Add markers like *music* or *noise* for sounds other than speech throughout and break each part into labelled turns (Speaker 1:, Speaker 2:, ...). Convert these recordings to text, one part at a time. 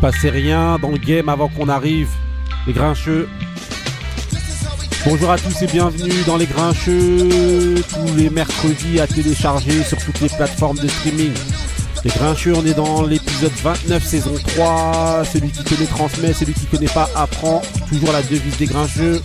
Speaker 1: passait rien dans le game avant qu'on arrive. Les grincheux. Bonjour à tous et bienvenue dans les grincheux. Tous les mercredis à télécharger sur toutes les plateformes de streaming. Les grincheux, on est dans l'épisode 29, saison 3. Celui qui connaît transmet, celui qui connaît pas apprend. Toujours la devise des grincheux.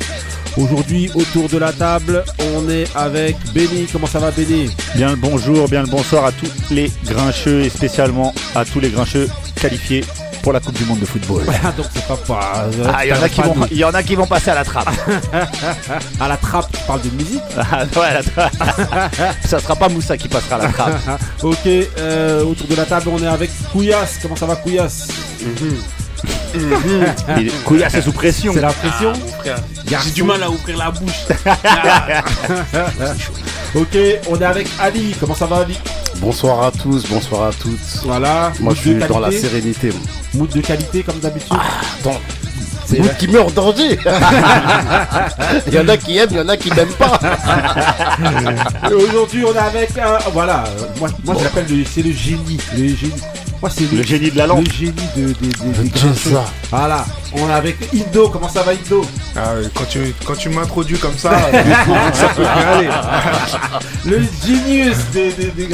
Speaker 1: Aujourd'hui, autour de la table, on est avec Benny. Comment ça va, Benny?
Speaker 2: Bien le bonjour, bien le bonsoir à tous les grincheux et spécialement à tous les grincheux qualifiés pour la Coupe du Monde de football.
Speaker 1: Donc c'est pas pas.
Speaker 2: Ah, il y, en a qui vont, il y en a qui vont passer à la trappe. *laughs*
Speaker 1: à la trappe, tu parles de musique
Speaker 2: Ah, ouais, la trappe. *laughs* Ça sera pas Moussa qui passera à la trappe. *laughs*
Speaker 1: Ok, euh, autour de la table, on est avec Couillasse. Comment ça va, Couillasse
Speaker 2: Il- Couillasse est sous pression.
Speaker 1: C'est la pression
Speaker 3: J'ai du mal à ouvrir la bouche.
Speaker 1: Ok, on est avec Ali. Comment ça va, Ali
Speaker 4: Bonsoir à tous, bonsoir à toutes.
Speaker 1: Voilà.
Speaker 4: Moi je suis dans la sérénité.
Speaker 1: Mood de qualité, comme d'habitude.
Speaker 4: Attends,
Speaker 1: C'est
Speaker 4: mood qui met en danger. il y en a qui aiment, il y en a qui n'aiment pas.
Speaker 1: Aujourd'hui, on est avec un. Voilà, moi, moi je l'appelle le. C'est le génie. Le génie. Moi, c'est
Speaker 2: Le génie de la lampe.
Speaker 1: Le génie de, de, de- des
Speaker 4: ça.
Speaker 1: Voilà, on est avec Indo. Comment ça va, Indo
Speaker 3: Ah, quand tu, quand tu m'introduis comme ça, *laughs* ça peut bien aller. *laughs*
Speaker 1: Le genius des, des, des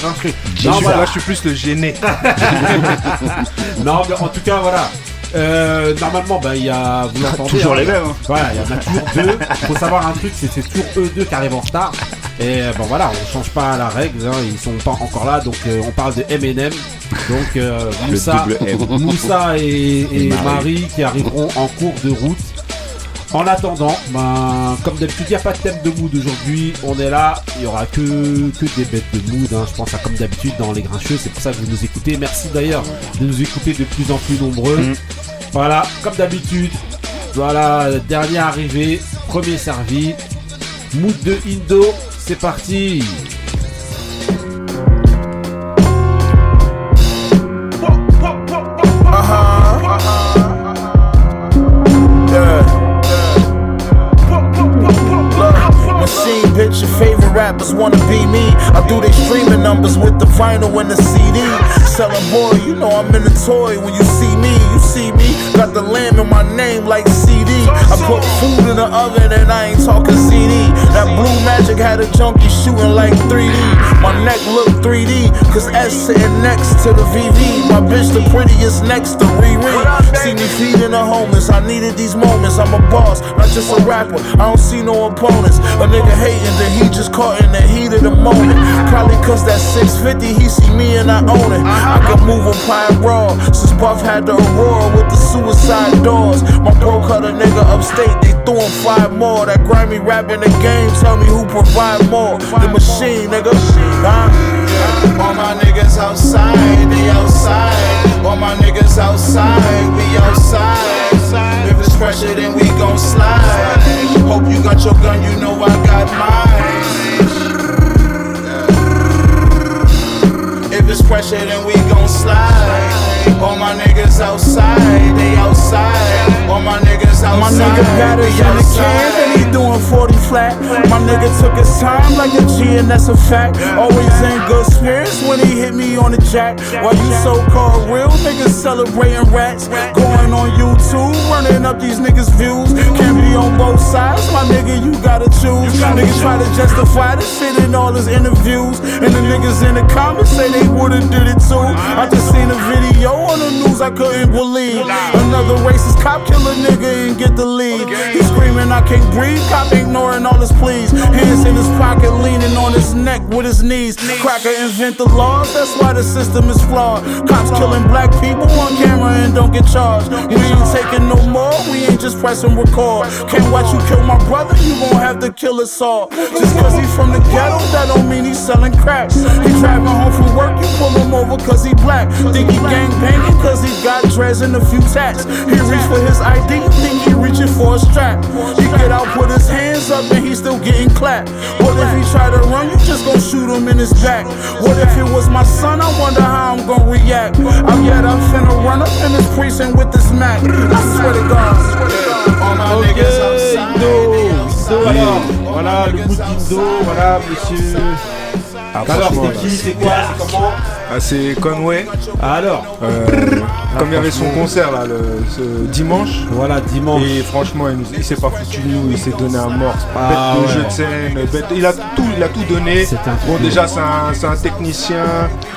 Speaker 1: Non, voilà.
Speaker 3: là, je suis plus le gêné. *laughs*
Speaker 1: Non, mais en tout cas, voilà. Euh, normalement, bah, il y a. Vous l'entendez.
Speaker 2: Toujours
Speaker 1: hein,
Speaker 2: les mêmes. hein.
Speaker 1: Voilà, il y en a toujours deux. Faut savoir un truc, c'est c'est toujours eux deux qui arrivent en retard. Et euh, bon voilà, on change pas la règle, hein, ils sont pas encore là, donc euh, on parle de M&M. Donc euh, *laughs* Moussa. *laughs* Moussa et, Marie.
Speaker 2: Marie.
Speaker 1: qui arriveront en cours de route. En attendant, ben, comme d'habitude, il n'y a pas de thème de mood aujourd'hui. On est là, il y aura que, que des bêtes de mood. hein. Je pense à comme d'habitude dans les grincheux. C'est pour ça que vous nous écoutez. Merci d'ailleurs de nous écouter de plus en plus nombreux.
Speaker 2: Mm.
Speaker 1: Voilà, comme d'habitude. Voilà, dernier arrivé, premier servi. Mood de Indo, c'est parti.
Speaker 5: Rappers wanna be me. I do they streaming numbers with the vinyl and the CD. Selling boy, you know I'm in the toy when you see me. You see me, got the lamb in my name like CD. I put food in the oven and I ain't talking CD. That blue magic had a junkie shooting like 3D. My neck look 3D, cause S sitting next to the VV. My bitch the prettiest next to Riri. See me feeding the homeless, I needed these moments. I'm a boss, not just a rapper. I don't see no opponents. A nigga hating that he just caught in the heat of the moment. Probably cause that 650, he see me and I own it. I can move a pie raw, since Buff had the Aurora with the suicide doors. My bro cut a nigga upstate, they threw him five more. That grimy rap in the game, tell me who provide more. The machine, nigga. Huh? All my niggas outside, they outside. All my niggas outside, we outside. If it's pressure, then we gon' slide. Hope you got your gun, you know I got outside, they outside. All my niggas outside. My nigga better in the can, and he doing 40 flat. My nigga took his time like a G, and that's a fact. Always in good spirits when he hit me on the jack. While you so called real niggas celebrating rats. Going on YouTube, running up these niggas' views. Can't be on both sides, my nigga, you gotta choose. Niggas try to justify this shit in all his interviews. And the niggas in the comments say they would've did it too. I just seen a video on the news I couldn't believe. Another racist cop kill a nigga and get the lead. He screaming, I can't breathe. Cop ignoring all his pleas. Hands in his pocket, leaning on his neck with his knees. Cracker invent the laws, that's why the system is flawed. Cops killing black people on camera and don't get charged. We ain't taking no more, we ain't just pressing record. Can't watch you kill my brother, you gon' have to kill us all. Just cause he from the ghetto, that don't mean he's selling crack. He driving home from work, you pull him over cause he black. Think he gang banging cause he got dreads and a few tats. He reach for his ID, think he reaching for a strap. He get out, put his hands up, and he still getting clapped. What if he try to run, you just gon' shoot him in his back? What if it was my son, I wonder how I'm gon' react. I'm yet up finna run up in this precinct with this Mac. I swear to God. All my
Speaker 1: Ok,
Speaker 5: niggas outside,
Speaker 1: Indo,
Speaker 5: they
Speaker 1: Indo
Speaker 5: outside.
Speaker 1: alors,
Speaker 5: All
Speaker 1: voilà le
Speaker 5: niggas
Speaker 1: goût d'Indo, voilà
Speaker 5: they
Speaker 1: monsieur. Alors c'est qui, c'est quoi, c'est comment
Speaker 3: Ah, c'est Conway.
Speaker 1: Alors,
Speaker 3: Euh, comme il y avait son concert là le, ce dimanche.
Speaker 1: voilà, dimanche.
Speaker 3: Et franchement, il, s'est pas foutu de nous, il s'est donné à mort.
Speaker 1: Ah,
Speaker 3: bête de
Speaker 1: ouais.
Speaker 3: jeu de scène, bête- il a tout, il a tout donné.
Speaker 1: Un
Speaker 3: Bon, déjà, c'est un, un technicien.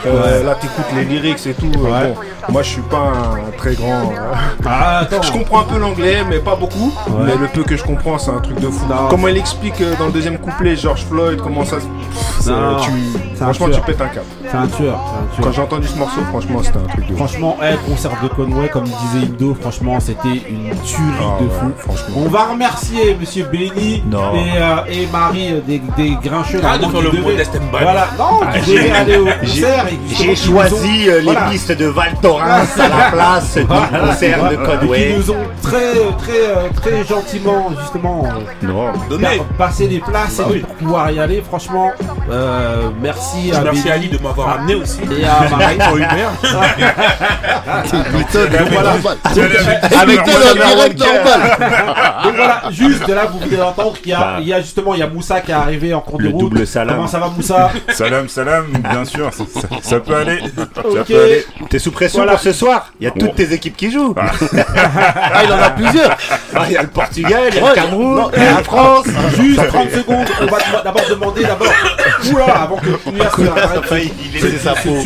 Speaker 3: Euh,
Speaker 1: Ouais.
Speaker 3: Là, t'écoutes les lyrics et tout. Euh,
Speaker 1: Ouais.
Speaker 3: Bon, moi, je suis pas un très grand. euh,
Speaker 1: Ah, attends.
Speaker 3: Je comprends un peu l'anglais, mais pas beaucoup. Mais le peu que je comprends, c'est un truc de fou.
Speaker 1: Non.
Speaker 3: Comment il explique dans le deuxième couplet, George Floyd, comment ça tu... Franchement, tu pètes un cap.
Speaker 1: C'est un tueur,
Speaker 3: Quand j'ai entendu ce morceau, franchement, c'était un truc de fou.
Speaker 1: Franchement, eh, concert de Conway, comme disait Indo, franchement, c'était une tuerie
Speaker 3: Ah
Speaker 1: de
Speaker 3: ouais,
Speaker 1: fou.
Speaker 3: franchement.
Speaker 1: On va remercier Monsieur Benny
Speaker 2: Non.
Speaker 1: et, euh, et Marie euh, des, des grincheux.
Speaker 6: Arrête de faire le.
Speaker 1: Voilà, non, qui
Speaker 2: j'ai-
Speaker 1: aller au concert.
Speaker 2: J'ai choisi
Speaker 1: ont-
Speaker 2: euh, les
Speaker 1: voilà.
Speaker 2: pistes de Val Thorens à la *laughs* place du
Speaker 1: Voilà,
Speaker 2: concert de
Speaker 1: voilà.
Speaker 2: Conway.
Speaker 1: qui nous ont très, très, très gentiment, justement,
Speaker 2: Non.
Speaker 6: Donné.
Speaker 1: par- passé les places
Speaker 6: Bah
Speaker 1: et
Speaker 6: oui.
Speaker 1: pour pouvoir y aller. Franchement, euh, merci à
Speaker 6: Merci
Speaker 1: Benny
Speaker 6: Ali de m'avoir
Speaker 1: Ah.
Speaker 6: amené aussi.
Speaker 1: et à Marie. *laughs*
Speaker 6: Pour une. *laughs*
Speaker 2: Avec
Speaker 4: direct normal. *laughs*
Speaker 1: Donc voilà, juste là, vous venez d'entendre qu'il y, a-
Speaker 2: Bah.
Speaker 1: il y a justement il y a Moussa qui est arrivé en cours de
Speaker 2: Le
Speaker 1: route.
Speaker 2: double salam.
Speaker 1: Comment ça va Moussa
Speaker 7: Salam, salam, bien sûr, ça, ça- ça peut aller. Ça
Speaker 1: Ok.
Speaker 7: peut aller.
Speaker 2: T'es sous pression
Speaker 1: Voilà.
Speaker 2: pour ce soir Il y a toutes
Speaker 7: Bon.
Speaker 2: tes équipes qui jouent.
Speaker 4: Ah, il en a plusieurs.
Speaker 2: Ah, Il y a le Portugal, il y a le Cameroun, il y a la France.
Speaker 1: Juste 30 secondes, on va d'abord demander d'abord. Oula, avant que Se
Speaker 2: sa peau.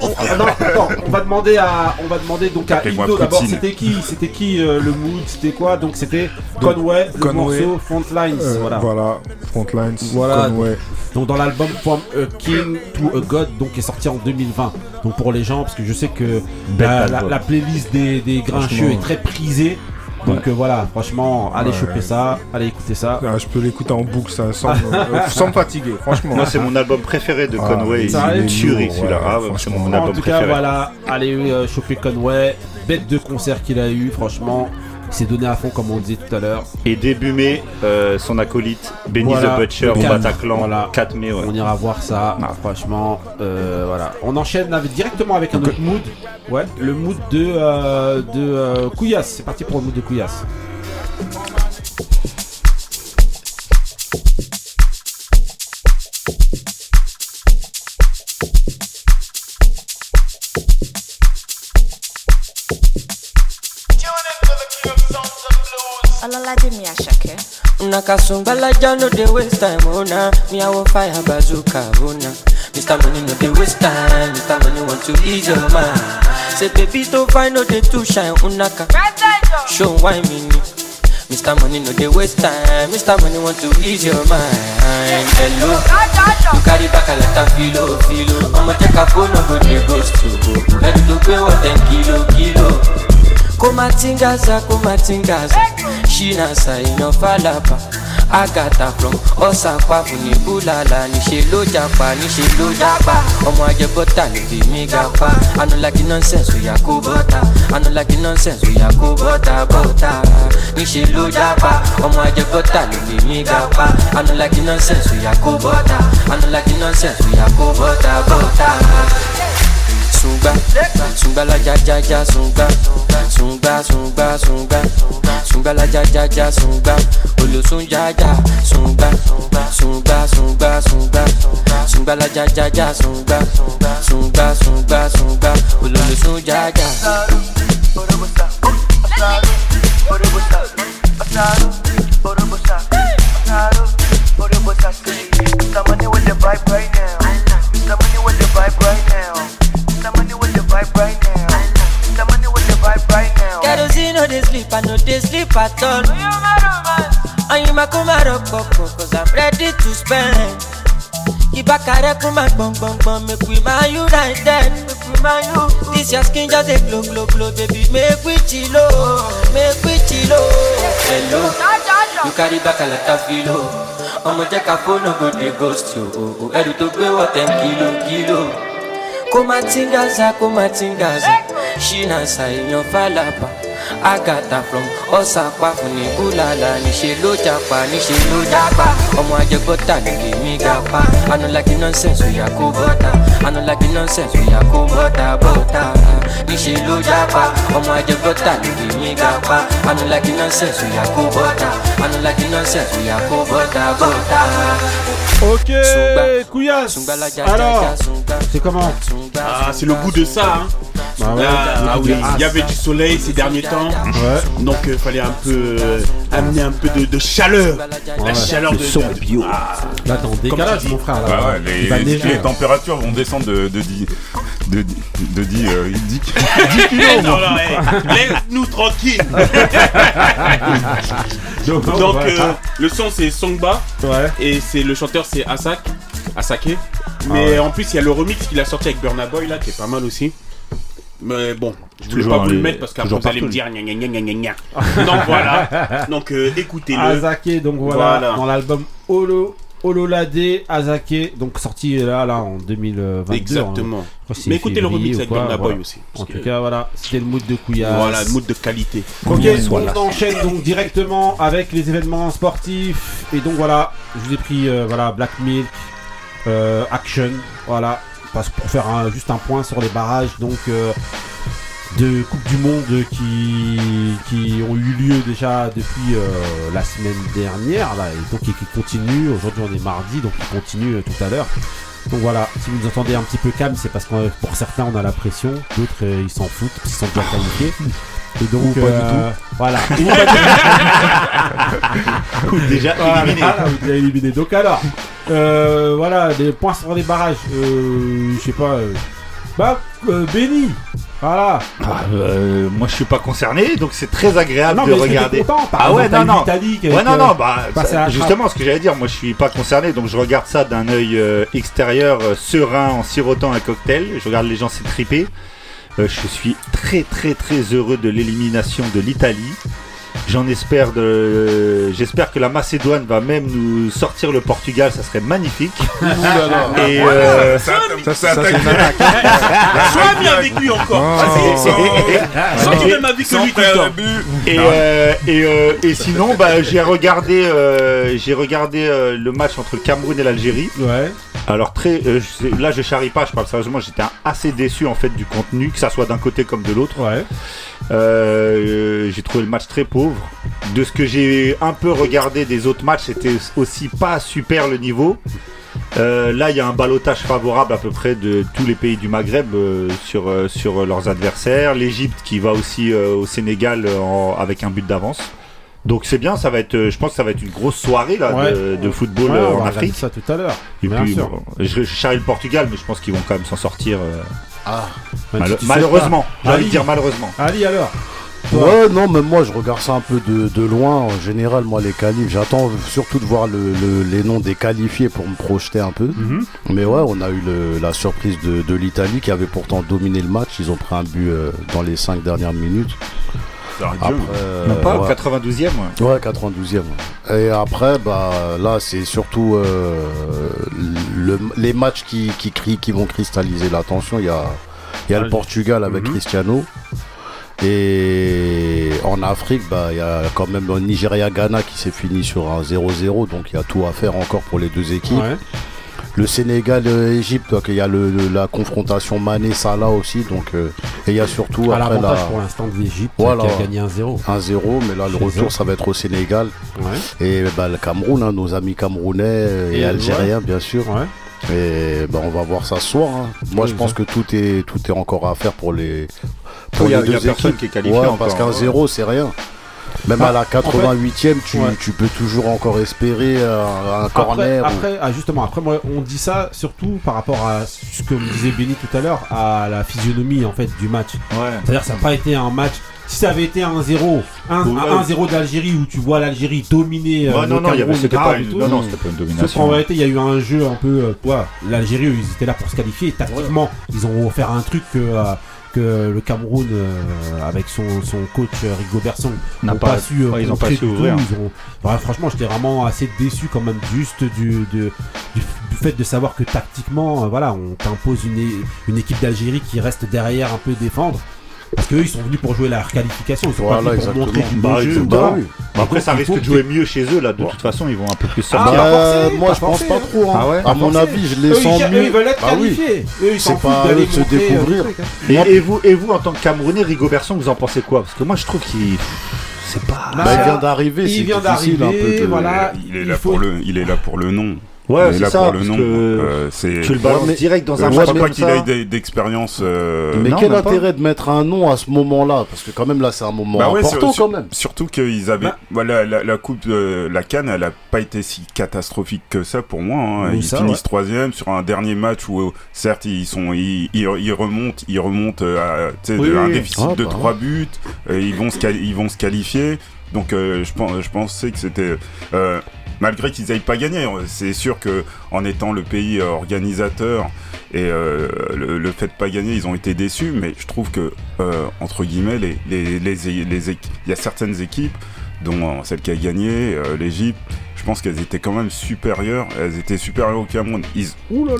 Speaker 1: On- va demander à, on va demander donc à Indo d'abord. C'était qui, c'était qui euh, le mood, c'était quoi? Donc c'était Conway, le
Speaker 3: Conway.
Speaker 1: morceau Frontlines.
Speaker 3: Euh,
Speaker 1: voilà.
Speaker 3: voilà. Frontlines.
Speaker 1: Voilà.
Speaker 3: Conway.
Speaker 1: Donc dans l'album From a King to a God, donc qui est sorti en 2020. Donc pour les gens, parce que je sais que la, la-
Speaker 2: album.
Speaker 1: la playlist des, des grincheux est très prisée. Donc euh, voilà, franchement, allez
Speaker 3: Ouais.
Speaker 1: choper ça, allez écouter ça.
Speaker 3: Ah, je peux l'écouter en boucle ça, sans, euh, *laughs* sans me fatiguer, franchement.
Speaker 2: Moi, c'est mon album préféré de
Speaker 3: Ah,
Speaker 2: Conway.
Speaker 1: ça
Speaker 2: C'est une tuerie celui-là. Ah, c'est
Speaker 3: franchement.
Speaker 2: mon
Speaker 1: en
Speaker 2: album
Speaker 1: tout cas,
Speaker 2: préféré.
Speaker 1: voilà, allez euh, choper Conway. Bête de concert qu'il a eu, franchement. Il s'est donné à fond, comme on disait tout à l'heure.
Speaker 2: Et début mai, euh, son acolyte, Benny
Speaker 1: Voilà,
Speaker 2: the Butcher au. Bataclan.
Speaker 1: Voilà.
Speaker 2: 4 mai, ouais.
Speaker 1: On ira voir ça,
Speaker 2: Ah.
Speaker 1: franchement. euh, voilà. On enchaîne avec- directement avec un autre mood. Ouais, le mood de, euh, de euh, Couillasse. C'est parti pour le mood de Couillasse.
Speaker 8: Nakasumbala ja no dey waste time, oh. Me I want fire bazooka, oh. Mr. Money no dey waste time, Mr. Money want to ease your mind. Say baby to find no dey too shine, unaka. Show why me. Mr. Money no dey waste time, Mr. Money want to ease your mind. Hello, you carry back a lot filo, filo. I'ma take a phone, no dey ghost to go. Ready to pay what kilo, kilo. Kumatingaza kumatingaza. Shinasa iyanfalapa agata from ọsàpapù ní búlàlà níṣẹ ló japa níṣẹ ló japa. Ọmọ ajẹbọta ló fi mí ga pa nonsense oya kó bọta nonsense oya kó bọta bọta níṣẹ ló japa. Ọmọ ajẹbọta ló fi mí ga pa nonsense oya kó bọta nonsense oya kó bọta bọta zumba, zumba la ja ja ja zumba, zumba zumba zumba, zumba la ja ja ja zumba, olosun ja ja zumba, zumba zumba zumba, zumba la ja ja ja zumba, zumba zumba zumba, olosun ja ja.
Speaker 9: Somebody with the vibe right now.
Speaker 8: Sleep i no dey sleep at all. ayima kó má rọ pọ̀pọ̀ cause i'm ready to spend. ìbákarẹ́ kó má gbọ̀n gbọ̀n gbọ̀n make we ma united. this your skin just dey glow glow glow baby make we chilo oh. make we chilo. Oh. hello you carry back a lot of filo. Oh. ọmọ jẹ́ ká fóònù go dey ghost you ẹrù tó gbé wọ̀ ten kilo kilo. kó má tingaza kó má tingaza ṣínà ṣàìyàn fàlàbà àgàtà from ọ̀sàpá fún ní níṣẹ́ ló japa níṣẹ́ ló japa ọmọ ló lè mí anulagi nonsense oya kó bọ́ta anulagi nonsense oya kó bọ́ta bọ́ta níṣẹ́ ló japa ọmọ ajẹgbọ́ta ló lè mí ga pa anulagi nonsense oya kó bọ́ta anulagi nonsense oya kó bọ́ta bọ́ta.
Speaker 1: Ok,
Speaker 8: ja
Speaker 1: Alors. C'est comment?
Speaker 6: Ah, c'est le goût de ça. Hein.
Speaker 1: Bah ouais,
Speaker 6: Là,
Speaker 1: le
Speaker 6: ah
Speaker 1: goût
Speaker 6: oui, il y avait du soleil ces derniers temps.
Speaker 1: Ouais.
Speaker 6: Donc il fallait un peu euh, amener un peu de, de chaleur. La chaleur de, de-
Speaker 2: bio.
Speaker 6: Ah,
Speaker 1: Là, t'es en décalage, mon frère. Là.
Speaker 7: Bah ouais, les,
Speaker 1: Il va
Speaker 7: les-
Speaker 1: neiger,
Speaker 7: les
Speaker 1: là.
Speaker 7: températures vont descendre de, de 10 de, de, de 10, euh, 10 *laughs* *laughs*
Speaker 6: non, non, eh, laisse-nous tranquille. *laughs*
Speaker 1: Donc,
Speaker 6: euh, le son c'est Songba
Speaker 1: ouais.
Speaker 6: et c'est le chanteur c'est Asak, Asake.
Speaker 1: Ah
Speaker 6: Mais en plus il y a le remix qu'il a sorti avec Burna Boy là qui est pas mal aussi. Mais bon, je voulais pas vous le mettre parce qu'après vous allez me dire gna gna gna gna gna gna. Donc voilà. *laughs* Donc euh, écoutez-le.
Speaker 1: Azake, donc voilà,
Speaker 6: Voilà.
Speaker 1: dans l'album Holo. Ololade Azake, donc sorti là, là en 2022.
Speaker 6: Exactement.
Speaker 1: hein.
Speaker 6: Mais écoutez le remix avec Burna Boy aussi.
Speaker 1: En tout cas, voilà, c'était le mood de Couillasse.
Speaker 6: Voilà, mood de qualité.
Speaker 1: Ok, on enchaîne donc directement avec les événements sportifs. Et donc voilà, je vous ai pris euh, voilà, Black Milk, euh, Action, voilà, pour faire juste un point sur les barrages donc euh, de Coupe du Monde qui, qui ont eu lieu déjà depuis euh, la semaine dernière et donc qui, qui continuent. Aujourd'hui on est mardi, donc ils continuent euh, tout à l'heure. Donc voilà, si vous nous entendez un petit peu calme, c'est parce que euh, pour certains on a la pression, d'autres ils s'en foutent, qu'ils sont déjà qualifiés. Et donc
Speaker 2: pas du
Speaker 1: voilà. *laughs* Ou pas du tout.
Speaker 2: Déjà
Speaker 1: Voilà,
Speaker 2: éliminé.
Speaker 1: déjà éliminé. Donc alors, euh, voilà, des points sur les barrages. Euh, je sais pas. euh, bah, euh, Benny. Voilà.
Speaker 2: Ah, euh, moi je suis pas concerné, donc c'est très agréable
Speaker 1: non,
Speaker 2: de regarder.
Speaker 1: content Par
Speaker 2: Ah ouais,
Speaker 1: exemple,
Speaker 2: non, non. Ouais, non, non, bah, ça- justement, ce que j'allais dire, moi je suis pas concerné, donc je regarde ça d'un œil euh, extérieur, euh, serein, en sirotant un cocktail. Je regarde les gens s'étriper. Euh, je suis très, très, très heureux de l'élimination de l'Italie. J'en espère de, j'espère que la Macédoine va même nous sortir le Portugal, ça serait magnifique. Et euh,
Speaker 7: Ça, ça,
Speaker 3: Ça, c'est une attaque.
Speaker 6: Sois bien avec lui encore. Sois même lui.
Speaker 2: Et, euh, et, euh, et sinon, bah, j'ai regardé, euh, j'ai regardé euh, le match entre le Cameroun et l'Algérie.
Speaker 1: Ouais.
Speaker 2: Alors très, euh, là je charrie pas, je parle sérieusement, j'étais assez déçu en fait du contenu, que ça soit d'un côté comme de l'autre.
Speaker 1: Ouais.
Speaker 2: Euh, j'ai trouvé le match très pauvre. De ce que j'ai un peu regardé des autres matchs, c'était aussi pas super le niveau. Euh, là, il y a un balotage favorable à peu près de tous les pays du Maghreb euh, sur, euh, sur leurs adversaires. L'Égypte qui va aussi euh, au Sénégal euh, en- avec un but d'avance. Donc c'est bien, ça va être, euh, je pense que ça va être une grosse soirée là,
Speaker 1: Ouais.
Speaker 2: de, de football
Speaker 1: Ouais,
Speaker 2: euh,
Speaker 1: on
Speaker 2: en Afrique.
Speaker 1: ça tout à l'heure.
Speaker 2: Et
Speaker 1: Bien
Speaker 2: puis,
Speaker 1: sûr.
Speaker 2: bon, je, je charrie le Portugal, mais je pense qu'ils vont quand même s'en sortir. euh,
Speaker 4: Ah.
Speaker 1: Même
Speaker 2: mal- malheureusement, j'ai envie
Speaker 1: Ali.
Speaker 2: de dire malheureusement.
Speaker 1: Ali alors. Toi.
Speaker 4: Ouais, non, mais moi je regarde ça un peu de, de loin. En général, moi les qualifs, j'attends surtout de voir le- le- les noms des qualifiés pour me projeter un peu.
Speaker 1: Mhm.
Speaker 4: Mais ouais, on a eu le- la surprise de, de l'Italie qui avait pourtant dominé le match. Ils ont pris un but euh, dans les 5 dernières minutes. Après, euh,
Speaker 2: Même pas au
Speaker 4: ouais.
Speaker 2: 92e. ouais.
Speaker 4: Ouais, 92e. Et après, bah là, c'est surtout euh, le- les matchs qui, qui, crient, qui vont cristalliser l'attention. Il y a, il y a le Portugal avec
Speaker 1: Mhm.
Speaker 4: Cristiano. Et en Afrique, bah, il y a quand même le Nigeria-Ghana qui s'est fini sur un 0-0. Donc il y a tout à faire encore pour les deux équipes.
Speaker 1: Ouais.
Speaker 4: Le Sénégal-Égypte, donc il y a le, le- la confrontation Mané-Salah aussi. Donc, euh, et il y a surtout
Speaker 1: À
Speaker 4: après
Speaker 1: l'avantage
Speaker 4: la
Speaker 1: pour l'instant de l'Égypte
Speaker 4: Voilà.
Speaker 1: qui a gagné 1-0.
Speaker 4: 1-0. Mais là, le retour, ça va être au Sénégal.
Speaker 1: Ouais.
Speaker 4: Et bah, le Cameroun, hein, nos amis camerounais et,
Speaker 1: Et
Speaker 4: algériens, bien sûr.
Speaker 1: Ouais.
Speaker 4: Et bah, on va voir ça ce soir. hein. Moi,
Speaker 1: Oui,
Speaker 4: je pense que tout est, tout est encore à faire pour les, pour
Speaker 2: Il y a-
Speaker 4: les
Speaker 2: il y a
Speaker 4: deux équipes.
Speaker 2: qui est qualifié
Speaker 4: Ouais,
Speaker 2: encore,
Speaker 4: parce qu'un
Speaker 2: ouais.
Speaker 4: 0, c'est rien. Même
Speaker 1: Ah,
Speaker 4: à la 88e, tu,
Speaker 1: ouais.
Speaker 4: tu peux toujours encore espérer un, un
Speaker 1: Après,
Speaker 4: corner. ou-
Speaker 1: après ah, justement, après moi, on dit ça surtout par rapport à ce que me disait Benny tout à l'heure, à la physionomie en fait du match.
Speaker 2: Ouais.
Speaker 1: C'est-à-dire que ça n'a pas été un match. Si ça avait été un 0, un,
Speaker 2: Ouais.
Speaker 1: un 1-0 d'Algérie où tu vois l'Algérie dominer. euh,
Speaker 2: Ouais, non,
Speaker 1: le
Speaker 2: non, avait-
Speaker 1: Cameroun
Speaker 2: pas
Speaker 1: et
Speaker 2: une,
Speaker 1: tout.
Speaker 2: non, non, c'était pas une
Speaker 1: Sauf qu'en
Speaker 2: domination.
Speaker 1: réalité, il y a eu un jeu un peu. euh, ouais, L'Algérie, ils étaient là pour se qualifier. Et tactiquement, ils ont offert un truc que, euh, que le Cameroun, euh, avec son, son coach euh, Rigo Berson,
Speaker 2: N'a
Speaker 1: n'ont
Speaker 2: pas-
Speaker 1: pas, su. euh,
Speaker 2: ouais, ils ont pas su ouvrir.
Speaker 1: Ils ont- franchement, j'étais vraiment assez déçu quand même, juste du, de- du, du fait de savoir que tactiquement, voilà, on t'impose une, une équipe d'Algérie qui reste derrière un peu défendre. Parce qu'eux, ils sont venus pour jouer la qualification. Ils sont
Speaker 4: Voilà,
Speaker 1: pas venus pour
Speaker 4: exactement.
Speaker 1: montrer du
Speaker 2: Bah,
Speaker 1: jeu.
Speaker 4: oui.
Speaker 2: Bah, après, ça risque de jouer mieux chez eux là. De toute façon, ils vont un peu plus
Speaker 1: Ah,
Speaker 2: sortir.
Speaker 4: Bah,
Speaker 1: forcé,
Speaker 4: moi, je pense pas trop. hein.
Speaker 2: Ah ouais
Speaker 4: à mon
Speaker 1: forcé.
Speaker 4: avis, je les
Speaker 1: Eux,
Speaker 4: sens
Speaker 1: ils, eux,
Speaker 4: mieux.
Speaker 1: ils veulent être
Speaker 4: Bah oui.
Speaker 1: qualifiés. Eux, ils
Speaker 4: pas
Speaker 1: foutent
Speaker 4: à
Speaker 1: d'aller
Speaker 4: eux de se
Speaker 1: euh,
Speaker 4: découvrir.
Speaker 1: truc, hein.
Speaker 2: Et, et vous, et vous, en tant que Camerounais, Rigo Berson, vous en pensez quoi? Parce que moi, je trouve qu'il. C'est pas.
Speaker 4: Bah, il vient d'arriver,
Speaker 1: Il
Speaker 4: c'est
Speaker 1: vient
Speaker 4: difficile un
Speaker 1: d'arriver,
Speaker 4: peu
Speaker 1: voilà.
Speaker 7: Il est
Speaker 1: il
Speaker 7: là
Speaker 1: faut-
Speaker 7: pour le, il est là pour le nom.
Speaker 2: Ouais, c'est ça,
Speaker 7: pour le nom,
Speaker 2: que
Speaker 7: euh, c'est.
Speaker 2: tu le balances
Speaker 4: Ouais,
Speaker 2: direct dans
Speaker 7: Euh,
Speaker 2: un
Speaker 7: je
Speaker 2: match
Speaker 7: pense pas
Speaker 2: comme
Speaker 7: qu'il des- d'expérience. euh,
Speaker 4: Mais
Speaker 2: non,
Speaker 4: quel
Speaker 2: pas.
Speaker 4: intérêt de mettre un nom à ce moment-là? Parce que quand même là c'est un moment
Speaker 7: Bah ouais,
Speaker 4: important
Speaker 7: sur-
Speaker 4: quand même.
Speaker 7: Surtout qu'ils avaient.
Speaker 6: Bah.
Speaker 7: Voilà, la, la coupe, de la Cannes, elle a pas été si catastrophique que ça pour moi. hein. Ils
Speaker 1: ça,
Speaker 7: finissent
Speaker 1: ouais.
Speaker 7: troisième sur un dernier match où, euh, certes, ils sont, ils, ils, ils remontent, ils remontent euh, à
Speaker 2: Oui,
Speaker 7: un
Speaker 2: oui.
Speaker 7: déficit
Speaker 4: Ah,
Speaker 7: de
Speaker 4: bah,
Speaker 7: 3 buts. euh, ils vont se, ils vont se qualifier. Donc, euh, je pense, je pensais que c'était. euh, Malgré qu'ils n'aient pas gagné, c'est sûr que en étant le pays organisateur et euh, le, fait de pas gagner, ils ont été déçus. Mais je trouve que euh, entre guillemets, les, les, les, les il y a certaines équipes, dont euh, celle qui a gagné, l'Égypte. Je pense qu'elles étaient quand même supérieures. Elles étaient supérieures au Cameroun. Ils...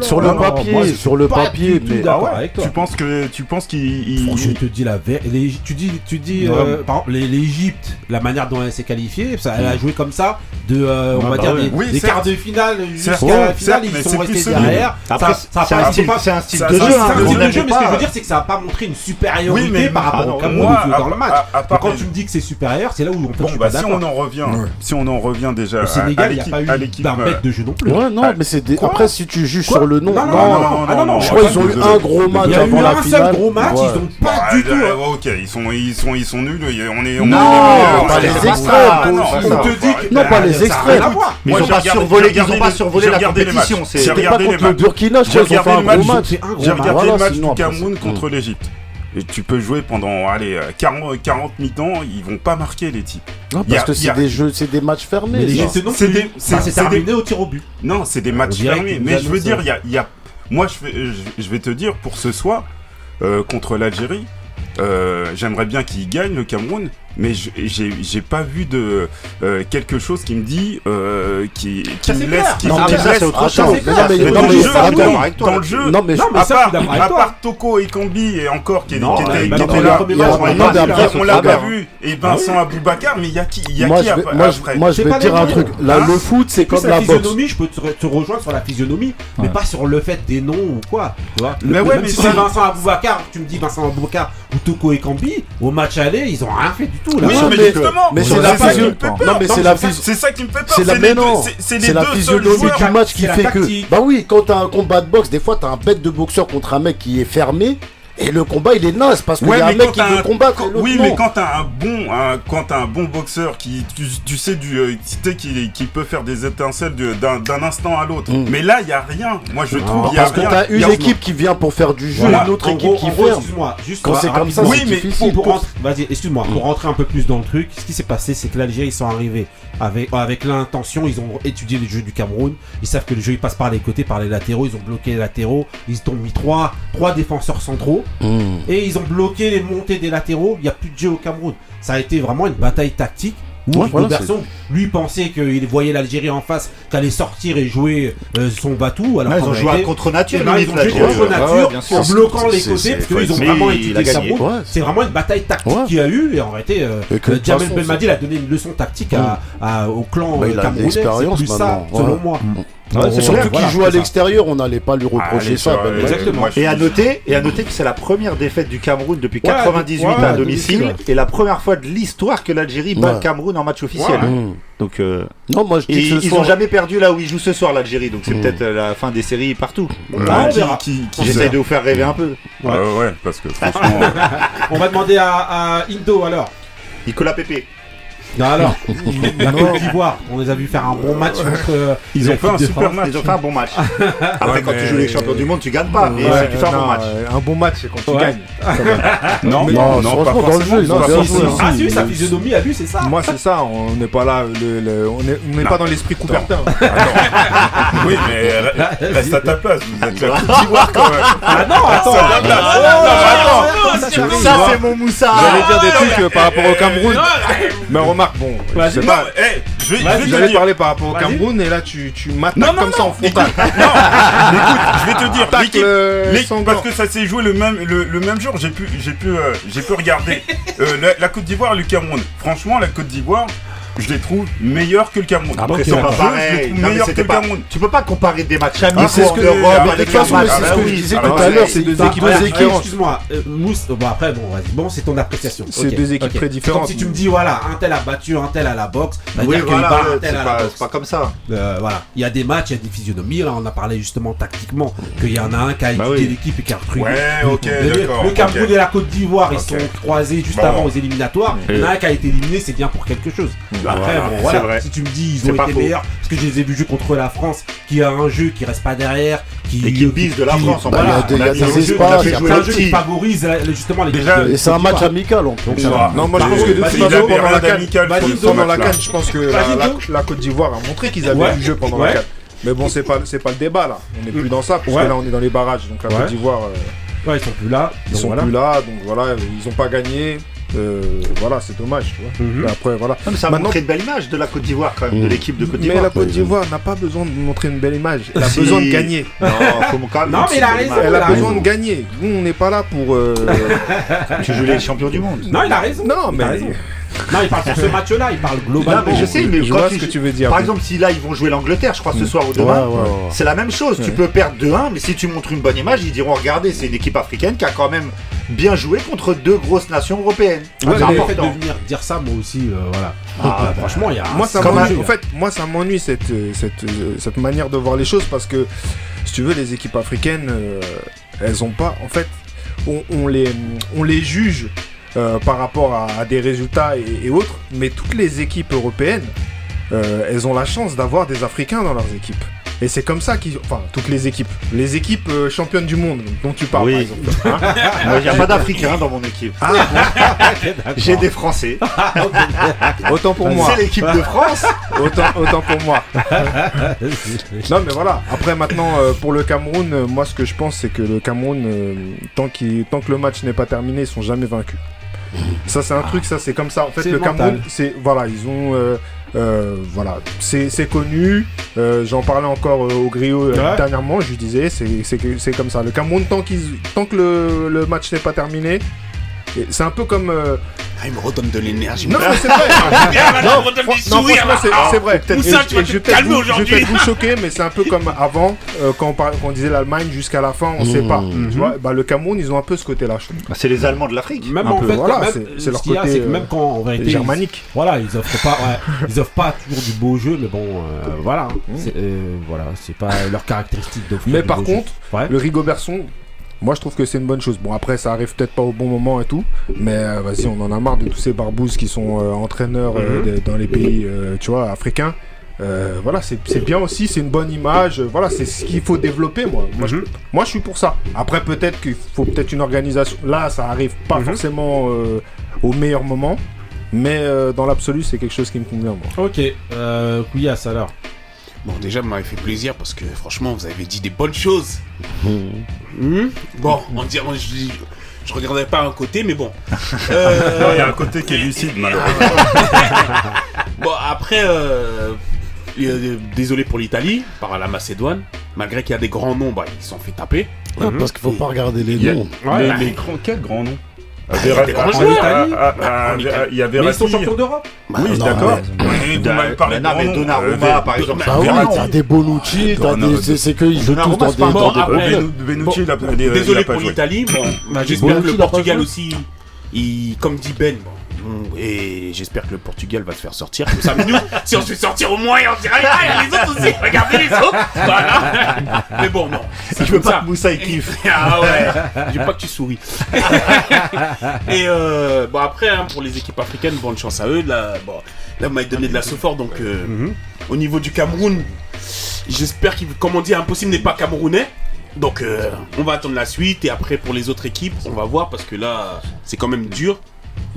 Speaker 4: Sur le
Speaker 1: non,
Speaker 4: papier,
Speaker 1: moi,
Speaker 4: sur le papier, mais
Speaker 7: Ah ouais,
Speaker 1: avec toi.
Speaker 7: Tu penses que tu penses qu'ils ils-
Speaker 1: Franchement, je te dis la vérité. Les- Tu dis, tu dis,
Speaker 7: Ouais.
Speaker 1: euh, par exemple, l'Égypte, la manière dont elle s'est qualifiée, ça, elle a joué comme ça, de, euh, on
Speaker 2: Ouais,
Speaker 1: va
Speaker 2: bah
Speaker 1: dire, des,
Speaker 7: Oui,
Speaker 1: des
Speaker 7: certes.
Speaker 1: quarts de finale jusqu'à
Speaker 7: Certes,
Speaker 1: la finale, ils
Speaker 7: c'est
Speaker 1: sont restés derrière.
Speaker 2: Après,
Speaker 1: ça, ça a
Speaker 2: c'est
Speaker 1: pas-
Speaker 2: un style,
Speaker 1: pas-
Speaker 2: c'est un style
Speaker 7: ça-
Speaker 2: de jeu. hein,
Speaker 1: c'est un
Speaker 2: on
Speaker 1: style de jeu, mais ce que je veux dire, c'est que ça n'a pas montré une supériorité
Speaker 7: Oui,
Speaker 1: par rapport
Speaker 2: ah
Speaker 1: au Cameroun dans le match. quand tu me dis que c'est supérieur, c'est là où en fait,
Speaker 7: Bon, bah, si on en revient, si on en revient déjà
Speaker 1: Sénégal, il n'y a pas
Speaker 7: à
Speaker 1: eu
Speaker 7: l'équipe,
Speaker 1: d'un
Speaker 7: euh,
Speaker 1: mètre de jeu non plus.
Speaker 4: Ouais, non, mais c'est des... après si tu juges sur le nom,
Speaker 1: Non, non,
Speaker 4: non,
Speaker 1: non,
Speaker 7: non,
Speaker 1: non, non,
Speaker 4: je
Speaker 7: je
Speaker 4: crois qu'ils ont eu un gros match
Speaker 1: Il y a eu
Speaker 4: avant la
Speaker 1: un
Speaker 4: finale.
Speaker 1: seul gros match,
Speaker 4: Ouais.
Speaker 1: ils ont pas du tout.
Speaker 7: euh,
Speaker 1: euh,
Speaker 7: ok, ils sont, ils sont, ils sont nuls. On est, on
Speaker 2: Non,
Speaker 4: pas les extrêmes,
Speaker 7: non,
Speaker 4: aussi.
Speaker 7: ça,
Speaker 1: On te
Speaker 7: faut
Speaker 1: dit
Speaker 7: arrêter.
Speaker 1: que-
Speaker 4: Non, pas les extrêmes.
Speaker 2: ils ont
Speaker 7: j'ai
Speaker 2: pas survolé,
Speaker 7: j'ai regardé
Speaker 2: ils ont pas
Speaker 7: les-
Speaker 2: survolé la compétition.
Speaker 7: matchs.
Speaker 2: C'est
Speaker 7: J'ai
Speaker 4: C'était pas contre le. Burkina, je
Speaker 7: J'ai
Speaker 4: crois qu'ils ont fait
Speaker 7: regardé
Speaker 4: un
Speaker 7: le
Speaker 4: gros
Speaker 7: match.
Speaker 4: match.
Speaker 1: C'est un gros
Speaker 7: J'ai
Speaker 1: match.
Speaker 7: regardé le match du Cameroun contre l'Égypte. Et tu peux jouer pendant allez, euh, 40, 40 mi-temps, ils vont pas marquer les types.
Speaker 4: Non,
Speaker 7: Y a-
Speaker 4: parce que c'est
Speaker 7: a-
Speaker 4: des jeux, c'est des matchs fermés.
Speaker 7: C'est des- des-
Speaker 1: terminé au tir au but.
Speaker 7: Non, c'est des matchs fermés.
Speaker 1: qu'ils
Speaker 7: Mais je veux dire, il y a, il y a- moi, je, fais- je, je vais te dire, pour ce soir, euh, contre l'Algérie, euh, j'aimerais bien qu'il gagne le Cameroun, mais je- j'ai j'ai pas vu de euh, quelque chose qui me dit, euh, qui, qui
Speaker 1: Ça,
Speaker 7: me laisse, qui
Speaker 2: Non,
Speaker 7: me
Speaker 2: ça,
Speaker 7: laisse-
Speaker 2: c'est autre chose.
Speaker 7: dans le jeu,
Speaker 4: attends,
Speaker 7: oui, dans le jeu,
Speaker 4: Non, mais
Speaker 1: Non, mais
Speaker 7: à part, à part Toko et Kambi et encore qui, était,
Speaker 1: bah
Speaker 7: là,
Speaker 1: on l'a pas vu, là,
Speaker 7: on
Speaker 1: sur
Speaker 7: l'a pas
Speaker 1: Travers.
Speaker 7: vu. Et Vincent Aboubacar, mais il y a qui, il y a
Speaker 4: moi,
Speaker 7: qui
Speaker 4: je vais,
Speaker 7: après,
Speaker 4: moi, je- vais dire un truc. Là,
Speaker 7: Hein?
Speaker 4: le foot, c'est comme
Speaker 1: la
Speaker 4: la boxe.
Speaker 1: physionomie, je peux te, rejoindre sur la physionomie, mais pas sur le fait des noms ou quoi. Tu vois.
Speaker 7: Mais ouais, mais
Speaker 1: si c'est Vincent Aboubacar, tu me dis Vincent Aboubacar ou Toko et Kambi, au match aller, ils ont rien fait du tout. Là.
Speaker 7: Oui,
Speaker 4: Non,
Speaker 7: mais
Speaker 4: mais-
Speaker 7: justement,
Speaker 4: mais
Speaker 7: c'est
Speaker 4: c'est la
Speaker 7: ça qui me
Speaker 4: physio-
Speaker 7: fait peur.
Speaker 4: Non, mais c'est la physio-
Speaker 7: C'est ça qui me fait peur.
Speaker 4: C'est la
Speaker 7: c'est-
Speaker 4: la
Speaker 7: deux seuls
Speaker 4: physionomie
Speaker 7: joueurs.
Speaker 4: du match qui fait que. Bah oui, quand t'as un combat de boxe, des fois t'as un bête de boxeur contre un mec qui est fermé et le combat il est naze parce qu'il
Speaker 7: Ouais,
Speaker 4: y a un mec
Speaker 7: quand
Speaker 4: qui
Speaker 7: t'as
Speaker 4: veut
Speaker 7: un-
Speaker 4: combattre
Speaker 7: oui,
Speaker 4: non.
Speaker 7: mais quand t'as un bon, un- quand t'as un bon boxeur qui, tu, tu sais du, euh, tu sais qui, qui peut faire des étincelles d'un instant à l'autre.
Speaker 4: Mm.
Speaker 7: Mais là, il y a rien. Moi, je trouve
Speaker 1: Non,
Speaker 7: il y a
Speaker 4: Parce que
Speaker 7: rien.
Speaker 4: t'as
Speaker 7: Il y
Speaker 4: une équipe qui vient pour faire du jeu,
Speaker 7: Voilà.
Speaker 4: une autre
Speaker 1: En
Speaker 4: équipe
Speaker 1: gros-
Speaker 4: qui ferme.
Speaker 1: Excuse-moi, juste
Speaker 4: Quand c'est comme ça.
Speaker 7: Oui,
Speaker 4: c'est
Speaker 7: mais
Speaker 4: difficile.
Speaker 1: pour rentrer, vas-y, excuse-moi, pour rentrer un peu plus dans le truc, ce qui s'est passé, c'est que l'Algérie ils sont arrivés avec, avec l'intention, ils ont étudié le jeu du Cameroun, ils savent que le jeu il passe par les côtés, par les latéraux, ils ont bloqué les latéraux, ils ont mis trois, trois défenseurs centraux
Speaker 4: Mmh.
Speaker 1: et ils ont bloqué les montées des latéraux, il n'y a plus de jeu au Cameroun. Ça a été vraiment une bataille tactique. Où
Speaker 4: Ouais, voilà,
Speaker 1: Robertson, lui pensait qu'il voyait l'Algérie en face, qu'allait sortir et jouer euh, son batou. Alors
Speaker 2: Ouais, Ils ont joué contre nature.
Speaker 1: Eh ben, ils ont joué contre nature
Speaker 2: ouais,
Speaker 1: en bloquant les
Speaker 4: C'est-
Speaker 1: côtés
Speaker 4: c'est-
Speaker 1: parce qu'ils ont vraiment étudié. Cameroun. C'est vraiment une bataille tactique
Speaker 4: Ouais.
Speaker 1: qu'il y a eu et en réalité, euh, euh, Jamel Belmadi a donné une leçon tactique à, à- au clan
Speaker 4: Bah,
Speaker 1: euh,
Speaker 4: il a de
Speaker 1: camerounais. C'est plus ça, selon moi.
Speaker 2: Ouais, c'est
Speaker 4: Surtout qu'il
Speaker 1: voilà,
Speaker 4: joue à l'extérieur, on n'allait pas lui reprocher
Speaker 7: Allez,
Speaker 4: ça. Ben,
Speaker 7: euh,
Speaker 1: Exactement.
Speaker 2: Et à noter, et à noter que c'est la première défaite du Cameroun depuis
Speaker 1: Ouais,
Speaker 2: 98
Speaker 1: ouais,
Speaker 2: à domicile et la première fois de l'histoire que l'Algérie bat le Cameroun en match officiel.
Speaker 1: Ouais.
Speaker 4: Mmh.
Speaker 2: Donc euh,
Speaker 4: Non, moi je dis
Speaker 2: et
Speaker 4: que ce
Speaker 2: ils
Speaker 4: soir-
Speaker 2: ont jamais perdu là où ils jouent ce soir l'Algérie. Donc c'est
Speaker 4: Mm.
Speaker 2: peut-être euh, la fin des séries partout.
Speaker 1: Ah, on
Speaker 7: qui-
Speaker 1: verra.
Speaker 7: qui- qui
Speaker 2: J'essaie de vous faire rêver un peu.
Speaker 1: Ouais.
Speaker 7: Euh, ouais, parce que *laughs* franchement, euh,
Speaker 1: On va demander à, à Indo alors.
Speaker 2: Nicolas Pépé.
Speaker 1: Non, alors, la Côte d'Ivoire, on les a vu faire un bon match contre. euh,
Speaker 7: ils ont fait un super
Speaker 1: France.
Speaker 7: match.
Speaker 2: Ils ont fait un bon match. Après
Speaker 3: Ouais,
Speaker 2: quand
Speaker 3: mais-
Speaker 2: tu joues les champions du monde, tu gagnes pas. Mais
Speaker 3: Ouais,
Speaker 2: tu fais un bon
Speaker 3: non,
Speaker 2: match.
Speaker 3: euh, Un bon match, c'est quand tu
Speaker 1: Ouais.
Speaker 3: gagnes.
Speaker 7: Non,
Speaker 3: Mais
Speaker 7: non,
Speaker 4: non,
Speaker 7: non, pas
Speaker 4: dans le
Speaker 3: jeu.
Speaker 1: Ah, si, sa physionomie à lui, c'est ça.
Speaker 3: Moi, c'est ça, on n'est pas là, on n'est pas dans l'esprit Coubertin.
Speaker 7: Oui, mais re- reste à ta place. Vous êtes la Côte d'Ivoire quand même.
Speaker 1: Ah non, attends.
Speaker 2: Ça c'est mon Moussa.
Speaker 3: J'allais dire des trucs euh, par rapport au Cameroun. Mais remarque, bon, je sais pas.
Speaker 7: eh, je vais, je
Speaker 1: Vas-y,
Speaker 7: vais te dire.
Speaker 3: parler par rapport au. Cameroun et là tu, tu
Speaker 7: Non,
Speaker 3: m'attaques
Speaker 7: non,
Speaker 3: comme ça en frontal. *laughs*
Speaker 7: Non, écoute, je vais te dire, l'équipe,
Speaker 3: euh,
Speaker 7: parce que ça s'est joué le même, le, le même jour, j'ai pu, j'ai pu, euh, j'ai pu regarder euh, la, la Côte d'Ivoire et le Cameroun. Franchement, la Côte d'Ivoire, je les trouve meilleurs que le Cameroun.
Speaker 2: Après,
Speaker 1: Ok,
Speaker 2: c'est pas
Speaker 1: d'accord.
Speaker 7: Je les
Speaker 2: pareil.
Speaker 7: trouve que le Cameroun.
Speaker 2: Tu peux pas comparer des matchs
Speaker 4: Ah,
Speaker 2: amicaux
Speaker 4: c'est ce
Speaker 2: en
Speaker 4: que-
Speaker 2: Europe
Speaker 4: mais de
Speaker 2: avec
Speaker 4: toute
Speaker 2: un
Speaker 4: façon,
Speaker 2: match.
Speaker 4: c'est ce
Speaker 2: Ah
Speaker 4: que
Speaker 2: bah
Speaker 4: je
Speaker 2: oui.
Speaker 4: disais
Speaker 2: Ah
Speaker 4: tout
Speaker 2: bah
Speaker 4: à l'heure, c'est deux
Speaker 1: Bah,
Speaker 4: équipes
Speaker 1: voilà,
Speaker 4: très différentes.
Speaker 1: Excuse-moi, euh, Mousse. Bon après bon, vas-y. Bon, c'est ton appréciation.
Speaker 3: C'est deux équipes très différentes.
Speaker 1: Comme si tu me dis voilà, un tel a battu, un tel à la boxe.
Speaker 2: Oui, voilà, c'est pas, comme ça.
Speaker 1: Euh, voilà, il y a des matchs, il y a des physionomies. Là, on a parlé justement tactiquement qu'il y en a un qui a
Speaker 2: Bah
Speaker 1: étudié
Speaker 2: oui.
Speaker 1: l'équipe et qui a retrouvé.
Speaker 7: Ouais, ok,
Speaker 1: le, Cameroun et la Côte d'Ivoire, ils sont croisés juste
Speaker 7: Bon.
Speaker 1: avant aux éliminatoires. Il y en a un qui a été éliminé, c'est bien pour quelque chose. Après,
Speaker 2: Voilà,
Speaker 1: bon,
Speaker 2: c'est
Speaker 1: voilà.
Speaker 2: vrai.
Speaker 1: Si tu me dis ils ont
Speaker 2: pas
Speaker 1: été
Speaker 2: faux.
Speaker 1: meilleurs, parce que je les ai vus jouer contre la France, qui a un jeu qui reste pas derrière, qui
Speaker 2: Et qui bise de la France, en.
Speaker 4: Bah, il y a des- espaces, il y a
Speaker 2: plein
Speaker 1: un jeu qui favorise euh, justement les
Speaker 4: Et c'est un match amical en plus.
Speaker 1: Va.
Speaker 3: Non, moi je pense que de toute façon, pendant la canne, pendant la je pense que la, Côte d'Ivoire a montré qu'ils avaient du jeu pendant la canne. Mais bon, c'est pas, c'est pas le débat là. On n'est plus dans ça, parce
Speaker 1: Ouais.
Speaker 3: que là on est dans les barrages. Donc la
Speaker 1: Ouais.
Speaker 3: Côte d'Ivoire, euh,
Speaker 1: Ouais, ils sont plus là.
Speaker 3: ils sont
Speaker 1: voilà.
Speaker 3: plus là. Donc voilà, ils ont pas gagné. Euh, voilà, c'est dommage, tu vois.
Speaker 1: Mhm.
Speaker 3: Mais après, voilà.
Speaker 2: Non, mais ça a
Speaker 3: Maintenant-
Speaker 2: montré une belle image de la Côte d'Ivoire quand même, de
Speaker 4: Mm.
Speaker 2: l'équipe de Côte
Speaker 3: Mais
Speaker 2: d'Ivoire.
Speaker 3: la Côte d'Ivoire n'a pas besoin de montrer une belle image. Elle a
Speaker 2: Si.
Speaker 3: besoin de gagner.
Speaker 2: Non, faut quand même
Speaker 1: Non, mais il a raison.
Speaker 3: Elle a besoin
Speaker 1: raison.
Speaker 3: de gagner. Nous, on n'est pas là pour. euh, *laughs*
Speaker 2: Tu joues les champions du monde.
Speaker 1: Non, il a raison.
Speaker 3: Non,
Speaker 1: Il a
Speaker 3: mais.
Speaker 1: Non, il parle sur ce match-là, il parle globalement.
Speaker 2: Non, mais je sais, mais
Speaker 3: je
Speaker 2: quand
Speaker 3: vois
Speaker 2: tu-
Speaker 3: ce que tu veux dire.
Speaker 2: Par exemple, si là ils vont jouer l'Angleterre, je crois ce soir ou
Speaker 4: Ouais,
Speaker 2: demain,
Speaker 4: ouais, ouais.
Speaker 2: c'est la même chose. Tu peux perdre 2-1, mais si tu montres une bonne image, ils diront regardez, c'est une équipe africaine qui a quand même bien joué contre deux grosses nations européennes.
Speaker 1: Ouais,
Speaker 2: c'est
Speaker 1: mais le fait
Speaker 2: important.
Speaker 1: de venir dire ça, moi aussi, euh, voilà.
Speaker 2: Ah,
Speaker 1: Donc, euh, franchement, il y a.
Speaker 3: moi ça m'ennuie en fait moi ça m'ennuie cette, euh, cette, euh, cette manière de voir les choses parce que si tu veux les équipes africaines euh, elles ont pas en fait on, on les on les juge euh, par rapport à, à des résultats et, et autres mais toutes les équipes européennes euh, elles ont la chance d'avoir des africains dans leurs équipes et c'est comme ça qu'ils enfin toutes les équipes les équipes euh, championnes du monde dont tu parles
Speaker 2: Oui.
Speaker 3: par exemple hein.
Speaker 2: Il n'y a pas d'Africains dans mon équipe.
Speaker 3: Ah, *laughs*
Speaker 2: J'ai des Français. *laughs*
Speaker 3: autant pour moi
Speaker 2: C'est l'équipe de France. *laughs*
Speaker 3: autant, autant pour moi Non mais voilà, après maintenant euh, pour le Cameroun, euh, moi ce que je pense c'est que le Cameroun, tant que le match n'est pas terminé, ils sont jamais vaincus. Ça c'est un truc, ça c'est comme ça. En fait le
Speaker 1: mental.
Speaker 3: Cameroun, c'est voilà, ils ont euh, euh, voilà, c'est connu. Euh, J'en parlais encore au griot
Speaker 1: Ouais.
Speaker 3: dernièrement, je lui disais c'est c'est que- c'est comme ça. Le Cameroun tant que le, le match n'est pas terminé, c'est un peu comme euh,
Speaker 6: Ah, il me redonne de l'énergie.
Speaker 3: non mais c'est vrai. *laughs*
Speaker 6: non, du
Speaker 3: non,
Speaker 6: sourire,
Speaker 3: franchement, c'est- vrai.
Speaker 6: Vas
Speaker 3: je- je vais peut-être vous- Je vais
Speaker 6: aujourd'hui.
Speaker 3: peut-être vous choquer, mais c'est un peu comme avant, euh, quand, on parlait- quand on disait l'Allemagne jusqu'à la fin, on
Speaker 4: Mmh.
Speaker 3: sait pas.
Speaker 1: Mhm.
Speaker 3: Tu vois, bah, le Cameroun, ils ont un peu ce côté-là, je trouve.
Speaker 2: Bah, C'est les Allemands de l'Afrique.
Speaker 1: Même
Speaker 3: Un
Speaker 1: en
Speaker 3: peu,
Speaker 1: fait,
Speaker 3: voilà, c'est- c'est
Speaker 1: ce
Speaker 3: leur
Speaker 1: qu'il y a,
Speaker 3: côté,
Speaker 1: c'est que
Speaker 3: euh,
Speaker 1: même quand en vérité. ils-
Speaker 3: Germanique.
Speaker 1: Voilà, ils offrent pas, ouais, ils offrent pas toujours du beau jeu, mais bon, euh, voilà, hein. c'est, euh, voilà, c'est pas leur caractéristique d'offrir
Speaker 3: Mais par contre. Le Rigobertson, moi je trouve que c'est une bonne chose. Bon, après, ça arrive peut-être pas au bon moment et tout, mais euh, vas-y, on en a marre de tous ces barbouzes qui sont euh, entraîneurs euh,
Speaker 1: Mhm.
Speaker 3: de- dans les pays, euh, tu vois, africains. Euh, voilà, c'est c'est bien aussi, c'est une bonne image. voilà, c'est ce qu'il faut développer, moi. Moi, je,
Speaker 1: Mhm.
Speaker 3: moi, je suis pour ça. Après, peut-être qu'il faut peut-être une organisation. Là, ça arrive pas
Speaker 1: Mhm.
Speaker 3: forcément euh, au meilleur moment, mais euh, dans l'absolu, c'est quelque chose qui me convient, moi.
Speaker 1: Ok, euh, Couillasse alors.
Speaker 6: Bon, déjà, vous m'avez fait plaisir parce que franchement, vous avez dit des bonnes choses. Hmm Bon, on dirait, on- je, je regardais pas un côté, mais bon. Euh, *laughs*
Speaker 7: Non, il y a un côté qui est lucide, malheureusement. *laughs*
Speaker 6: bon, après, euh, désolé pour l'Italie, par la Macédoine. Malgré qu'il y a des grands noms, bah, ils se sont fait taper.
Speaker 4: Ah, Parce qu'il faut pas regarder les
Speaker 7: y a-
Speaker 4: noms.
Speaker 1: Ouais.
Speaker 7: les, quel grand nom
Speaker 6: il y
Speaker 7: avait
Speaker 1: Mais ils sont
Speaker 7: Verratti.
Speaker 1: champions d'Europe
Speaker 6: Bah,
Speaker 7: Oui, d'accord.
Speaker 4: mais-
Speaker 7: Mais vous m'avez parlé de.
Speaker 2: Donnarumma,
Speaker 7: Euh,
Speaker 2: par exemple.
Speaker 4: Ah oui,
Speaker 2: Verratti.
Speaker 4: t'as des Bonucci, c'est- C'est qu'ils jouent tous dans des.
Speaker 6: Désolé pour l'Italie. Bon, bah, j'espère
Speaker 4: Bonucci,
Speaker 6: que le Portugal aussi, il, comme dit Ben, et j'espère que le Portugal va se faire sortir. Comme ça, mais nous, si on se fait sortir au moins, on dirait, ah, il y a les autres aussi, regardez les autres. Voilà. Mais bon, non.
Speaker 2: Je veux pas
Speaker 6: ça.
Speaker 2: que Moussa il kiffe. *laughs*
Speaker 6: Ah ouais, je veux pas que tu souris. *laughs* Et euh, bon après hein, pour les équipes africaines, bonne chance à eux. Là, bon, là vous m'avez donné de la sophore donc euh,
Speaker 1: Mhm.
Speaker 6: au niveau du Cameroun, j'espère qu'il, comme on dit, impossible n'est pas camerounais. Donc euh, on va attendre la suite et après pour les autres équipes, on va voir parce que là c'est quand même dur.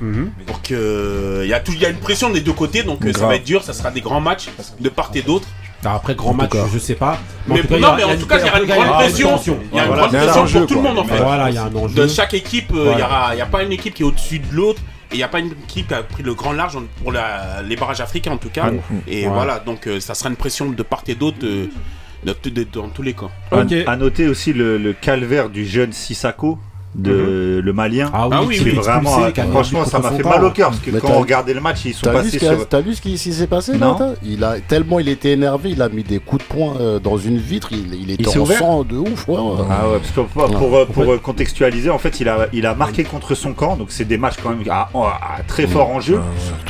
Speaker 1: Mhm.
Speaker 6: Donc il y a tout, il y a une pression des deux côtés donc euh, ça va être dur, ça sera des grands matchs de part et d'autre.
Speaker 1: Après, grand match,
Speaker 4: cas.
Speaker 1: je sais pas.
Speaker 6: Mais,
Speaker 1: en tout cas, il y
Speaker 6: non
Speaker 1: aura-
Speaker 6: mais en
Speaker 1: une-
Speaker 6: tout cas il y aura une grande pression. Il y a une grande pression pour tout le monde en fait.
Speaker 1: Voilà, il y a un enjeu.
Speaker 6: de chaque équipe, il n'y a, pas une équipe qui est au-dessus de l'autre. Et il n'y a pas une équipe qui a pris le grand large pour la- les barrages africains en tout cas. Et
Speaker 1: Ouais.
Speaker 6: voilà, donc euh, ça sera une pression de part et d'autre euh, dans tous les cas.
Speaker 1: Ok.
Speaker 2: À, à noter aussi le, le calvaire du jeune Sissako de le malien.
Speaker 1: Ah oui,
Speaker 6: Ah oui,
Speaker 1: qui
Speaker 2: vraiment, franchement, ça m'a fait mal au cœur parce que quand on regardait le match, ils sont passés sur.
Speaker 4: t'as vu ce qui, s'est passé
Speaker 2: Non.
Speaker 4: là il a, Tellement il était énervé, il a mis des coups de poing euh, dans une vitre, il, il était
Speaker 2: Il
Speaker 4: en sang de ouf. Ouais, ouais.
Speaker 2: Ah ouais, parce que pour, pour, contextualiser, en fait, il a, il a marqué contre son camp, donc c'est des matchs quand même à, à très fort en jeu.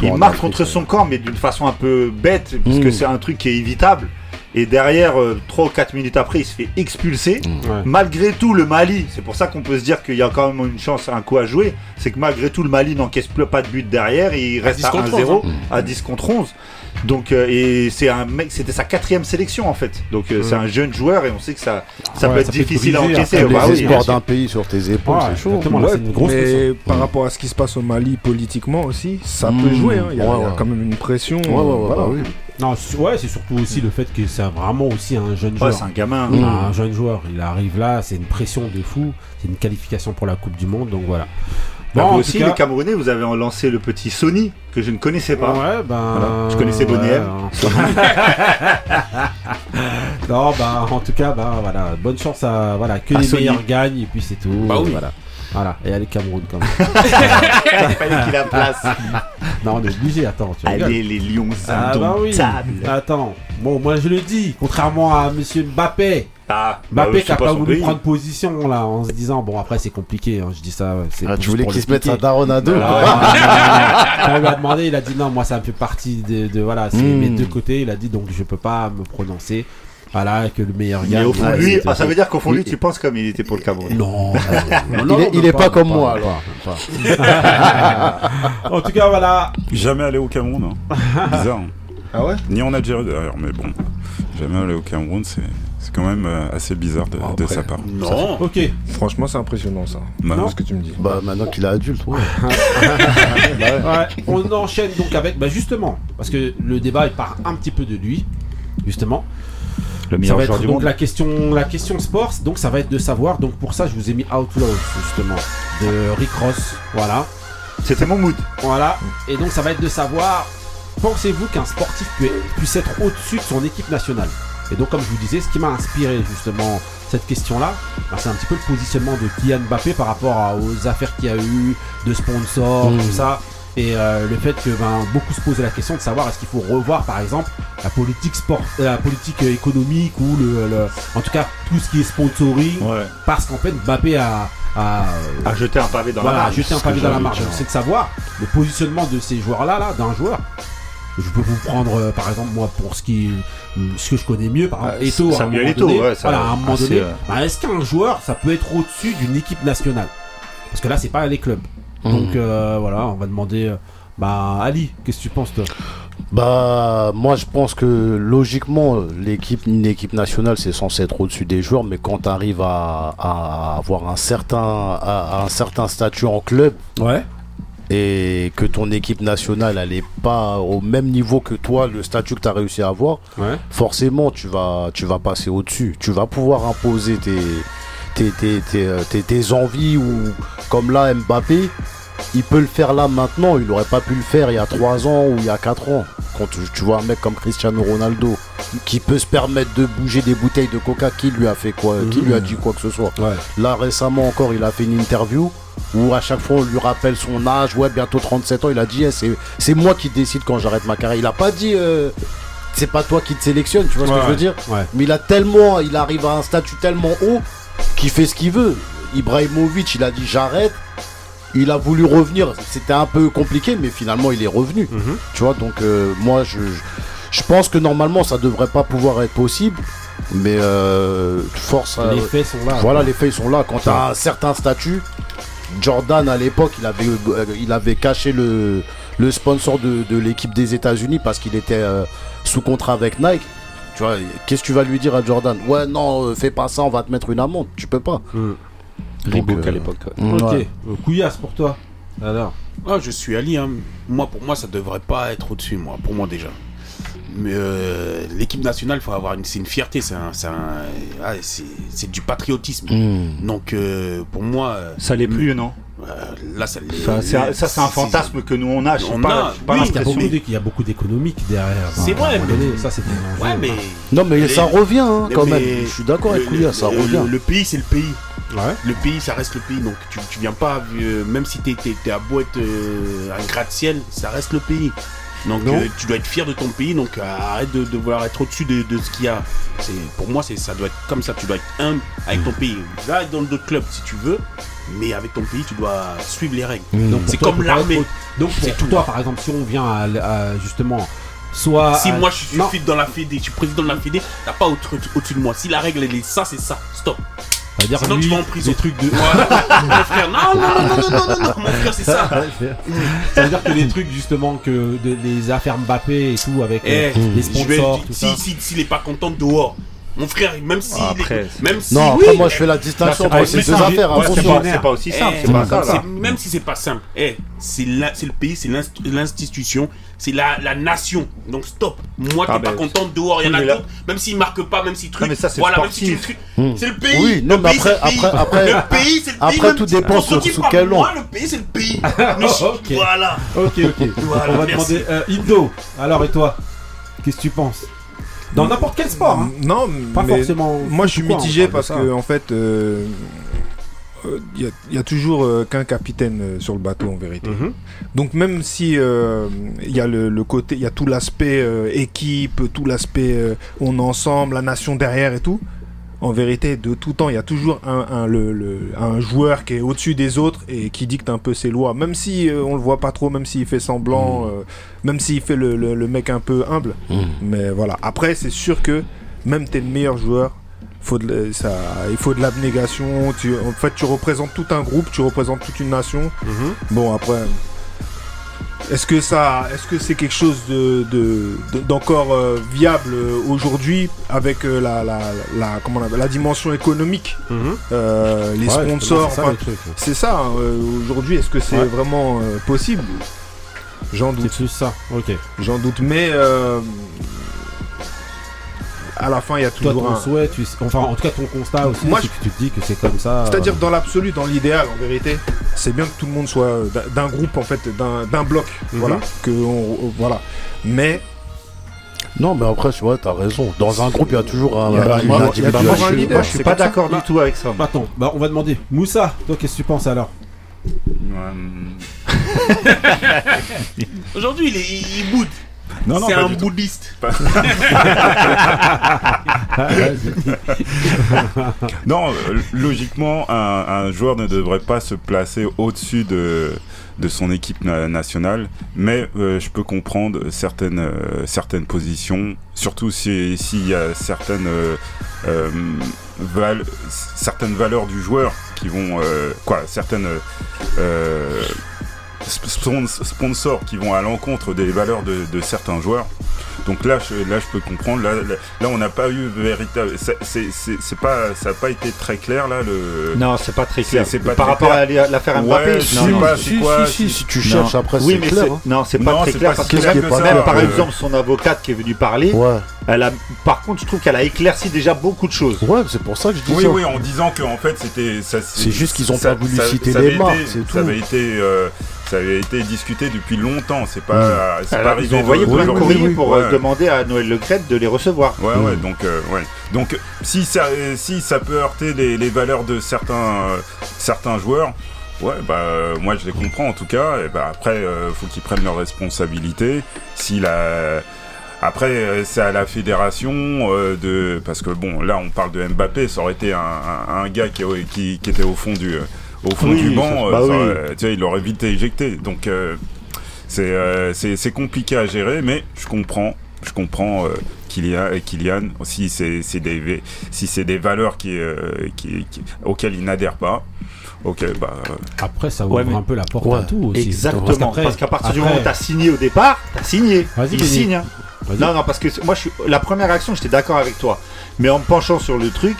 Speaker 2: il
Speaker 4: en
Speaker 2: marque contre son camp, mais d'une façon un peu bête, puisque
Speaker 4: Mm.
Speaker 2: c'est un truc qui est évitable. Et derrière, 3 ou 4 minutes après, il se fait expulser.
Speaker 1: Ouais.
Speaker 2: Malgré tout, le Mali, c'est pour ça qu'on peut se dire qu'il y a quand même une chance, un coup à jouer, c'est que malgré tout, le Mali n'encaisse plus pas de but derrière, il reste
Speaker 6: 10
Speaker 2: à
Speaker 6: contre
Speaker 2: 1-0,
Speaker 6: 11,
Speaker 2: à 10 contre 11. Donc, euh, et c'est un mec, c'était sa quatrième sélection en fait. Donc, euh, c'est un jeune joueur et on sait que ça, ça
Speaker 1: Ouais,
Speaker 2: peut être
Speaker 1: ça peut
Speaker 2: difficile à
Speaker 1: briser
Speaker 2: encaisser.
Speaker 1: après
Speaker 2: Bah
Speaker 4: les
Speaker 2: oui,
Speaker 4: d'un pays sur tes épaules,
Speaker 1: Ouais,
Speaker 4: c'est chaud.
Speaker 3: Ouais,
Speaker 1: une grosse
Speaker 3: mais par rapport à ce qui se passe au Mali politiquement aussi, ça peut jouer. hein. Il y, a
Speaker 4: Ouais,
Speaker 3: il y a quand même une pression.
Speaker 4: Ouais, ouais, ouais,
Speaker 3: voilà.
Speaker 4: bah oui.
Speaker 1: Non, c'est- ouais, c'est surtout aussi le fait que c'est vraiment aussi un jeune
Speaker 2: Ouais,
Speaker 1: joueur.
Speaker 2: c'est un gamin.
Speaker 4: Mm.
Speaker 1: Un jeune joueur, il arrive là, c'est une pression de fou, c'est une qualification pour la Coupe du Monde, donc voilà.
Speaker 2: Bah,
Speaker 1: Bon,
Speaker 2: vous aussi,
Speaker 1: cas-
Speaker 2: les Camerounais, vous avez lancé le petit Sony que je ne connaissais pas.
Speaker 1: Ouais, ben.
Speaker 2: Voilà. Je connaissais Bonnie
Speaker 1: ouais,
Speaker 2: M. *laughs*
Speaker 1: non, bah, en tout cas, bah, voilà. Bonne chance à. Voilà, que
Speaker 2: À
Speaker 1: les
Speaker 2: Sony.
Speaker 1: meilleurs gagnent, et puis c'est tout.
Speaker 6: Bah oui.
Speaker 1: Voilà. Voilà, et allez Cameroun quand même. *laughs*
Speaker 2: Il fallait qu'il la place. *laughs*
Speaker 1: non, on est obligé, attends, tu rigoles.
Speaker 2: Allez, les lions
Speaker 1: Ah bah oui. Attends, bon, moi je le dis, contrairement à Monsieur Mbappé,
Speaker 2: Ah, bah,
Speaker 1: Mbappé qui a pas voulu
Speaker 2: pays.
Speaker 1: prendre position là, en se disant, bon après c'est compliqué, hein, je dis ça. ouais,
Speaker 4: Ah, tu voulais qu'il se mette sa daronne à deux quoi.
Speaker 1: non, non, non. *laughs* Quand on lui a demandé, il a dit non, moi ça me fait partie de, de- voilà, c'est
Speaker 4: Mm.
Speaker 1: mes deux côtés. Il a dit donc je peux pas me prononcer. Voilà, que le meilleur
Speaker 2: Mais
Speaker 1: gagne.
Speaker 2: au fond lui, ah, ça veut dire qu'au fond lui, tu penses comme il était pour le Cameroun.
Speaker 1: Non, *laughs* non,
Speaker 4: Il
Speaker 1: non,
Speaker 4: est-
Speaker 1: non,
Speaker 4: il
Speaker 1: même
Speaker 4: est pas comme moi, alors.
Speaker 1: pas. en tout cas, voilà.
Speaker 7: Jamais allé au Cameroun. hein. *laughs* Bizarre. hein.
Speaker 3: Ah ouais?
Speaker 7: Ni en Algérie d'ailleurs, mais bon. Jamais allé au Cameroun, c'est c'est quand même euh, assez bizarre de, de sa part.
Speaker 6: Non.
Speaker 1: Ok.
Speaker 3: Franchement, c'est impressionnant ça.
Speaker 7: Bah,
Speaker 3: ce que tu me dis.
Speaker 4: Bah maintenant qu'il est adulte, *laughs* ouais.
Speaker 1: Ouais, on enchaîne donc avec, bah justement, parce que le débat il part un petit peu de lui, justement.
Speaker 2: Le
Speaker 1: Ça va
Speaker 2: joueur
Speaker 1: être
Speaker 2: du
Speaker 1: donc
Speaker 2: monde.
Speaker 1: la question, la question sport, donc ça va être de savoir. Donc pour ça, je vous ai mis Outlaws justement de Rick Ross, voilà,
Speaker 2: C'était mon mood.
Speaker 1: voilà. Et donc ça va être de savoir, pensez-vous qu'un sportif puisse être au-dessus de son équipe nationale? Et donc comme je vous disais, ce qui m'a inspiré justement cette question-là, bah, c'est un petit peu le positionnement de Kylian Mbappé par rapport à- aux affaires qu'il y a eu, de sponsors,
Speaker 4: Mm.
Speaker 1: tout ça. Et euh, le fait que ben, beaucoup se posent la question de savoir est-ce qu'il faut revoir par exemple la politique sport, euh, la politique euh, économique ou le, le- en tout cas tout ce qui est sponsoring
Speaker 2: Ouais.
Speaker 1: parce qu'en fait Mbappé a, a,
Speaker 2: À jeter un pavé dans
Speaker 1: voilà,
Speaker 2: la marge.
Speaker 1: jeter un pavé dans la marge. C'est de savoir le positionnement de ces joueurs-là, là, d'un joueur. Je peux vous prendre, euh, par exemple, moi, pour ce qui, ce que je connais mieux, par exemple,
Speaker 2: Ah,
Speaker 1: Eto'o. à un moment
Speaker 2: Eto'o,
Speaker 1: donné,
Speaker 2: ouais, ça-
Speaker 1: voilà, à un moment
Speaker 2: assez,
Speaker 1: donné,
Speaker 2: euh,
Speaker 1: bah, est-ce qu'un joueur, ça peut être au-dessus d'une équipe nationale? Parce que là, c'est pas les clubs.
Speaker 2: Mmh.
Speaker 1: Donc euh, voilà, on va demander. euh, bah Ali, qu'est-ce que tu penses toi?
Speaker 4: Bah, moi je pense que logiquement, l'équipe, une équipe nationale, c'est censé être au-dessus des joueurs, mais quand tu arrives à, à avoir un certain, à, à un certain statut en club
Speaker 1: Ouais.
Speaker 4: et que ton équipe nationale, elle est pas au même niveau que toi, le statut que tu as réussi à avoir,
Speaker 1: Ouais.
Speaker 4: forcément tu vas, tu vas passer au-dessus. Tu vas pouvoir imposer tes, tes, tes, tes, euh, tes- tes envies ou comme là Mbappé, il peut le faire là maintenant, il n'aurait pas pu le faire il y a 3 ans ou il y a 4 ans. Quand tu, tu vois un mec comme Cristiano Ronaldo qui peut se permettre de bouger des bouteilles de coca, qui lui a fait quoi Qui lui a dit quoi que ce soit
Speaker 1: Ouais.
Speaker 4: Là récemment encore, il a fait une interview où à chaque fois on lui rappelle son âge, ouais bientôt 37 ans, il a dit Eh, c'est moi qui décide quand j'arrête ma carrière. Il a pas dit euh, c'est pas toi qui te sélectionne, tu vois ce que je veux dire
Speaker 1: Ouais.
Speaker 4: mais il a tellement, il arrive à un statut tellement haut qu'il fait ce qu'il veut. Ibrahimovic, il a dit j'arrête. Il a voulu revenir. C'était un peu compliqué, mais finalement il est revenu.
Speaker 1: Mhm.
Speaker 4: Tu vois, donc euh, moi je, pense que normalement ça devrait pas pouvoir être possible. Mais euh, force à.
Speaker 1: Les faits sont là.
Speaker 4: Voilà, les faits sont là. Quand tu as un certain statut, Jordan à l'époque, il avait, euh, il avait caché le, le sponsor de, de l'équipe des États-Unis parce qu'il était euh, sous contrat avec Nike. Tu vois, qu'est-ce que tu vas lui dire à Jordan? Ouais, non, euh, fais pas ça, on va te mettre une amende. Tu peux pas.
Speaker 1: Mm.
Speaker 2: Reebok
Speaker 4: Donc,
Speaker 2: à
Speaker 4: euh,
Speaker 2: l'époque.
Speaker 1: Ok.
Speaker 4: Ouais.
Speaker 1: Euh, Couillasse pour toi. Alors.
Speaker 6: Ah, je suis Ali. Hein. Moi, pour moi, ça devrait pas être au-dessus, moi. Pour moi, déjà. Mais euh, l'équipe nationale, faut avoir une, c'est une fierté. C'est un, c'est un- ah, c'est, c'est du patriotisme.
Speaker 4: Mm.
Speaker 6: Donc, euh, pour moi,
Speaker 2: Ça l'est plus, non?
Speaker 6: Là, ça
Speaker 2: c'est- ça, c'est un fantasme que nous on a. Je sais
Speaker 6: On
Speaker 2: pas,
Speaker 6: a,
Speaker 2: pas
Speaker 6: oui,
Speaker 1: Il y a beaucoup d'é- il y a beaucoup d'économiques derrière.
Speaker 6: C'est vrai, mais-
Speaker 1: donné, Ça, c'est.
Speaker 6: Ouais, mais.
Speaker 4: Non, mais
Speaker 6: Les-
Speaker 4: ça revient hein, quand
Speaker 6: mais
Speaker 4: même. Je suis d'accord avec
Speaker 6: le-
Speaker 4: Oulia, ça
Speaker 6: le-
Speaker 4: revient.
Speaker 6: Le, le pays, c'est le pays.
Speaker 1: Ouais.
Speaker 6: Le pays, ça reste le pays. Donc, tu, tu viens pas, euh, même si t'es t'es à être euh, un gratte-ciel, ça reste le pays. Donc,
Speaker 1: Non.
Speaker 6: euh, tu dois être fier de ton pays. Donc, euh, arrête de, de vouloir être au-dessus de, de ce qu'il y a. C'est Pour moi, c'est ça doit être comme ça. Tu dois être humble avec ton pays. Va dans d'autres clubs si tu veux mais avec ton pays, tu dois suivre les règles.
Speaker 1: Mm. Donc
Speaker 6: c'est comme l'armée.
Speaker 1: Donc
Speaker 6: c'est tout.
Speaker 1: Toi, par exemple, si on vient justement soit
Speaker 6: si moi je suis
Speaker 1: non.
Speaker 6: dans la Fédé, je suis président de la Fédé, t'as pas au-dessus de moi. Si la règle elle est ça, c'est ça. Stop.
Speaker 1: C'est-à-dire
Speaker 6: Sinon tu vas en prison.
Speaker 1: de. *laughs*
Speaker 6: Mon frère, non, non, non, non, non, non, mon frère, c'est ça.
Speaker 1: ça veut dire que les trucs, justement, que les affaires Mbappé et tout, avec
Speaker 6: eh, euh, les
Speaker 1: sponsors,
Speaker 6: si,
Speaker 1: ça.
Speaker 6: Si, si, s'il est pas content, dehors mon frère, même si,
Speaker 2: Après,
Speaker 6: même si,
Speaker 4: Non,
Speaker 6: oui,
Speaker 4: après, moi, je fais la distinction
Speaker 2: c'est pas
Speaker 4: entre ces deux
Speaker 2: simple.
Speaker 4: affaires.
Speaker 2: Ouais, c'est pas, aussi simple,
Speaker 6: eh,
Speaker 2: c'est pas ça là.
Speaker 6: Même si c'est pas simple, eh, c'est le pays, c'est l'inst- l'institution, c'est la, la nation. Donc stop. Moi, t'es
Speaker 2: Ah,
Speaker 6: pas
Speaker 2: ben,
Speaker 6: content dehors, il y en a d'autres. Même s'ils marquent pas, même s'ils truc.
Speaker 2: Non, mais ça, c'est
Speaker 6: voilà, même si truc. C'est le pays.
Speaker 4: Oui, non, mais après-
Speaker 6: le pays.
Speaker 4: après- après-
Speaker 6: le pays, c'est le pays.
Speaker 4: après, tout dépend sur- quel
Speaker 6: Moi,
Speaker 4: angle.
Speaker 6: le pays, c'est le pays. *laughs* Voilà.
Speaker 1: Ok, ok. On va demander. euh, Indo, alors et toi Qu'est-ce que tu penses? Dans n'importe quel sport, hein
Speaker 3: Non,
Speaker 1: Pas
Speaker 3: mais
Speaker 1: forcément.
Speaker 3: moi je suis
Speaker 1: quoi,
Speaker 3: mitigé
Speaker 1: de
Speaker 3: parce que en fait, euh, euh, il y, a- il y a toujours euh, qu'un capitaine euh, sur le bateau en vérité.
Speaker 1: Mhm.
Speaker 3: Donc même si euh, il y a le, le côté, il y a tout l'aspect euh, équipe, tout l'aspect euh, on est ensemble, la nation derrière et tout. En vérité, de tout temps, il y a toujours un, un, le, le- un joueur qui est au-dessus des autres et qui dicte un peu ses lois. Même si euh, on le voit pas trop, même s'il fait semblant, euh, même s'il fait le, mec un peu humble.
Speaker 4: Mm.
Speaker 3: Mais voilà. Après, c'est sûr que même t'es le meilleur joueur, faut de, la- ça, il faut de l'abnégation. Tu, en fait, tu représentes tout un groupe, tu représentes toute une nation.
Speaker 1: Mhm.
Speaker 3: Bon, après, est-ce que ça, est-ce que c'est quelque chose de, de- de- d'encore euh, viable euh, aujourd'hui avec euh, la, la, la, comment on la dimension économique,
Speaker 1: Mhm.
Speaker 3: euh, les
Speaker 1: Ouais,
Speaker 3: sponsors.
Speaker 1: c'est ça,
Speaker 3: c'est hein, aujourd'hui, est-ce que c'est
Speaker 1: Ouais.
Speaker 3: vraiment possible? J'en
Speaker 1: C'est
Speaker 3: doute.
Speaker 1: plus ça. Ok.
Speaker 3: J'en doute, mais à la fin, il y a
Speaker 1: Toi,
Speaker 3: toujours
Speaker 1: ton
Speaker 3: un.
Speaker 1: souhait, tu... enfin, en tout cas, ton constat aussi,
Speaker 3: Moi,
Speaker 1: c'est que tu te dis que c'est comme ça.
Speaker 3: C'est-à-dire
Speaker 1: euh,
Speaker 3: dans l'absolu, dans l'idéal, en vérité, c'est bien que tout le monde soit euh, d'un- groupe en fait, d'un bloc,
Speaker 1: Mhm.
Speaker 3: voilà, que on- voilà. Mais
Speaker 4: Non, mais après, tu vois, t'as raison. Dans un groupe, il y a toujours un, une.
Speaker 2: Moi, je suis pas d'accord du tout avec ça.
Speaker 1: bah, Attends, bah, on va demander. Moussa, toi, qu'est-ce que tu penses alors? *laughs*
Speaker 6: Aujourd'hui, il, est- il, il boude.
Speaker 7: Non, non,
Speaker 6: c'est un bouddhiste. *laughs*
Speaker 7: Non, euh, logiquement, un, un joueur ne devrait pas se placer au-dessus de, de son équipe na- nationale, mais euh, je peux comprendre certaines, euh, certaines positions, surtout si- s'il y a certaines, euh, val- certaines valeurs du joueur qui vont. quoi, certaines. Sp- spon- sponsors qui vont à l'encontre des valeurs de, de certains joueurs. Donc là, je, là, je peux comprendre. Là, là, là, on n'a pas eu véritable. C'est pas, ça n'a pas été très clair là. Le.
Speaker 2: Non, c'est pas très clair.
Speaker 7: C'est- c'est pas
Speaker 2: Par
Speaker 7: très
Speaker 2: rapport à l'affaire Mbappé,
Speaker 7: Ouais, je
Speaker 2: non,
Speaker 7: sais
Speaker 2: non,
Speaker 7: pas,
Speaker 4: Si,
Speaker 7: quoi,
Speaker 4: si, si,
Speaker 7: si-
Speaker 4: si tu
Speaker 2: non.
Speaker 4: cherches après,
Speaker 2: Oui,
Speaker 4: c'est
Speaker 2: mais
Speaker 4: clair.
Speaker 2: c'est-
Speaker 4: hein.
Speaker 2: non, c'est pas
Speaker 7: Non,
Speaker 2: très clair
Speaker 7: pas
Speaker 2: parce que même,
Speaker 7: que ça,
Speaker 2: même, par
Speaker 7: euh,
Speaker 2: exemple son avocate qui est venue parler,
Speaker 4: Ouais,
Speaker 2: elle a, par contre, je trouve qu'elle a éclairci déjà beaucoup de choses.
Speaker 4: ouais, c'est pour ça que je dis
Speaker 7: Oui,
Speaker 4: ça.
Speaker 7: oui, en disant qu'en fait c'était.
Speaker 4: C'est juste qu'ils ont pas voulu citer les marques.
Speaker 7: Ça avait été, euh, ça avait été discuté depuis longtemps. C'est pas. c'est arrivé
Speaker 2: ils ont envoyé
Speaker 7: de-
Speaker 2: plein de courriers pour euh,
Speaker 7: Ouais.
Speaker 2: demander à Noël Le Gret de les recevoir.
Speaker 7: Ouais, ouais, donc, euh, ouais. Donc, si ça, si ça peut heurter les, les valeurs de certains, euh, certains joueurs, ouais, bah, euh, moi je les comprends en tout cas. Et bah, après, euh, faut qu'ils prennent leurs responsabilités. Si la. Après, euh, c'est à la fédération euh, de. Parce que bon, là, on parle de Mbappé, ça aurait été un, un- un gars qui, qui, qui était au fond du, au fond
Speaker 2: Oui,
Speaker 7: du
Speaker 2: ça,
Speaker 7: banc,
Speaker 2: bah
Speaker 7: euh, ça
Speaker 2: oui.
Speaker 7: aurait- tu vois, il aurait vite été éjecté. Donc, euh, c'est euh, c'est compliqué à gérer, mais je comprends. Je comprends euh, Kylian, Kylian si c'est c'est des si c'est des valeurs qui, euh, qui, qui- auxquelles il n'adhère pas. Ok, bah euh,
Speaker 1: Après, ça ouvre
Speaker 2: Ouais, mais-
Speaker 1: un peu la porte
Speaker 4: Ouais,
Speaker 1: à tout aussi.
Speaker 2: Exactement. Parce qu'à partir du moment où t'as signé au départ, t'as signé.
Speaker 1: Vas-y,
Speaker 2: Il signe. hein. Non, non, parce que moi, je suis... la première réaction, j'étais d'accord avec toi. Mais en me penchant sur le truc,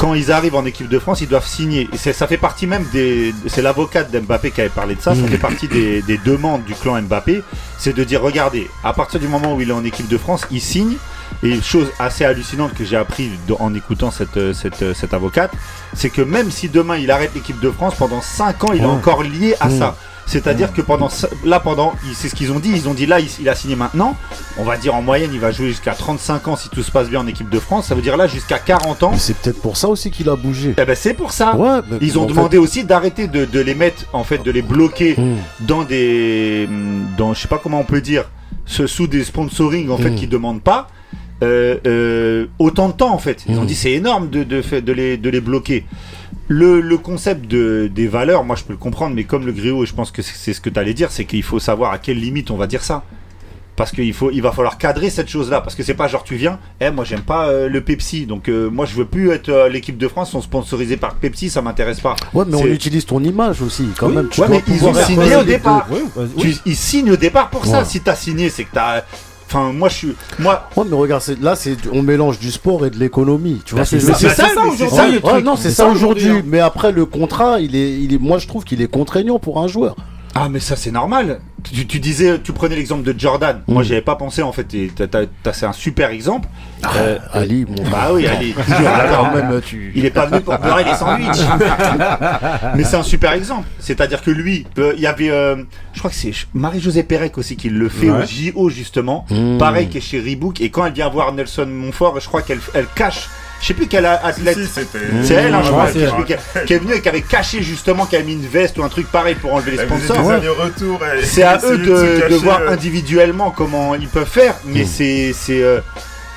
Speaker 2: quand ils arrivent en équipe de France, ils doivent signer. Et ça fait partie même des. C'est l'avocate d'Mbappé qui avait parlé de ça. Ça fait partie des, des demandes du clan Mbappé. C'est de dire regardez, à partir du moment où il est en équipe de France, il signe. Et chose assez hallucinante que j'ai appris en écoutant cette, cette, cette avocate, c'est que même si demain il arrête l'équipe de France, pendant 5 ans, il est
Speaker 1: Ouais.
Speaker 2: encore lié à
Speaker 4: Mm.
Speaker 2: ça. C'est-à-dire que pendant là pendant c'est ce qu'ils ont dit, ils ont dit là il, a signé maintenant, on va dire en moyenne il va jouer jusqu'à 35 ans si tout se passe bien en équipe de France, ça veut dire là jusqu'à 40 ans.
Speaker 4: C'est peut-être pour ça aussi qu'il a bougé.
Speaker 2: Eh ben c'est pour ça.
Speaker 4: Ouais, mais
Speaker 2: Ils ont
Speaker 4: fait-
Speaker 2: demandé aussi d'arrêter de, de les mettre, en fait, de les bloquer
Speaker 4: Hmm.
Speaker 2: dans des, dans, je sais pas comment on peut dire, ce- sous des sponsoring en fait
Speaker 4: Mm.
Speaker 2: qui demandent pas euh, euh, autant de temps en fait. Ils ont dit c'est énorme de, de, fait- de les, de les bloquer. Le, le concept de, des valeurs, moi je peux le comprendre, mais comme le griot, et je pense que c'est ce que tu allais dire, c'est qu'il faut savoir à quelle limite on va dire ça. Parce qu'il faut, il va falloir cadrer cette chose-là. Parce que c'est pas genre tu viens, eh moi j'aime pas euh, le Pepsi, donc euh, moi je veux plus être euh, l'équipe de France, sont sponsorisés par Pepsi, ça m'intéresse pas.
Speaker 4: Ouais, mais on utilise ton image aussi, quand
Speaker 1: Oui.
Speaker 4: même. Tu
Speaker 2: Ouais, mais ils ont signé au départ. Tu- ils signent au départ pour ça. Si t'as signé, c'est que t'as. Enfin, moi je suis. Moi.
Speaker 4: Ouais, mais regarde, là, c'est on mélange du sport et de l'économie. Tu vois
Speaker 1: Bah,
Speaker 4: ce que
Speaker 1: c'est
Speaker 4: je veux
Speaker 1: ça,
Speaker 4: dire
Speaker 1: c'est ça,
Speaker 2: mais
Speaker 1: aujourd'hui.
Speaker 4: non, c'est ça aujourd'hui,
Speaker 1: hein.
Speaker 4: Mais après, le contrat, il est, il est, moi, je trouve qu'il est contraignant pour un joueur.
Speaker 2: Ah mais ça c'est normal. Tu, tu disais, tu prenais l'exemple de Jordan. Moi j'y avais pas pensé en fait. C'est un super exemple. Euh,
Speaker 4: Ali, mon
Speaker 2: bah oui, Ali. *laughs* toujours
Speaker 4: Ah,
Speaker 2: d'accord.
Speaker 4: quand même, tu.
Speaker 2: Il est pas venu pour beurrer les sandwichs. *laughs* Mais c'est un super exemple. C'est-à-dire que lui, euh, il y avait, euh, je crois que c'est Marie-Josée Pérec aussi qui le fait
Speaker 1: Ouais.
Speaker 2: au JO justement.
Speaker 4: Mm.
Speaker 2: Pareil qui est chez Reebok. Et quand elle vient voir Nelson Montfort, je crois qu'elle elle cache. Je sais plus quel athlète.
Speaker 7: Si.
Speaker 2: C'est elle, hein, je crois,
Speaker 1: c'est
Speaker 2: qui,
Speaker 1: elle.
Speaker 2: qui- qui est venue et qui avait caché justement, qui avait mis une veste ou un truc pareil pour enlever les sponsors. C'est à eux de, de
Speaker 7: cacher,
Speaker 2: voir
Speaker 7: euh,
Speaker 2: individuellement comment ils peuvent faire, mais
Speaker 4: Mm.
Speaker 2: c'est c'est euh,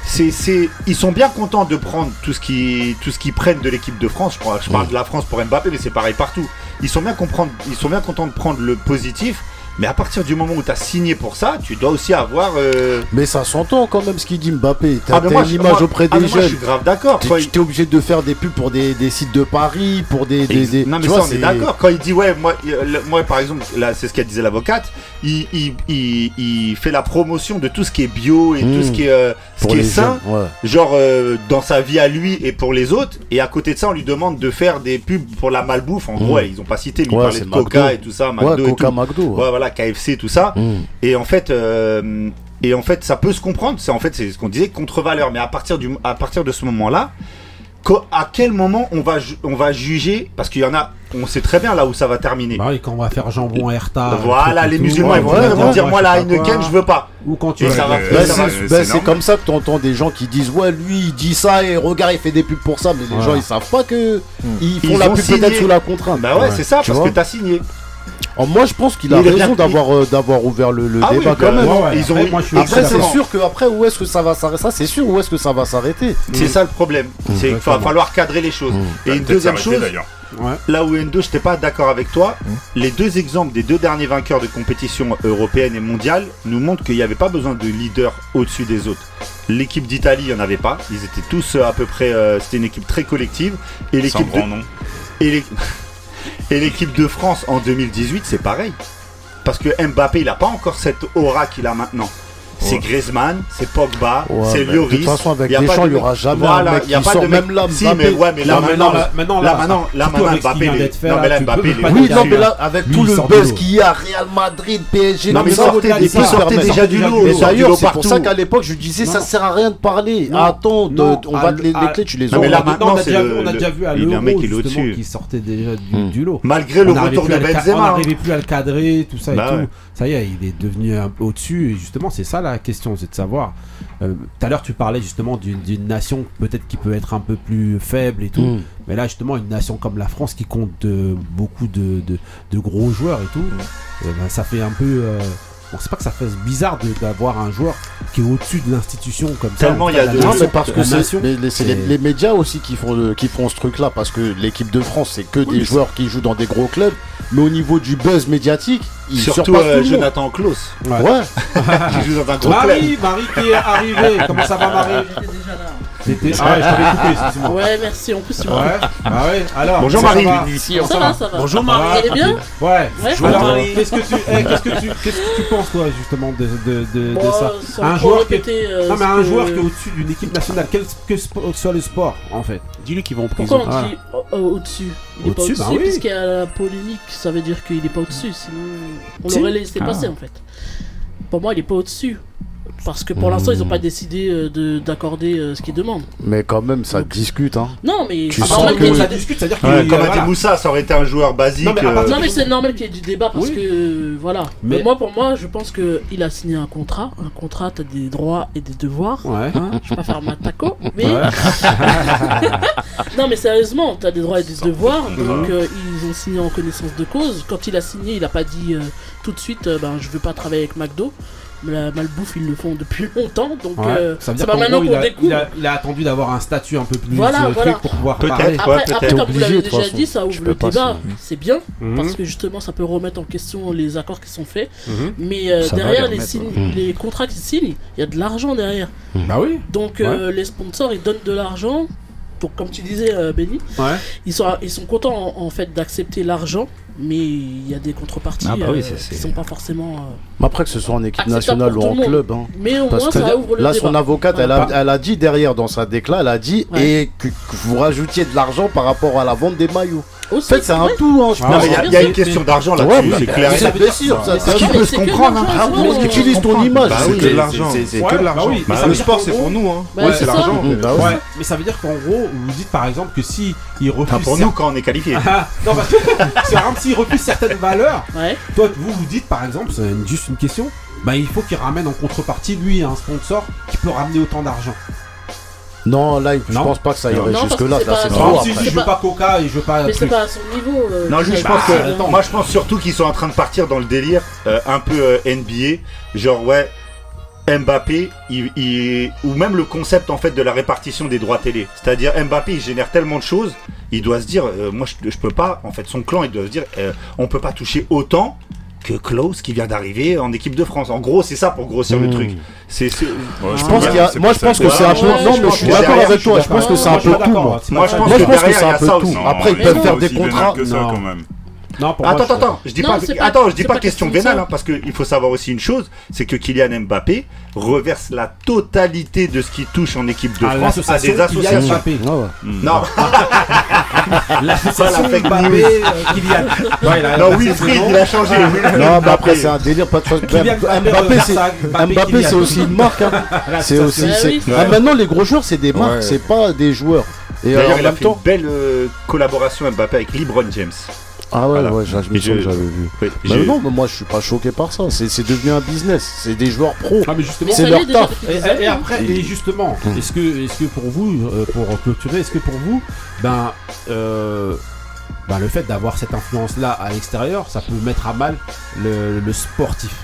Speaker 2: c'est c'est ils sont bien contents de prendre tout ce qui tout ce qu'ils prennent de l'équipe de France. Je, crois, je parle
Speaker 4: Mm.
Speaker 2: de la France pour Mbappé, mais c'est pareil partout. Ils sont bien comprendre, ils sont bien contents de prendre le positif, mais à partir du moment où tu as signé pour ça, tu dois aussi avoir. euh,
Speaker 4: Mais ça s'entend quand même ce qu'il dit Mbappé. T'as
Speaker 2: ah,
Speaker 4: une
Speaker 2: je-
Speaker 4: image
Speaker 2: moi-
Speaker 4: auprès
Speaker 2: ah,
Speaker 4: des
Speaker 2: moi, je
Speaker 4: jeunes.
Speaker 2: suis grave d'accord. Il-
Speaker 4: t'es obligé de faire des pubs pour des, des sites de Paris, pour des. des, des-
Speaker 2: non mais
Speaker 4: tu
Speaker 2: ça
Speaker 4: vois,
Speaker 2: on est d'accord. Quand il dit ouais moi le- moi par exemple là c'est ce qu'elle disait l'avocate, il, il, fait la promotion de tout ce qui est bio et tout ce qui est euh, ce qui est sain,
Speaker 4: jeunes, ouais.
Speaker 2: genre euh, dans sa vie à lui et pour les autres. Et à côté de ça on lui demande de faire des pubs pour la malbouffe. En
Speaker 4: Mm.
Speaker 2: gros ouais, ils ont pas cité mais ils
Speaker 4: Ouais,
Speaker 2: parlaient
Speaker 4: c'est
Speaker 2: de Coca
Speaker 4: McDo.
Speaker 2: et tout ça, McDo et
Speaker 4: Coca
Speaker 2: tout.
Speaker 4: McDo.
Speaker 2: Ouais
Speaker 4: ouais.
Speaker 2: Voilà KFC tout ça.
Speaker 4: Mm.
Speaker 2: Et en fait, euh, et en fait, ça peut se comprendre. C'est en fait, c'est ce qu'on disait contre-valeur. Mais à partir du, à partir de ce moment-là, à quel moment on va, on va juger? Parce qu'il y en a, on sait très bien là où ça va terminer.
Speaker 1: Bah oui, quand on va faire jambon Herta.
Speaker 2: voilà, les
Speaker 1: tout,
Speaker 2: musulmans
Speaker 4: ouais,
Speaker 2: ils vont
Speaker 4: ouais, ouais,
Speaker 2: dire
Speaker 1: moi,
Speaker 2: la Heineken je veux pas.
Speaker 1: Ou quand tu
Speaker 4: Bah, c'est bah,
Speaker 7: c'est
Speaker 4: comme ça que tu entends des gens qui disent ouais lui il dit ça et regarde il fait des pubs pour ça mais les gens ils savent pas que ils font
Speaker 2: Ils
Speaker 4: la pub peut-être sous la contrainte.
Speaker 2: Bah ouais,
Speaker 1: Ouais.
Speaker 2: c'est ça,
Speaker 4: Tu
Speaker 2: parce que t'as signé.
Speaker 4: Alors, moi je pense qu'il a raison d'avoir euh, d'avoir ouvert le, le
Speaker 2: Ah
Speaker 4: débat quand même.
Speaker 1: ouais, ouais,
Speaker 2: Ils ont
Speaker 1: après,
Speaker 2: eu-
Speaker 1: moi, je suis
Speaker 4: Après c'est sûr que après où est-ce que ça va s'arrêter? Ça c'est sûr où est-ce que ça va s'arrêter?
Speaker 2: C'est ça le problème. C'est qu'il va falloir cadrer les choses.
Speaker 4: Mm.
Speaker 2: Et une deuxième chose.
Speaker 1: Ouais.
Speaker 2: là où Endo, je n'étais pas d'accord avec toi, les deux exemples des deux derniers vainqueurs de compétition européenne et mondiale nous montrent qu'il n'y avait pas besoin de leader au-dessus des autres. L'équipe d'Italie, il n'y en avait pas. Ils étaient tous euh, à peu près. euh, C'était une équipe très collective. Et l'équipe de,
Speaker 7: grand nom.
Speaker 2: et et l'équipe de France en 2018, c'est pareil. Parce que Mbappé, il n'a pas encore cette aura qu'il a maintenant. C'est. Griezmann, c'est Pogba,
Speaker 4: Ouais,
Speaker 2: c'est
Speaker 4: mais de
Speaker 2: Lloris.
Speaker 4: toute façon avec Deschamps
Speaker 2: de
Speaker 4: il y aura jamais
Speaker 2: Voilà,
Speaker 4: un mec
Speaker 2: y a
Speaker 4: qui
Speaker 2: pas
Speaker 4: sort
Speaker 2: de mec-
Speaker 4: même là.
Speaker 2: Mais ouais, mais là maintenant,
Speaker 1: là, maintenant,
Speaker 2: là,
Speaker 1: là,
Speaker 2: maintenant, là, Mbappé, il non,
Speaker 1: là,
Speaker 2: mais là, Mbappé, il
Speaker 4: Oui, non, mais là, avec tout
Speaker 1: il
Speaker 4: le buzz qu'il y a, Real Madrid, PSG,
Speaker 2: Non, mais sortez
Speaker 4: permet-
Speaker 2: déjà du lot,
Speaker 4: d'ailleurs, c'est pour ça qu'à l'époque, je disais, ça sert à rien de parler. Attends, on va les, les clés, tu les
Speaker 2: Non, mais
Speaker 4: auras.
Speaker 2: là,
Speaker 1: Maintenant, on a
Speaker 2: c'est
Speaker 1: déjà
Speaker 2: le-
Speaker 1: vu- on a déjà vu à
Speaker 2: il y a un
Speaker 1: l'euro
Speaker 2: mec qui
Speaker 1: sortait déjà du,
Speaker 4: Hmm.
Speaker 1: lot.
Speaker 2: Malgré le
Speaker 1: n'arrivait
Speaker 2: retour de
Speaker 1: ca- On
Speaker 2: Benzema. hein.
Speaker 1: n'arrivait plus à le cadrer, tout ça et tout. Ça y est, il est devenu un peu au-dessus. Et justement, c'est ça la question, c'est de savoir. euh, Tout à l'heure, tu parlais justement d'une nation peut-être qui peut être un peu plus faible et tout.
Speaker 4: Mm.
Speaker 1: Mais là, justement, une nation comme la France qui compte euh, beaucoup de, de, de gros joueurs et tout, euh, ben, ça fait un peu. euh, bon, c'est pas que ça fasse bizarre de- d'avoir un joueur qui est au-dessus de l'institution comme ça.
Speaker 2: Tellement
Speaker 1: en tout
Speaker 2: il y a de-
Speaker 1: nation.
Speaker 4: mais parce que c'est les, c'est les- médias aussi qui font, le- qui font ce truc-là, parce que l'équipe de France, c'est que
Speaker 2: Oui,
Speaker 4: des joueurs qui jouent dans des gros clubs, mais au niveau du buzz médiatique, ils
Speaker 2: Surtout euh. Jonathan Klaus,
Speaker 1: Ouais.
Speaker 4: Ouais, *laughs*
Speaker 2: qui joue dans un gros club.
Speaker 1: Marie, Marie qui est arrivée. Comment ça va, Marie? T'étais- Ah, je t'avais coupé, excuse-moi.
Speaker 10: Ouais, merci. En plus, tu m'as.
Speaker 1: Ouais, bah ouais. Alors,
Speaker 2: Bonjour,
Speaker 1: ça
Speaker 2: Marie.
Speaker 1: va
Speaker 4: Initiation.
Speaker 10: Ça va, ça va.
Speaker 6: Bonjour
Speaker 1: Ça
Speaker 6: Marie.
Speaker 10: Vous allez bien
Speaker 1: Ouais.
Speaker 10: Ouais.
Speaker 1: Alors, qu'est-ce que tu, eh, qu'est-ce que tu, qu'est-ce que tu penses toi justement de, de, de, de
Speaker 10: Bon,
Speaker 1: ça Un joueur qui est-
Speaker 10: euh,
Speaker 1: Non mais
Speaker 10: ce
Speaker 1: un
Speaker 10: que-
Speaker 1: joueur qui est au-dessus d'une équipe nationale, quel que soit le sport en fait.
Speaker 6: Dis-lui qu'ils vont en prison.
Speaker 10: Pourquoi on dit au- au- au-dessus? Il est pas
Speaker 1: Au-dessus, bah oui.
Speaker 10: puisqu'il y a la polémique, ça veut dire qu'il est pas au-dessus, sinon on l'aurait laissé
Speaker 6: Ah.
Speaker 10: passer en fait. Pour moi, il est pas au-dessus. Parce que pour l'instant, ils n'ont
Speaker 4: Hmm.
Speaker 10: pas décidé euh, de- d'accorder euh, ce qu'ils demandent.
Speaker 4: Mais quand même, ça discute. Hein.
Speaker 10: Non, mais
Speaker 4: Tu sens
Speaker 10: normal
Speaker 4: que-
Speaker 10: qu'il
Speaker 1: ça discute, c'est-à-dire que
Speaker 2: Ouais, comme a dit
Speaker 1: voilà.
Speaker 2: Moussa, ça aurait été un joueur basique.
Speaker 1: Non, mais
Speaker 2: euh,
Speaker 10: mais c'est normal qu'il y ait du débat parce
Speaker 1: Oui.
Speaker 10: que euh, voilà.
Speaker 1: Mais-
Speaker 10: Mais moi pour moi je pense que il a signé un contrat. Un contrat t'as des droits et des devoirs.
Speaker 1: Ouais.
Speaker 10: Hein, je vais pas faire ma taco, *laughs* mais *laughs* non mais sérieusement t'as des droits et des devoirs. Donc euh, ils ont signé en connaissance de cause. Quand il a signé il a pas dit euh, tout de suite euh, ben je veux pas travailler avec McDo. Mais la malbouffe ils le font depuis *laughs* longtemps donc
Speaker 1: Ouais.
Speaker 10: euh,
Speaker 1: ça veut
Speaker 10: c'est
Speaker 1: dire
Speaker 10: pas
Speaker 1: qu'en
Speaker 10: maintenant
Speaker 1: gros, il
Speaker 10: qu'on
Speaker 1: a,
Speaker 10: découvre.
Speaker 1: il, a, il a attendu d'avoir un statut un peu plus
Speaker 10: Voilà,
Speaker 1: euh,
Speaker 10: voilà.
Speaker 1: truc pour pouvoir
Speaker 2: Peut-être.
Speaker 1: parler.
Speaker 10: Après,
Speaker 2: Ouais,
Speaker 10: après,
Speaker 2: peut-être.
Speaker 10: comme vous
Speaker 4: Obligé,
Speaker 10: l'avez
Speaker 4: de toute
Speaker 10: déjà
Speaker 4: façon.
Speaker 10: dit, ça ouvre le débat, c'est bien,
Speaker 1: Mhm.
Speaker 10: parce que justement ça peut remettre en question les accords qui sont faits.
Speaker 1: Mhm.
Speaker 10: Mais euh, derrière
Speaker 3: les
Speaker 10: les,
Speaker 3: remettre,
Speaker 10: signes-
Speaker 4: ouais.
Speaker 10: les contrats qu'ils signent, il y a de l'argent derrière.
Speaker 1: Bah oui.
Speaker 10: Donc euh, les sponsors ils donnent de l'argent. Donc comme tu disais euh, Benny,
Speaker 1: Ouais.
Speaker 10: ils sont, ils sont contents en, en fait d'accepter l'argent, mais il y a des contreparties
Speaker 2: Ah bah oui,
Speaker 10: euh, qui sont pas forcément. euh,
Speaker 4: Mais Après que ce soit en équipe
Speaker 10: Acceptable
Speaker 4: nationale ou en club. Hein.
Speaker 10: Mais au
Speaker 4: Parce
Speaker 10: moins
Speaker 4: que
Speaker 10: ça ouvre le
Speaker 4: là,
Speaker 10: débat.
Speaker 4: son avocate, elle a, elle a dit derrière dans sa déclat, elle a dit
Speaker 10: Ouais.
Speaker 4: et que, que vous rajoutiez de l'argent par rapport à la vente des maillots. En fait, c'est un tout. Hein, je
Speaker 1: Ah,
Speaker 4: pense.
Speaker 2: il y a- y une question d'argent
Speaker 4: Ouais,
Speaker 2: là-dessus,
Speaker 4: bah,
Speaker 2: c'est clair. et
Speaker 4: c'est sûr.
Speaker 10: c'est-
Speaker 3: qui peut se comprendre,
Speaker 10: l'argent,
Speaker 3: hein.
Speaker 10: souvent,
Speaker 3: Parce
Speaker 10: euh,
Speaker 4: Utilise ton image.
Speaker 3: Bah
Speaker 4: c'est que-
Speaker 3: de l'argent.
Speaker 4: c'est- que de
Speaker 3: le sport c'est pour nous. Hein.
Speaker 10: Bah,
Speaker 3: Ouais,
Speaker 10: c'est
Speaker 3: l'argent.
Speaker 4: Bah
Speaker 1: mais ça veut dire qu'en gros, vous dites par exemple que si il refuse.
Speaker 2: Pour nous, quand on est qualifié.
Speaker 1: Ah, non, parce que c'est s'il refuse certaines valeurs,
Speaker 10: Ouais.
Speaker 1: toi, vous vous dites par exemple, c'est juste une question, bah il faut qu'il ramène en contrepartie lui un sponsor qui peut ramener autant d'argent.
Speaker 4: Non, là, je
Speaker 1: Non.
Speaker 4: pense pas que ça irait jusque-là. Là,
Speaker 10: pas-
Speaker 4: c'est trop
Speaker 1: si je veux pas Coca et je veux pas.
Speaker 10: Mais c'est
Speaker 1: truc.
Speaker 10: pas à son niveau. euh,
Speaker 2: Non, juste, je
Speaker 10: bah,
Speaker 2: pense que.
Speaker 10: attends.
Speaker 2: Moi, je pense surtout qu'ils sont en train de partir dans le délire euh, un peu euh, NBA. Genre, ouais, Mbappé, il, il- ou même le concept en fait de la répartition des droits télé. C'est-à-dire, Mbappé, il génère tellement de choses, il doit se dire, euh, moi, je, je peux pas. En fait, son clan, il doit se dire, euh, on peut pas toucher autant que Klaus qui vient d'arriver en équipe de France. En gros, c'est ça pour grossir le
Speaker 4: Mmh.
Speaker 2: truc. C'est, c'est-
Speaker 7: Ouais,
Speaker 4: Je pense qu'il y a-
Speaker 7: c'est
Speaker 4: moi, je pense que c'est un peu. Non,
Speaker 10: je
Speaker 4: mais je
Speaker 10: pense
Speaker 4: suis
Speaker 10: que
Speaker 4: d'accord avec toi. Je pense que c'est
Speaker 1: Moi,
Speaker 4: un peu tout. moi.
Speaker 2: Moi, je pense que derrière,
Speaker 4: c'est
Speaker 2: il y
Speaker 4: un
Speaker 2: a
Speaker 4: peu
Speaker 2: ça
Speaker 4: tout.
Speaker 2: aussi.
Speaker 4: Après, ils peuvent faire des contrats.
Speaker 1: Non. Non, moi,
Speaker 2: Attends,
Speaker 1: je-
Speaker 2: attends, je dis
Speaker 10: Non,
Speaker 2: pas, attends, je dis pas
Speaker 10: pas
Speaker 2: question vénale, hein, parce qu'il faut savoir aussi une chose, c'est que Kylian Mbappé reverse la totalité de ce qu'il touche en équipe de
Speaker 1: à
Speaker 2: France à des associations.
Speaker 1: Mbappé.
Speaker 4: Ah ouais.
Speaker 2: Non, *laughs*
Speaker 1: L'association
Speaker 2: la
Speaker 1: Mbappé, euh, *laughs* Kylian. Ouais, il a-
Speaker 2: non, Wilfried, il a changé. *laughs*
Speaker 4: Non, mais après, c'est un délire. Pas de chose.
Speaker 1: Kylian Mbappé,
Speaker 4: c'est. aussi une marque. hein. C'est aussi.
Speaker 10: Ah
Speaker 4: c'est Ah, maintenant, les gros joueurs, c'est des marques, c'est pas des joueurs. Et
Speaker 2: D'ailleurs, il a fait une belle euh, collaboration Mbappé avec LeBron James.
Speaker 4: Ah ouais,
Speaker 2: Voilà.
Speaker 4: ouais, je
Speaker 2: je-
Speaker 4: j'avais vu.
Speaker 2: Oui,
Speaker 4: Bah
Speaker 2: j'ai-
Speaker 4: non, mais moi, je suis pas choqué par ça. C'est c'est devenu un business. C'est des joueurs pros.
Speaker 1: Ah, mais justement,
Speaker 10: Mais
Speaker 4: C'est leur
Speaker 10: déjà
Speaker 4: taf.
Speaker 1: Et, après, et justement,
Speaker 4: Mm.
Speaker 1: est-ce que, est-ce que pour vous, euh, pour clôturer, est-ce que pour vous, ben, euh, ben, le fait d'avoir cette influence-là à l'extérieur, ça peut mettre à mal le, le sportif?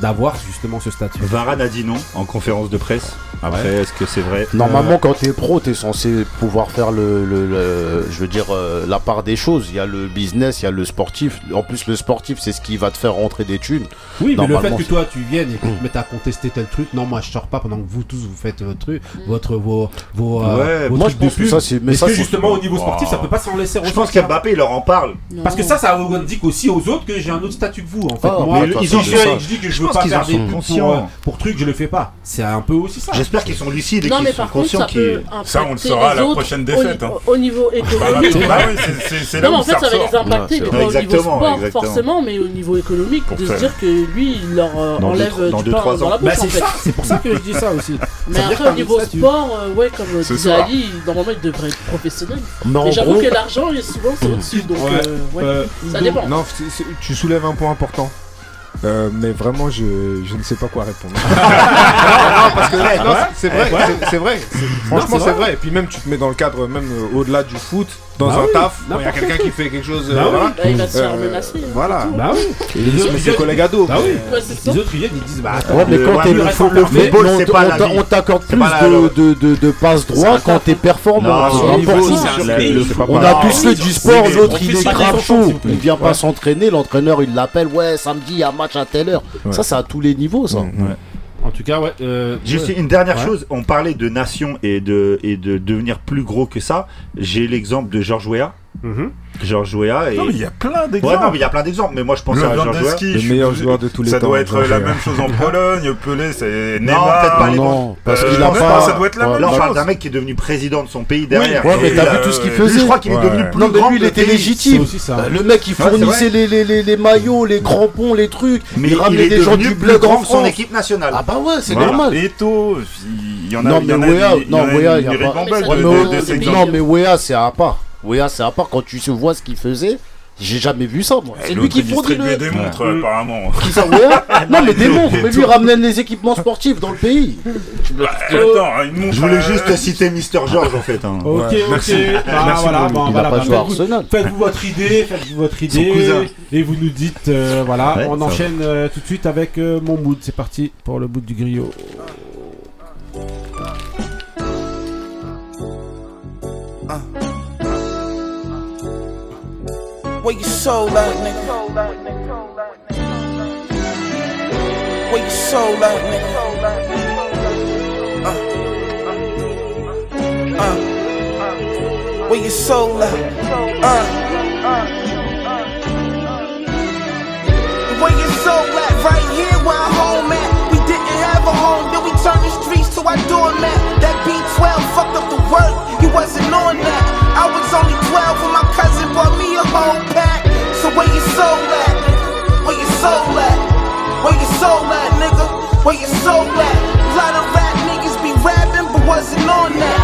Speaker 1: D'avoir justement ce statut.
Speaker 2: Varane a dit non en conférence de presse. Après,
Speaker 1: Ouais.
Speaker 2: est-ce que c'est vrai?
Speaker 4: Normalement, quand t'es pro, t'es censé pouvoir faire le, le- le- je veux dire, euh, la part des choses. Il y a le business, il y a le sportif. En plus, le sportif, c'est ce qui va te faire rentrer des thunes.
Speaker 1: Oui, mais le fait que toi tu viennes et que tu te mettes à contester tel truc, non, moi je sors pas pendant que vous tous vous faites votre truc, votre vos vos, euh,
Speaker 2: Ouais,
Speaker 1: vos
Speaker 4: moi, je pense que ça, c'est. Mais
Speaker 1: Est-ce
Speaker 4: ça,
Speaker 1: que justement au niveau sportif,
Speaker 7: Wow.
Speaker 1: ça peut pas s'en laisser
Speaker 2: Je pense qu'Mbappé, il leur en parle.
Speaker 10: Non.
Speaker 1: Parce que ça, ça indique aussi aux autres que j'ai un autre statut que vous. En fait,
Speaker 4: Ah,
Speaker 1: moi, ils je, dis que je veux pas faire des pour, euh, pour trucs, je le fais pas. C'est un peu aussi ça.
Speaker 2: J'espère qu'ils sont lucides et qu'ils sont
Speaker 10: contre,
Speaker 2: conscients
Speaker 10: ça
Speaker 2: qu'ils.
Speaker 7: Ça, on le saura à la prochaine
Speaker 10: au
Speaker 7: défaite,
Speaker 10: ni-
Speaker 7: hein.
Speaker 10: Au niveau
Speaker 7: Bah,
Speaker 10: économique.
Speaker 7: bah oui, c'est- là
Speaker 10: Non, mais
Speaker 7: où
Speaker 10: en fait,
Speaker 7: ça
Speaker 10: ça va les impacter, au niveau sport
Speaker 2: exactement.
Speaker 10: forcément, mais au niveau économique,
Speaker 2: Pour
Speaker 10: de se dire que lui, il leur euh, enlève
Speaker 2: dans
Speaker 10: du pain dans
Speaker 2: ans.
Speaker 10: la
Speaker 1: Bah,
Speaker 10: bouche, en
Speaker 1: c'est
Speaker 10: fait.
Speaker 1: ça, c'est pour ça que je dis ça aussi.
Speaker 10: Mais après, au niveau sport, euh, ouais, comme disait. Ali, normalement, il devrait être professionnel.
Speaker 4: Mais
Speaker 10: j'avoue que l'argent, souvent, c'est au-dessus, donc euh,
Speaker 1: Euh,
Speaker 10: ça dépend.
Speaker 3: Non, tu soulèves un point important. Euh, mais vraiment, je, je ne sais pas quoi répondre. *laughs* non, non, parce que c'est vrai, c'est- vrai. Franchement,
Speaker 1: c'est vrai.
Speaker 3: Et puis même, tu te mets dans le cadre, même euh, au-delà du foot, dans
Speaker 1: Bah
Speaker 3: un
Speaker 1: oui,
Speaker 3: taf, il y a quelqu'un
Speaker 1: quel
Speaker 3: qui fait quelque chose. euh,
Speaker 1: Bah oui.
Speaker 3: voilà.
Speaker 10: Bah, il va se faire
Speaker 3: Euh,
Speaker 10: menacer. hein,
Speaker 3: voilà.
Speaker 10: c'est.
Speaker 1: Bah oui.
Speaker 3: Et se met ses collègues à dos.
Speaker 1: Bah oui.
Speaker 10: C'est.
Speaker 1: Les autres ils viennent, ils disent bah attends.
Speaker 4: Ouais, mais quand t'es
Speaker 2: le
Speaker 4: le,
Speaker 2: foot-
Speaker 4: le
Speaker 2: le football, c'est pas
Speaker 4: on
Speaker 2: la
Speaker 4: t'accorde
Speaker 2: C'est
Speaker 4: plus
Speaker 2: pas la-
Speaker 4: de, de, de, de passe droit
Speaker 10: un
Speaker 4: quand t'es performant. C'est
Speaker 2: c'est c'est
Speaker 3: c'est
Speaker 4: On a tous fait du sport, l'autre il est grave chaud. Il vient pas s'entraîner, l'entraîneur il l'appelle, ouais, samedi il y a match à telle heure. Ça, c'est à tous les niveaux, ça.
Speaker 1: En tout cas, ouais. euh,
Speaker 2: Juste
Speaker 1: ouais.
Speaker 2: une dernière
Speaker 1: Ouais.
Speaker 2: chose, on parlait de nation et de, et de devenir plus gros que ça. J'ai l'exemple de George Weah,
Speaker 1: Mhm.
Speaker 2: Georges Weah. Et...
Speaker 7: Non, mais il y a plein
Speaker 2: Ouais,
Speaker 7: d'exemples.
Speaker 2: non, mais il y a plein d'exemples, mais moi je pense à Georges
Speaker 3: Le meilleur joueur de tous les
Speaker 7: ça
Speaker 3: temps,
Speaker 7: doit être
Speaker 3: Georges
Speaker 7: la
Speaker 3: Weah.
Speaker 7: même chose en *laughs* Pologne. Pelé, c'est
Speaker 2: Non,
Speaker 7: Neymar.
Speaker 2: peut-être pas
Speaker 4: Non,
Speaker 2: les
Speaker 4: non, parce
Speaker 7: Euh,
Speaker 4: qu'il a pas.
Speaker 7: ça doit être la
Speaker 4: Ouais.
Speaker 7: même
Speaker 2: Là, on
Speaker 7: chose.
Speaker 2: parle d'un mec qui est devenu président de son pays derrière.
Speaker 4: Ouais, mais t'as
Speaker 2: euh,
Speaker 4: vu tout ce qu'il faisait
Speaker 2: Je crois qu'il est devenu plus
Speaker 4: Non, mais
Speaker 2: grand
Speaker 4: lui, il était légitime.
Speaker 1: aussi ça.
Speaker 4: Euh, Le mec, il fournissait les, les, les, les maillots, les crampons, les trucs.
Speaker 2: Mais
Speaker 4: il ramenait des gens du
Speaker 2: grand
Speaker 4: en
Speaker 2: son équipe nationale.
Speaker 4: Ah bah ouais, c'est normal.
Speaker 7: Eto, il y en a.
Speaker 4: Non,
Speaker 7: il y
Speaker 4: mais
Speaker 7: en a
Speaker 4: Wea,
Speaker 7: des- il y
Speaker 4: non,
Speaker 7: en a
Speaker 4: Wea, il y a pas. Non, mais Wea, c'est à part. Wea, c'est à part quand tu se vois ce qu'il faisait. J'ai jamais vu ça, moi. C'est lui qui
Speaker 7: il
Speaker 4: fournit le.
Speaker 7: des montres,
Speaker 4: Ouais.
Speaker 7: apparemment. *laughs*
Speaker 4: Qui ça, Wea *laughs* Non, mais des montres. Mais lui, il ramenait les équipements sportifs dans le pays. Me-
Speaker 7: Attends, une montre.
Speaker 2: Je voulais
Speaker 7: euh,
Speaker 2: juste citer Mister George en fait. hein.
Speaker 1: Ok,
Speaker 3: Ouais,
Speaker 1: ok.
Speaker 3: merci.
Speaker 1: Bah,
Speaker 3: Merci
Speaker 1: voilà, bon,
Speaker 4: Il
Speaker 1: voilà,
Speaker 4: pas
Speaker 1: bah, faites-vous-
Speaker 4: Arsenal.
Speaker 1: Faites-vous votre idée, faites-vous votre
Speaker 2: Son
Speaker 1: idée.
Speaker 2: cousin.
Speaker 1: Et vous nous dites, euh, voilà,
Speaker 2: Ouais,
Speaker 1: on enchaîne euh, tout de suite avec euh, mon mood. C'est parti pour le mood du griot.
Speaker 11: Where your soul at, nigga? Where your soul at, nigga? Uh, uh, where your soul at? Uh, where your soul at? Right here where I'm home at. We didn't have a home, then we turned the streets to our doormat. That B12 fucked up the work, you wasn't on that. I was only 12 when my cousin bought me a whole Where your soul at? A lot of rap niggas be rapping, but wasn't on that.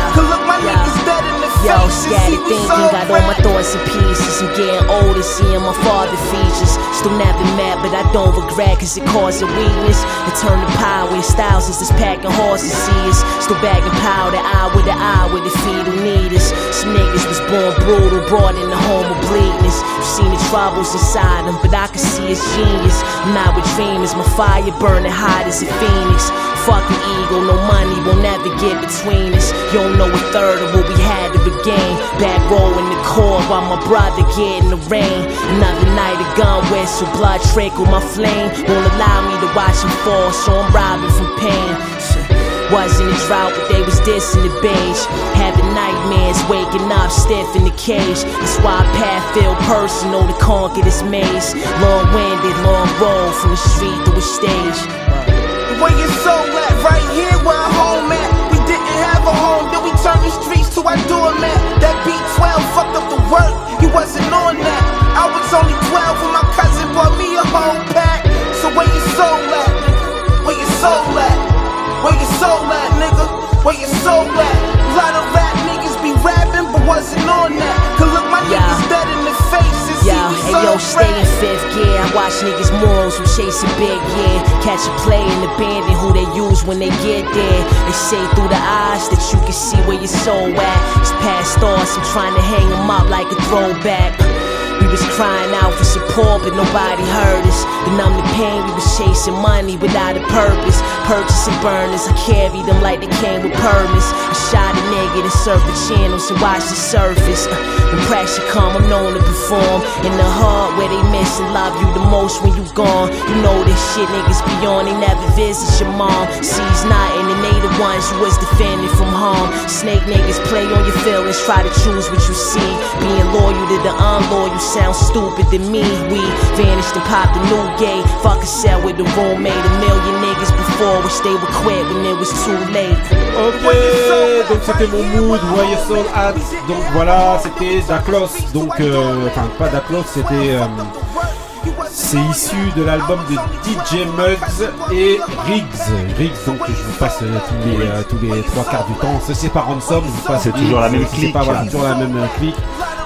Speaker 12: Scattered thinking, got all my thoughts in pieces. I'm getting older, seeing my father features. Still never mad, but I don't regret, cause it caused a weakness. It turned to power styles as this packing horses see us. Still bagging powder, eye with the eye with the feet who need us. Some niggas was born brutal, brought in the home of bleakness. You seen the troubles inside them, but I can see his genius. I'm not with dreamers, my fire burning hot as a phoenix. Fucking ego, no money will never get between us. You don't know a third of what we had to begin. Back row in the core while my brother get in the rain. Another night of gun whistle, blood trickle, my flame won't allow me to watch him fall, so I'm robbing from pain. *laughs* Wasn't a drought, but they was dissing the beige. Having nightmares, waking up stiff in the cage. That's why I path feel personal to conquer this maze. Long winded, long road from the street to a stage.
Speaker 11: Where your soul at? Right here where I'm home at. We didn't have a home, then we turned the streets to our doormat. That B12 fucked up the work, you wasn't on that. I was only 12 when my cousin bought me a whole pack. So where your soul at? Where your soul at? Where your soul at, nigga? Where your soul at? A lot of rap niggas be rapping, but wasn't on that.
Speaker 12: Yo, stay in fifth gear. I watch niggas morals who chasing big, yeah. Catch a play in the band and abandon who they use when they get there. They say through the eyes that you can see where your soul at. It's past thoughts, I'm trying to hang 'em up like a throwback. Was crying out for support, but nobody heard us. To numb the pain, we was chasing money without a purpose. Purchasing burners, I carried them like they came with permits. I shot a nigga to surf the channels and watch the surface. Uh, when pressure come, I'm known to perform. In the heart where they miss and love you the most when you gone. You know this shit niggas be on, they never visit your mom. Sees nothing, and they the ones who was defending from harm. Snake niggas play on your feelings, try to choose what you see. Being loyal to the unloyal sounds stupid to me. We vanished and popped a new gate. Fuck a cell with the roommate. A million niggas before, wish they would quit when it was too late.
Speaker 1: Ok, donc c'était mon mood, Why Your Soul At. Donc voilà, c'était Daklos. Donc, euh, enfin, pas Daklos, c'était. euh, c'est issu de l'album de DJ Muggs et Riggs. Riggs, donc je vous passe euh, tous les, euh, tous les trois quarts du temps. C'est pas Ransom, je vous passe.
Speaker 2: C'est toujours la même
Speaker 1: c'est
Speaker 2: clique.
Speaker 1: pas, voilà, toujours la même euh, clique.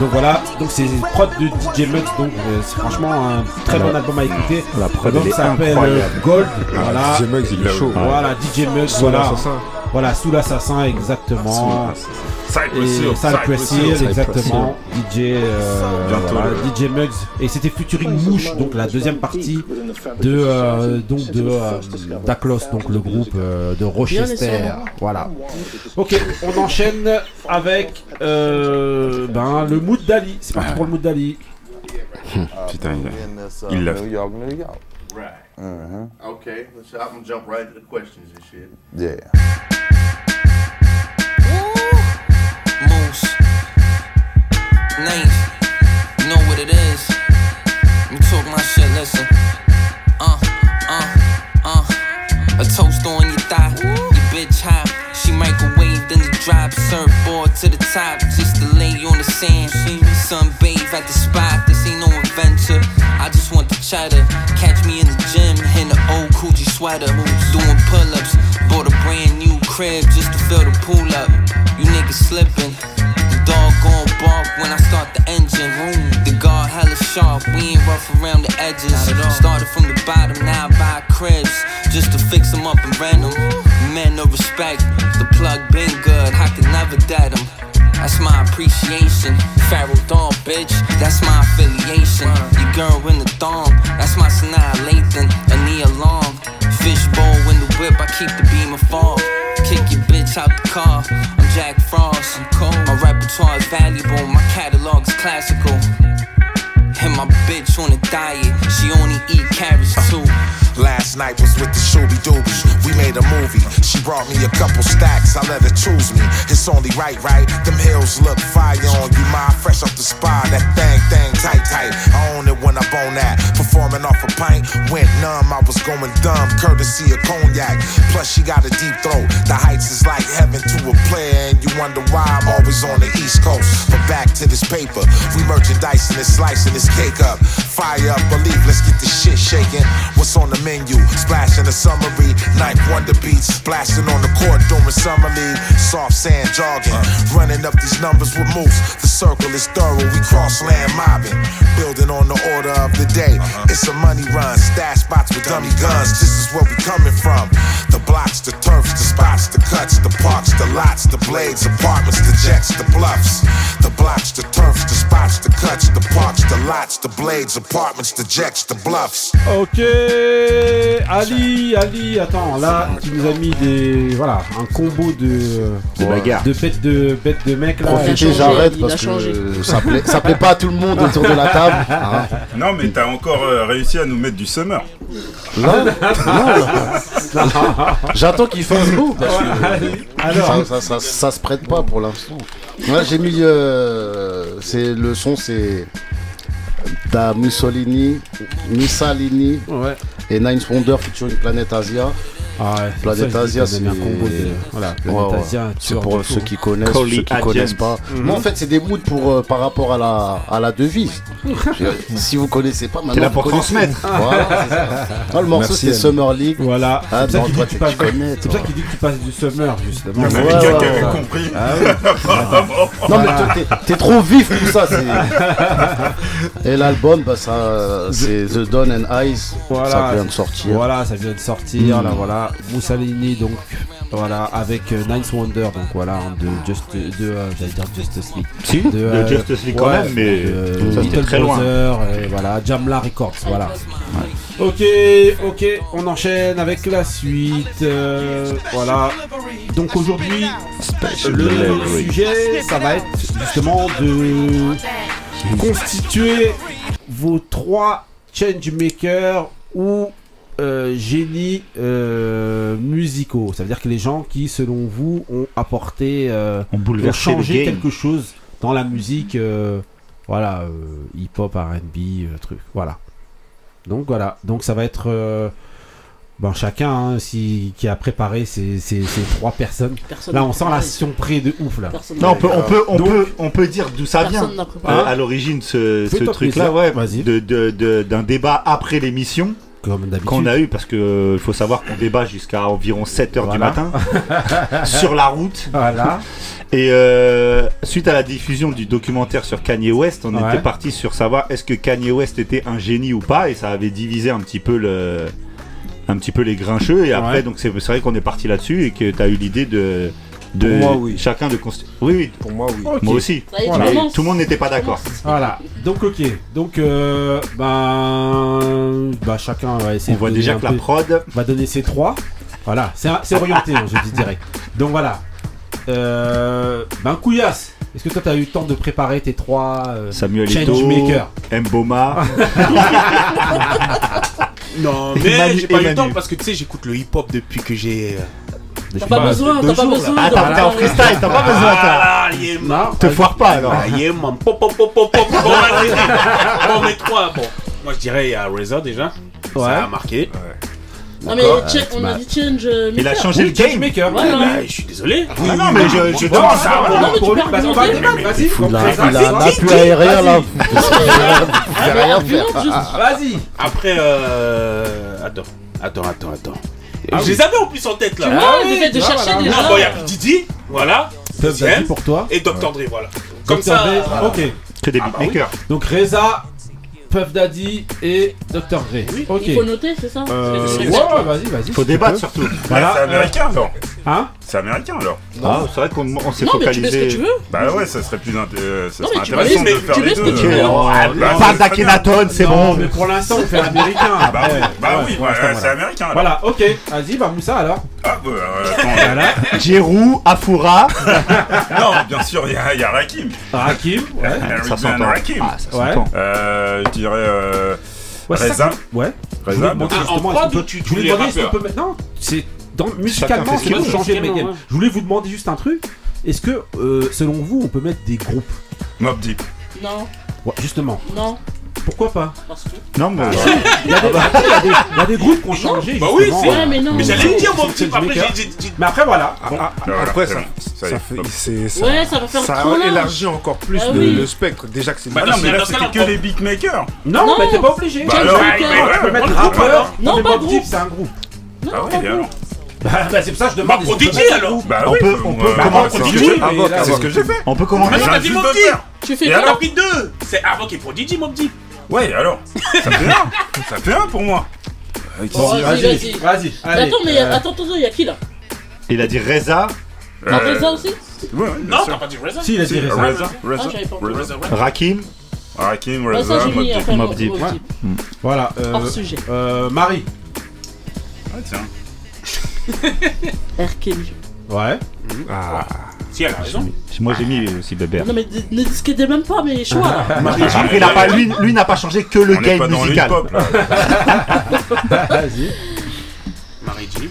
Speaker 1: Donc voilà, donc c'est prod de DJ Muggs, donc euh, c'est franchement un très bon album à écouter.
Speaker 2: La prod,
Speaker 1: Donc ça s'appelle euh. Gold. Voilà.
Speaker 3: DJ Muggs, il est chaud.
Speaker 1: Voilà, DJ
Speaker 3: Sous
Speaker 1: voilà. Voilà, sous l'assassin, exactement.
Speaker 7: Cypress Hill,
Speaker 1: Cypress Hill, exactement. DJ, euh,
Speaker 7: Bientôt
Speaker 1: voilà,
Speaker 7: le-
Speaker 1: DJ Muggs. Et c'était Futuring Mouche, donc la deuxième partie de, euh, donc de euh, Daklos, donc le groupe euh, de Rochester. Voilà. Ok, on enchaîne avec euh, ben, le mood d'Ali. C'est parti pour le mood d'Ali.
Speaker 7: Putain, il,
Speaker 13: uh,
Speaker 7: il l'a.
Speaker 14: Right.
Speaker 13: Uh-huh.
Speaker 14: Okay, let's I'm gonna jump right into the questions and shit.
Speaker 13: Yeah.
Speaker 11: moose, name.
Speaker 8: You know what it is. Let me talk my shit, listen. Uh, uh, uh. A toast on your thigh, your bitch hop. She microwaved in the drop, surfboard to the top, just to lay on the sand. Sunbathe at the spot, this ain't no adventure. I just want the cheddar. Catch me in the gym, in the old Coogee sweater. Doing pull ups, bought a brand new crib just to fill the pool up. You slipping. The dog gon' bark when I start the engine. The guard hella sharp. We ain't rough around the edges. Started from the bottom, now I buy cribs just to fix them up and rent them. Men no respect. The plug been good. I could never dead him. That's my appreciation. Pharaoh Dawn, bitch, that's my affiliation. Your girl in the thong, that's my Sanaa Lathan, a Nia Long. Fishbowl in the whip, I keep the beam of fog. Kick your bitch out the car, Jack Frost. I'm cold. My repertoire is valuable, my catalog's classical. And my bitch on a diet, she only eat carrots too.
Speaker 13: Last night was with the Shooby Doobies. Made a movie. She brought me a couple stacks. I let her choose me. It's only right, right? Them hills look fire on you, my fresh off the spine. That thing, thing, tight, tight. I own it when I bone that. Performing off a pint, went numb. I was going dumb, courtesy of cognac. Plus she got a deep throat. The heights is like heaven to a player, and you wonder why I'm always on the East Coast. But back to this paper, we merchandising and slicing this cake up. Fire up, believe, let's get this shit shaking. What's on the menu? Splashing the summary, ninth wonder beats, blasting on the court during summer league. Soft sand jogging, running up these numbers with moves. The circle is thorough, we cross land mobbing, building on the order of the day. It's a money run, stash spots with dummy guns. This is where we coming from. The blocks, the turfs, the spots, the cuts, the parks, the lots, the blades, apartments, the jets, the bluffs. The blocks, the turfs, the spots, the cuts, the parks, the lots, the blades, apartments, the jets, the bluffs.
Speaker 1: Ok, Ali, Ali, attends, là, tu nous as mis des, voilà, un combo de,
Speaker 2: De bagarres.
Speaker 1: de bêtes de bêtes de mecs là.
Speaker 4: Profitez, j'arrête parce que ça plaît, ça plaît pas à tout le monde autour de la table. hein.
Speaker 7: Non, mais t'as encore euh, réussi à nous mettre du summer.
Speaker 4: Non, non. *laughs* J'attends qu'il fasse beau. parce que
Speaker 1: Alors,
Speaker 4: ça, ça, ça, ça se prête pas pour l'instant. Moi j'ai mis euh, c'est le son c'est Da Mussolini, Mussolini
Speaker 1: ouais.
Speaker 4: et Nine Wonder featuring Planet Asia.
Speaker 1: Ah ouais,
Speaker 4: Planet
Speaker 1: ça,
Speaker 4: Asia,
Speaker 1: je dis qu'on a mis
Speaker 4: c'est-
Speaker 1: un combo de, voilà,
Speaker 4: Ouais, ouais.
Speaker 1: Asia,
Speaker 4: C'est pour ceux qui connaissent, ceux qui connaissent pas.
Speaker 1: Mhm.
Speaker 4: Moi en fait c'est des moods pour euh, par rapport à la à la devise. Je- *laughs* si vous connaissez pas, maintenant
Speaker 2: T'es là pour transmettre.
Speaker 4: Voilà, ça. *laughs* Ah, le morceau
Speaker 3: Merci,
Speaker 4: c'est. Summer League.
Speaker 1: Voilà,
Speaker 4: Ah,
Speaker 1: c'est pour ça qu'il dit
Speaker 4: toi,
Speaker 1: que tu passes- du summer justement.
Speaker 7: Il y avait
Speaker 4: Ouais, ouais,
Speaker 7: qui avait
Speaker 4: ouais.
Speaker 7: compris.
Speaker 1: Ah. *laughs*
Speaker 4: Non mais toi, t'es- trop vif pour ça. c'est- Et l'album, bah, ça, c'est The Dawn and Eyes.
Speaker 1: Voilà.
Speaker 4: Ça vient de sortir.
Speaker 1: Voilà, ça vient de sortir,
Speaker 4: Mm.
Speaker 1: là voilà. Mussolini donc voilà avec euh, Ninth Wonder donc voilà hein, de Just de euh, j'allais dire Justice League.
Speaker 2: Si, de
Speaker 1: euh,
Speaker 2: Justice League quand même, mais
Speaker 1: de
Speaker 2: ça c'était
Speaker 1: Little
Speaker 2: très loin.
Speaker 1: Et voilà, Jamla Records, voilà. Ok, ok, on enchaîne avec la suite. euh, voilà. Donc aujourd'hui, le sujet, ça va être justement de constituer vos trois changemakers ou euh, génies euh, musicaux. Ça veut dire que les gens qui, selon vous, ont apporté, euh,
Speaker 2: On
Speaker 1: ont
Speaker 2: bouleversé
Speaker 1: changé quelque chose dans la musique, euh, voilà, euh, hip-hop, R&B, euh, truc, voilà. Donc voilà, donc ça va être euh, ben, chacun hein, si, qui a préparé ces, ces- ces trois personnes.
Speaker 10: Personne
Speaker 1: Là, on sent la surprise de ouf là.
Speaker 10: Personne
Speaker 2: Non, on peut, on peut, on
Speaker 1: Donc-
Speaker 2: peut, on peut dire d'où ça vient. À l'origine, ce, truc-là,
Speaker 1: plaisir.
Speaker 2: ouais,
Speaker 1: Vas-y.
Speaker 2: de- de- de- d'un débat après l'émission. Qu'on a eu, parce que euh, il faut savoir qu'on débat jusqu'à environ 7 heures du
Speaker 1: Voilà.
Speaker 2: matin *laughs* sur la route.
Speaker 1: Voilà.
Speaker 2: Et euh, suite à la diffusion du documentaire sur Kanye West, on
Speaker 1: Ouais.
Speaker 2: était parti sur savoir est-ce que Kanye West était un génie ou pas, et ça avait divisé un petit peu le, un petit peu les grincheux. Et après,
Speaker 1: Ouais.
Speaker 2: donc c'est c'est vrai qu'on est parti là-dessus et que tu as eu l'idée de, de
Speaker 3: Pour moi, oui.
Speaker 2: chacun de constituer. Oui, oui,
Speaker 3: Pour moi, oui.
Speaker 2: Moi aussi.
Speaker 1: Voilà.
Speaker 2: Mais tout le monde n'était pas d'accord.
Speaker 1: Voilà. Donc ok. Donc euh, ben, bah chacun va essayer.
Speaker 2: On voit déjà que
Speaker 1: un
Speaker 2: la
Speaker 1: peu-
Speaker 2: prod.
Speaker 1: va donner ses trois. Voilà. C'est c'est orienté, hein, je dis direct. Donc voilà. Euh, ben Couillasse. Est-ce que toi t'as eu le temps de préparer tes trois euh,
Speaker 2: Samuel
Speaker 1: changemakers
Speaker 2: Mboma. *laughs*
Speaker 6: Non, mais j'ai pas eu le temps parce que tu sais, j'écoute le hip-hop depuis que j'ai.
Speaker 1: Depuis
Speaker 10: T'as pas
Speaker 1: bah,
Speaker 10: besoin, t'as pas besoin.
Speaker 2: Ah, t'es en freestyle, t'as pas besoin.
Speaker 6: Ah.
Speaker 1: Non.
Speaker 2: Te foire pas alors.
Speaker 6: Ah, yeah, man. Pop, pop, pop, pop, pop. Bon, mais trois. Bon, moi je dirais il y a RZA déjà.
Speaker 1: Ouais.
Speaker 6: Ça a marqué.
Speaker 10: Non mais check, on a dit change. euh,
Speaker 2: Il a changé le game.
Speaker 1: Maker.
Speaker 6: Bah, je suis désolé.
Speaker 2: Ah non, mais je,
Speaker 1: Non,
Speaker 2: demande
Speaker 1: ça.
Speaker 10: Non, mais tu
Speaker 1: bah, débattre, vas-y.
Speaker 4: Il a, un appui aérien là. Rien.
Speaker 1: Vas-y.
Speaker 6: Après, euh. Attends, attends, attends, attends.
Speaker 1: Ah
Speaker 6: je
Speaker 1: oui.
Speaker 6: les avais en plus en tête là.
Speaker 10: Tu
Speaker 1: Ah
Speaker 10: vois,
Speaker 1: oui,
Speaker 10: le fait de
Speaker 1: vois,
Speaker 10: chercher
Speaker 1: voilà.
Speaker 10: déjà.
Speaker 6: Ah, bon, il y a Didi, voilà.
Speaker 1: Puff. Daddy pour toi.
Speaker 6: Et Dr. Dre, voilà. Comme
Speaker 1: Dr.
Speaker 6: ça.
Speaker 1: Dre,
Speaker 6: voilà.
Speaker 1: Ok.
Speaker 2: Que des
Speaker 6: Ah, bah oui.
Speaker 2: beatmakers.
Speaker 1: Donc Reza, Puff Daddy et Dr. Dre. Ok.
Speaker 10: Il faut noter, c'est ça
Speaker 1: Euh, ouais, vas-y, vas-y.
Speaker 2: Faut débattre
Speaker 1: peux.
Speaker 2: surtout.
Speaker 1: Voilà.
Speaker 7: C'est américain alors.
Speaker 1: Hein
Speaker 7: C'est américain alors.
Speaker 2: Ah, c'est vrai qu'on on s'est
Speaker 10: Non, mais tu mets ce que
Speaker 2: focalisé.
Speaker 10: tu veux.
Speaker 7: Bah ouais, ça serait plus euh, ça
Speaker 10: Non,
Speaker 7: serait
Speaker 10: mais tu
Speaker 7: intéressant
Speaker 10: mets-
Speaker 7: de faire
Speaker 10: tu
Speaker 7: les
Speaker 10: mets ce
Speaker 7: deux.
Speaker 10: que tu veux.
Speaker 2: On
Speaker 7: Bah,
Speaker 2: parle
Speaker 7: c'est
Speaker 2: d'Akhenaton, c'est
Speaker 1: Non,
Speaker 2: bon.
Speaker 1: mais pour l'instant, on fait américain.
Speaker 7: Bah oui, bah oui, bah, c'est
Speaker 1: voilà.
Speaker 7: américain alors.
Speaker 1: Voilà, ok. Vas-y, bah Moussa alors.
Speaker 7: Ah bah euh, *laughs* attends.
Speaker 1: Voilà.
Speaker 2: Giroud, Afura. *laughs*
Speaker 7: non, bien sûr, il y, a- Rakim.
Speaker 1: Rakim, ouais.
Speaker 2: Ça
Speaker 7: Ben
Speaker 2: s'entend.
Speaker 7: Rakim.
Speaker 2: Ah, ça
Speaker 1: Ouais.
Speaker 7: Je dirais euh,
Speaker 1: Ouais,
Speaker 7: Reza.
Speaker 1: que- Ouais. Je voulais
Speaker 7: Reza.
Speaker 1: demander
Speaker 6: Ah, en
Speaker 1: justement,
Speaker 6: prod
Speaker 1: peut-
Speaker 6: tu-
Speaker 1: je
Speaker 6: tu
Speaker 1: voulais
Speaker 6: voulais
Speaker 1: demander qu'on
Speaker 6: rappeur
Speaker 1: peut maintenant. C'est dans musicalement,
Speaker 2: ce
Speaker 1: pas
Speaker 2: veut.
Speaker 1: changer le game.
Speaker 10: ouais.
Speaker 1: Je voulais vous demander juste un truc. Est-ce que, euh, selon vous, on peut mettre des groupes?
Speaker 7: Mob Deep.
Speaker 10: Non,
Speaker 1: Ouais, justement.
Speaker 10: non.
Speaker 1: Pourquoi pas.
Speaker 2: Non, mais.
Speaker 1: Il y, a des, après, il y a des- il y a des groupes qui ont changé.
Speaker 6: Bah oui, c'est-
Speaker 10: Ouais, mais non.
Speaker 6: Mais j'allais le dire, mon petit. Après, j'ai-
Speaker 1: Mais après, voilà.
Speaker 3: Ah, ah, Après, ça.
Speaker 7: Ça
Speaker 3: fait, ça,
Speaker 10: Ouais, ça va faire
Speaker 3: ça
Speaker 10: trop
Speaker 3: élargit encore plus
Speaker 10: Ah
Speaker 3: le,
Speaker 10: oui.
Speaker 3: le spectre. Déjà que c'est
Speaker 6: Bah
Speaker 7: Ah non, mais là c'était que les beatmakers.
Speaker 1: Non,
Speaker 10: Non.
Speaker 1: mais t'es pas obligé.
Speaker 7: Bah alors, ouais,
Speaker 1: Tu peux
Speaker 7: ouais,
Speaker 1: mettre
Speaker 7: ouais,
Speaker 1: rappeur.
Speaker 10: alors. Non,
Speaker 1: mais
Speaker 10: pas groupe.
Speaker 1: C'est un groupe.
Speaker 10: Non,
Speaker 7: Ah
Speaker 10: groupe.
Speaker 7: alors.
Speaker 1: Bah, bah, c'est pour ça que je demande.
Speaker 6: Bah, Prodigy, alors.
Speaker 7: Bah
Speaker 2: On peut- on peut
Speaker 7: bah,
Speaker 2: commencer.
Speaker 7: c'est ce que
Speaker 6: Prodigy,
Speaker 7: j'ai-
Speaker 1: mais là,
Speaker 7: C'est ce que j'ai fait.
Speaker 2: On peut
Speaker 6: Mais
Speaker 2: commencer.
Speaker 6: non, t'as dit Mob.
Speaker 10: Tu fais
Speaker 7: Et alors
Speaker 6: pris deux. C'est avant qu'il est Prodigy, Mob.
Speaker 7: Ouais, alors Ça fait un Ça fait un pour moi.
Speaker 10: Bon, vas-y,
Speaker 1: Vas-y,
Speaker 10: vas-y.
Speaker 1: vas-y.
Speaker 10: Mais
Speaker 1: allez,
Speaker 10: Attends, mais
Speaker 1: euh,
Speaker 10: attends, attends, il y a qui là
Speaker 2: Il a dit Reza,
Speaker 7: euh,
Speaker 10: Reza aussi
Speaker 7: Ouais, ouais, bien
Speaker 6: Non,
Speaker 7: sûr.
Speaker 6: t'as pas dit Reza.
Speaker 1: Si, il a dit Reza.
Speaker 7: Reza,
Speaker 10: Ah,
Speaker 7: Reza,
Speaker 10: j'avais pas
Speaker 7: Reza.
Speaker 6: Reza, ouais.
Speaker 2: Rakim.
Speaker 10: Ah, ça,
Speaker 7: Reza,
Speaker 10: j'ai
Speaker 7: Mob
Speaker 10: mis
Speaker 7: Deep.
Speaker 10: après
Speaker 2: Mob
Speaker 10: Mob
Speaker 2: Deep,
Speaker 10: Deep.
Speaker 2: ouais.
Speaker 1: Voilà. euh,
Speaker 10: Hors sujet.
Speaker 1: euh, Marie.
Speaker 7: Ah tiens. *laughs*
Speaker 10: R. Kelly.
Speaker 1: Ouais.
Speaker 3: Ah,
Speaker 6: Si, elle a raison.
Speaker 2: Moi j'ai mis aussi Bébert.
Speaker 10: Non, mais ne discutez même pas mes choix *laughs* là.
Speaker 2: Après, il a pas, lui, lui n'a pas changé que le game musical. *laughs*
Speaker 1: Vas-y.
Speaker 6: Marie G.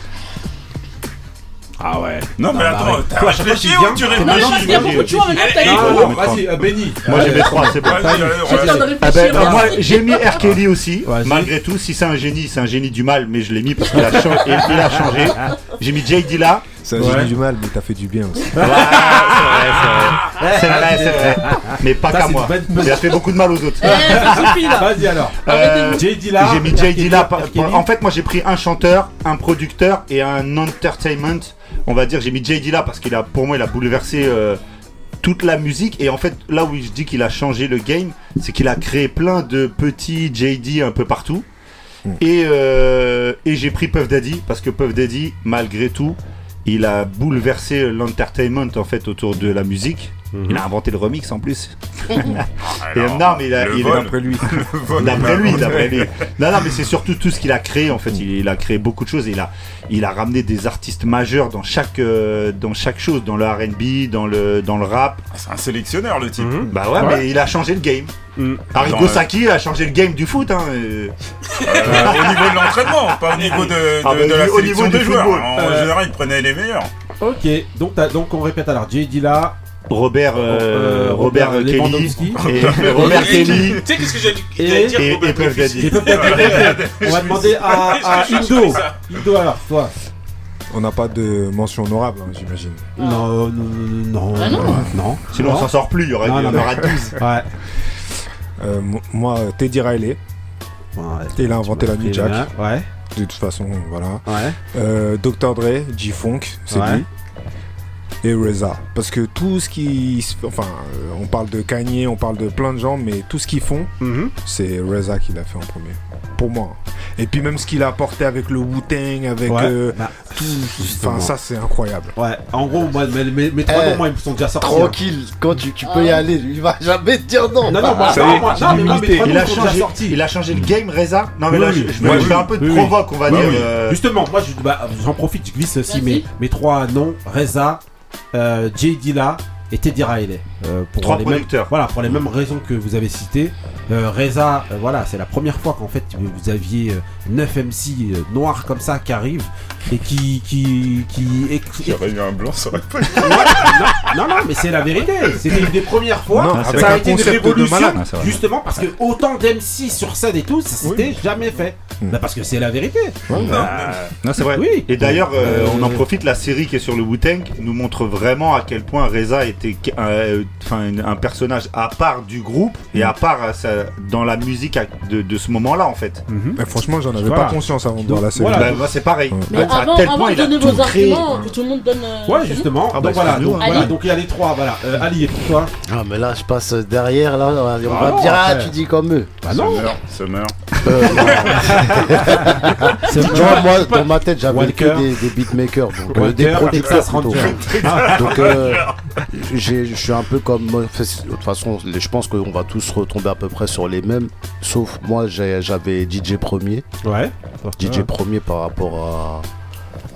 Speaker 1: Ah ouais.
Speaker 7: Non mais
Speaker 1: Ah,
Speaker 7: attends, t'as réfléchi ou tu réfléchis
Speaker 10: qu'il y a beaucoup de choix
Speaker 6: elle-
Speaker 10: gueule.
Speaker 1: Non, Vas-y, euh, Benny.
Speaker 2: Moi j'ai trois, c'est bon. Ah ben, euh, moi j'ai mis R. Kelly aussi, malgré tout. Si c'est un génie, c'est un génie du mal, mais je l'ai mis parce qu'il a changé. J'ai mis J. Dilla.
Speaker 3: Un
Speaker 1: Ouais.
Speaker 3: génie du mal, mais t'as fait du bien aussi. *laughs*
Speaker 2: Ouais, c'est vrai, c'est vrai. C'est vrai, c'est vrai. Mais pas
Speaker 1: Ça,
Speaker 2: qu'à moi. Il a fait beaucoup de mal aux autres.
Speaker 10: Eh, ça là.
Speaker 1: Vas-y alors.
Speaker 2: Euh,
Speaker 1: J. Dilla.
Speaker 2: J'ai mis J. Dilla.
Speaker 1: R.
Speaker 2: par-
Speaker 1: Kelly.
Speaker 2: En fait, moi j'ai pris un chanteur, un producteur et un entertainment. On va dire, j'ai mis J. Dilla parce qu'il a, pour moi, il a bouleversé euh, toute la musique. Et en fait, là où je dis qu'il a changé le game, c'est qu'il a créé plein de petits JD un peu partout. Et, euh, et j'ai pris Puff Daddy parce que Puff Daddy, malgré tout, il a bouleversé l'entertainment en fait autour de la musique. Il a inventé le remix en plus. *laughs* Et,
Speaker 7: Alors,
Speaker 2: non, mais il a, il
Speaker 7: vol.
Speaker 3: D'après lui. *laughs*
Speaker 2: D'après
Speaker 7: il
Speaker 2: lui, d'après lui. *laughs* Non, non, mais c'est surtout tout ce qu'il a créé. En fait, il, il a créé beaucoup de choses. Il a, il a ramené des artistes majeurs dans chaque, euh, dans chaque chose, dans le R&B, dans le, dans le rap.
Speaker 7: C'est un sélectionneur le type.
Speaker 1: Mhm.
Speaker 2: Bah ouais,
Speaker 1: Ouais.
Speaker 2: mais il a changé le game.
Speaker 1: Mm.
Speaker 2: Arrigo Sacchi a changé le game du foot. Hein. euh.
Speaker 7: Euh, au niveau de l'entraînement, pas au niveau de, de-
Speaker 2: Ah bah,
Speaker 7: de la
Speaker 2: au niveau du
Speaker 7: des joueurs.
Speaker 2: football.
Speaker 7: En
Speaker 1: Euh,
Speaker 7: général, ils prenaient les meilleurs.
Speaker 1: Ok. Donc, donc on répète alors. J. Dilla.
Speaker 2: Robert, euh,
Speaker 1: Euh,
Speaker 2: Robert,
Speaker 1: Robert
Speaker 2: Kelly.
Speaker 1: Lewandowski.
Speaker 2: Et Robert Kelly.
Speaker 6: Tu sais qu'est-ce que j'ai dit
Speaker 1: Et-
Speaker 6: J'allais dire
Speaker 2: et-. Daddy. *laughs*
Speaker 1: On va demander à, à Indo. alors, toi.
Speaker 3: On n'a pas de mention honorable, hein, j'imagine.
Speaker 1: Non, non, non,
Speaker 10: Ah non.
Speaker 1: non.
Speaker 2: Sinon, on
Speaker 1: Non.
Speaker 2: s'en sort plus. Il y aurait,
Speaker 1: Non, non,
Speaker 2: aura 12.
Speaker 1: Ouais.
Speaker 3: Euh, mo- moi, Teddy Riley,
Speaker 1: Ouais,
Speaker 3: il a inventé la New Jack.
Speaker 1: Ouais.
Speaker 3: De toute façon, voilà.
Speaker 1: Ouais.
Speaker 3: Euh, Dr. Dre, G-Funk, c'est
Speaker 1: Ouais.
Speaker 3: lui. Et Reza. Parce que tout ce qui. Enfin, euh, on parle de Kanye, on parle de plein de gens, mais tout ce qu'ils font,
Speaker 1: Mhm.
Speaker 3: c'est Reza qui l'a fait en premier. Pour moi. Et puis même ce qu'il a apporté avec le Wu-Tang, avec
Speaker 1: Ouais.
Speaker 3: euh,
Speaker 1: Bah,
Speaker 3: tout. Enfin, ça, c'est incroyable.
Speaker 1: Ouais, en gros, moi, mes, mes, mes trois
Speaker 4: Eh,
Speaker 1: noms, moi, ils me sont déjà sortis. hein.
Speaker 4: Tranquille, quand tu, tu peux y aller, il va jamais te dire non.
Speaker 1: Non, non, moi,
Speaker 3: Ça
Speaker 1: non, moi, non, mais moi, mes
Speaker 2: Il a, changé, il a changé le game, Reza Non, mais
Speaker 1: Oui,
Speaker 2: là,
Speaker 1: oui.
Speaker 2: je, je,
Speaker 1: Oui,
Speaker 2: je fais un peu de provoque, on va
Speaker 1: Oui,
Speaker 2: dire.
Speaker 1: oui.
Speaker 2: euh,
Speaker 1: Justement, moi, je- bah, j'en profite, je glisse aussi mes, mes trois noms Reza, euh, J. Dilla et Teddy Riley. Euh, pour
Speaker 2: Trois
Speaker 1: les
Speaker 2: producteurs.
Speaker 1: Mêmes, voilà, pour les mêmes raisons que vous avez citées. Euh, Reza, euh, voilà, c'est la première fois qu'en fait vous aviez 9 MC noirs comme ça qui arrivent et qui. qui, qui
Speaker 7: J'aurais eu un blanc, ça aurait pas
Speaker 1: non, non, non, mais c'est la vérité. C'était une des premières fois.
Speaker 3: Non,
Speaker 1: ça a
Speaker 3: un
Speaker 1: été une révolution.
Speaker 3: Malade,
Speaker 2: hein,
Speaker 1: justement parce que autant d'MC sur scène et tout, ça s'était jamais fait. Mmh. Parce que c'est la vérité.
Speaker 2: Non, c'est vrai.
Speaker 1: Oui.
Speaker 2: Et d'ailleurs, on en profite, la série qui est sur le Wu-Tang nous montre vraiment à quel point Reza était enfin un personnage à part du groupe et à mm. part euh, ça, dans la musique de, de ce moment-là en fait.
Speaker 3: Mm -hmm. bah, franchement, j'en avais
Speaker 2: voilà.
Speaker 3: pas conscience avant de voir la série.
Speaker 1: Voilà.
Speaker 2: Bah, bah, c'est pareil.
Speaker 10: Mais avant, avant de donner vos arguments, que tout le monde donne. Euh,
Speaker 1: ouais, justement.
Speaker 2: Ah bah,
Speaker 1: donc voilà, donc, voilà. donc, il y a les trois. Voilà, euh, Ali et toi.
Speaker 4: Ah mais là, je passe derrière là. On va
Speaker 1: ah
Speaker 4: dire ah, tu dis comme eux.
Speaker 1: Bah non. Ça
Speaker 4: meurt. Moi, moi, dans ma tête, j'avais que des, beatmakers, donc euh, des producteurs *laughs* donc, euh, je suis un peu comme. De toute façon, je pense qu'on va tous retomber à peu près sur les mêmes, sauf moi, j'avais DJ Premier.
Speaker 1: Ouais.
Speaker 4: DJ Premier par rapport à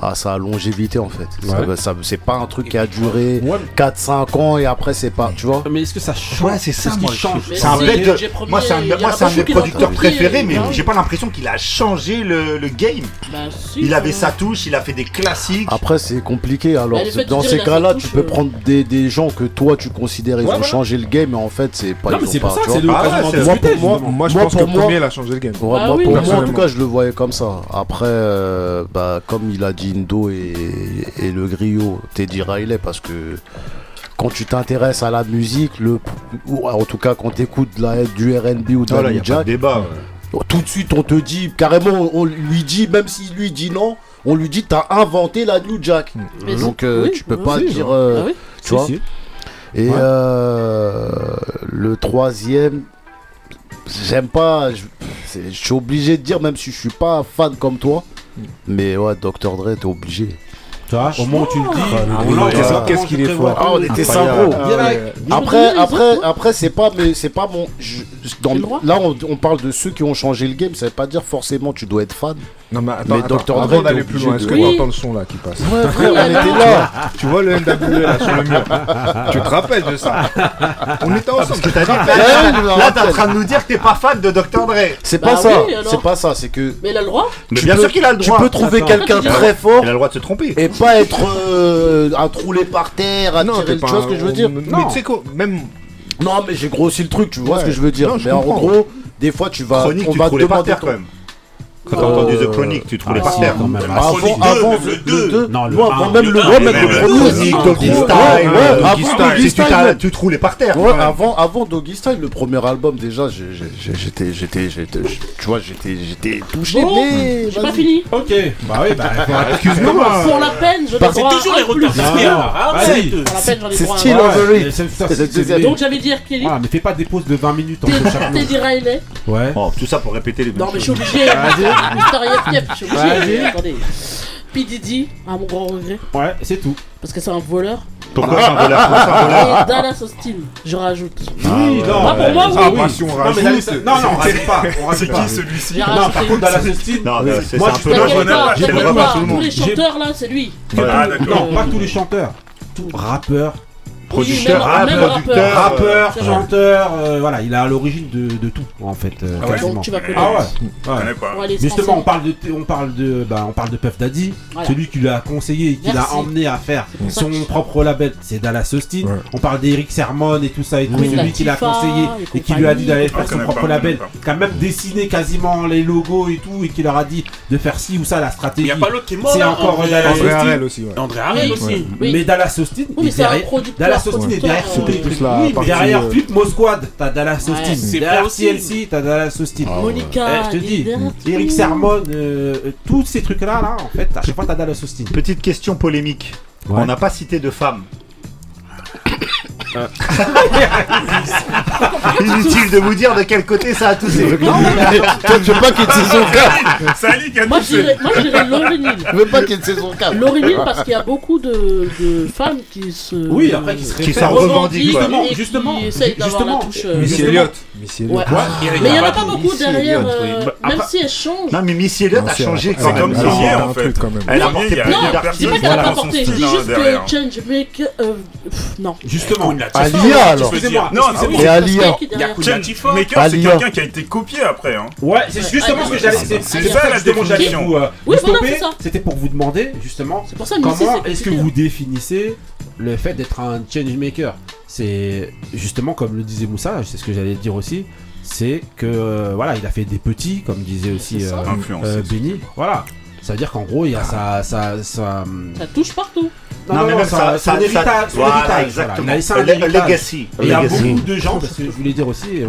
Speaker 4: ah, à sa longévité en fait. Ça, c'est pas un truc qui a duré
Speaker 1: ouais.
Speaker 4: 4-5 ans et après c'est pas, tu vois.
Speaker 1: Mais est-ce que ça change
Speaker 2: c'est ça, moi,
Speaker 1: change.
Speaker 2: C'est un bête. De... Moi, c'est de mes producteurs préférés, mais j'ai pas l'impression qu'il a changé le, le game. Il avait sa touche, il a fait des classiques.
Speaker 4: Après, c'est compliqué. Alors, dans ces cas-là, tu peux prendre des, gens que toi tu considères ils ont changé le game, mais en fait, c'est pas.
Speaker 1: Non, mais c'est pour ça
Speaker 4: Moi,
Speaker 3: je pense que premier, il a changé le game.
Speaker 4: En tout cas, je le voyais comme ça. Après, euh, bah, comme il a dit Lindo et, et le griot Teddy Riley ah, parce que quand tu t'intéresses à la musique, le, ou ah, en tout cas quand tu écoutes la, du RB ou de
Speaker 2: ah
Speaker 4: la Jack,
Speaker 2: oh,
Speaker 4: tout de suite on te dit, carrément on lui dit, même s'il lui dit non, on lui dit t'as inventé la New Jack. Donc euh, tu peux
Speaker 10: bah
Speaker 4: pas dire...
Speaker 10: Ah euh,
Speaker 4: tu vois. Et euh, le troisième, j'aime pas, je suis obligé de dire, même si je suis pas fan comme toi, mais ouais, Dr. Dre, t'es obligé.
Speaker 1: Au moment où tu le dis,
Speaker 3: qu'est-ce qu'il est fort.
Speaker 4: Ah, on était
Speaker 3: 5
Speaker 10: gros.
Speaker 4: Après, après, après, c'est pas, mais c'est pas mon. là, on, parle de ceux qui ont changé le game. Ça veut pas dire forcément tu dois être fan.
Speaker 3: Non, mais
Speaker 4: Dr. Dre,
Speaker 3: on plus loin. Est-ce que tu entends le son là qui passe
Speaker 4: frère, on était là.
Speaker 3: Tu vois le NWA là sur le mur. tu te rappelles de ça On était ah,
Speaker 2: ensemble. Tu t'as dit Là, t'es en train de nous dire que t'es pas fan de Dr. Dre.
Speaker 4: C'est
Speaker 10: bah
Speaker 4: pas, ça. C'est pas ça. C'est que.
Speaker 10: Mais il a le droit.
Speaker 2: Mais bien sûr qu'il a le droit.
Speaker 4: Tu peux trouver quelqu'un très fort.
Speaker 2: Il a le droit de se tromper.
Speaker 4: Et pas être euh, à trouler par terre, à
Speaker 3: non,
Speaker 4: tirer. Tu vois ce que je veux dire
Speaker 3: Mais tu sais quoi Même.
Speaker 4: Non, mais j'ai grossi le truc. Tu vois ce que je veux dire Mais en gros, des fois, tu vas. on va
Speaker 2: te
Speaker 4: demander
Speaker 2: quand même. Quand t'as entendu The Chronic, tu te roulais par terre.
Speaker 4: Avant le
Speaker 1: 2,
Speaker 4: avant même
Speaker 6: le 2,
Speaker 4: même le premier.
Speaker 2: Tu te roulais par terre.
Speaker 4: Avant avant Doggy Style, le premier album, déjà, j'étais. j'étais Tu vois, j'étais j'étais touché.
Speaker 10: J'ai pas fini.
Speaker 1: Ok. Bah oui, bah. Ah,
Speaker 2: Excuse-moi. Hein.
Speaker 10: Pour la peine, je
Speaker 6: C'est toujours les retards.
Speaker 10: Ah,
Speaker 4: c'est
Speaker 10: Still
Speaker 4: Over
Speaker 10: Donc j'avais dit RPL.
Speaker 1: Ah, mais fais pas des pauses de 20 minutes en chaque.
Speaker 10: Teddy Riley.
Speaker 1: Ouais.
Speaker 2: Oh, tout ça pour répéter les
Speaker 10: Non, mais je suis obligé. Ah, je suis obligé. À mon grand regret,
Speaker 1: Ouais, c'est tout.
Speaker 10: parce que c'est un voleur.
Speaker 2: Pourquoi c'est un voleur?
Speaker 10: Dallas Austin, je rajoute.
Speaker 1: Oui, non.
Speaker 10: Pour moi, oui.
Speaker 1: Non, non, non, on pas.
Speaker 7: C'est qui celui-ci?
Speaker 1: Non, par contre, Dallas Austin.
Speaker 2: Non, non, c'est un peu
Speaker 10: pas, Tous les chanteurs là, c'est lui.
Speaker 1: Non, pas tous les chanteurs. Rappeur
Speaker 2: producteur,
Speaker 10: rappeur,
Speaker 1: chanteur, euh, voilà, il a à l'origine de, tout en fait. Euh,
Speaker 7: ah, ouais.
Speaker 10: Tu vas
Speaker 1: ah ouais. Justement, on parle de, on parle de, bah, on parle de Puff Daddy, celui qui l'a conseillé, et qui l'a emmené à faire son propre label, c'est Dallas Austin. On parle d'Eric Sermon et tout ça, et tout,
Speaker 10: oui,
Speaker 1: celui qui l'a conseillé
Speaker 10: et,
Speaker 1: qui lui a dit d'aller faire son propre label, qui a même dessiné quasiment les logos et tout, et qui leur a dit de faire ci ou ça, la stratégie.
Speaker 6: Il n'y a pas l'autre qui.
Speaker 1: C'est encore Dallas Austin.
Speaker 6: André Harrel aussi.
Speaker 1: Mais Dallas Austin,
Speaker 10: c'est euh,
Speaker 1: Dallas Austin derrière oui, derrière
Speaker 3: Flip
Speaker 1: Mo Squad, t'as Dallas Austin. Derrière CLC, t'as Dallas Austin.
Speaker 10: Monica,
Speaker 1: eh, je te dis, Eric Sermon, euh, euh, tous ces trucs là là, en fait, à chaque fois t'as Dallas Austin.
Speaker 2: Petite question polémique. On n'a pas cité de femmes. Euh. Inutile de vous dire de quel côté ça a toussé. Non, mais...
Speaker 4: Toi, tu veux pas qu'il y ait de saison 4
Speaker 7: Ça a
Speaker 10: Moi, je dirais- moi, je dirais.
Speaker 4: Tu veux pas qu'il y ait de saison 4
Speaker 10: L'origine parce qu'il y a beaucoup de, de femmes qui se.
Speaker 1: Oui, après, qui se
Speaker 2: revendiquent.
Speaker 1: Justement, justement,
Speaker 10: justement. Euh,
Speaker 3: Missy Elliott. Missy Elliott.
Speaker 10: Mais il n'y en a pas beaucoup derrière, euh, même si elles changent.
Speaker 2: Non, mais Missy Elliott a changé quand même.
Speaker 3: Elle a apporté un truc, quand même.
Speaker 2: Elle a apporté
Speaker 7: pas mal Non,
Speaker 10: je
Speaker 2: d'artistes.
Speaker 10: pas qu'elle a pas porté, je dis
Speaker 7: hein,
Speaker 10: juste que change make. Euh, non.
Speaker 1: Justement,
Speaker 6: la
Speaker 4: Alia alors.
Speaker 7: Non,
Speaker 4: c'est Alia.
Speaker 7: Maker, c'est quelqu'un qui a été copié après. Hein.
Speaker 1: Ouais, c'est justement ce que j'allais dire.
Speaker 6: Euh,
Speaker 1: c'est
Speaker 6: ça la
Speaker 10: démonstration.
Speaker 1: C'était pour vous demander justement comment est-ce que vous définissez le fait d'être un change maker. C'est justement comme le disait Moussa, c'est ce que j'allais dire aussi c'est que euh, voilà, il a fait des petits, comme disait aussi euh, euh Benny. Voilà, ça veut dire qu'en gros, il y a ah. ça, ça,
Speaker 10: ça. Ça touche partout.
Speaker 2: Non, non, mais non, même ça, ça, un
Speaker 1: héritage.
Speaker 2: Voilà, exactement.
Speaker 1: Voilà. Un
Speaker 2: Le,
Speaker 1: héritage.
Speaker 2: legacy.
Speaker 1: Il y a beaucoup de gens, parce que je voulais dire aussi.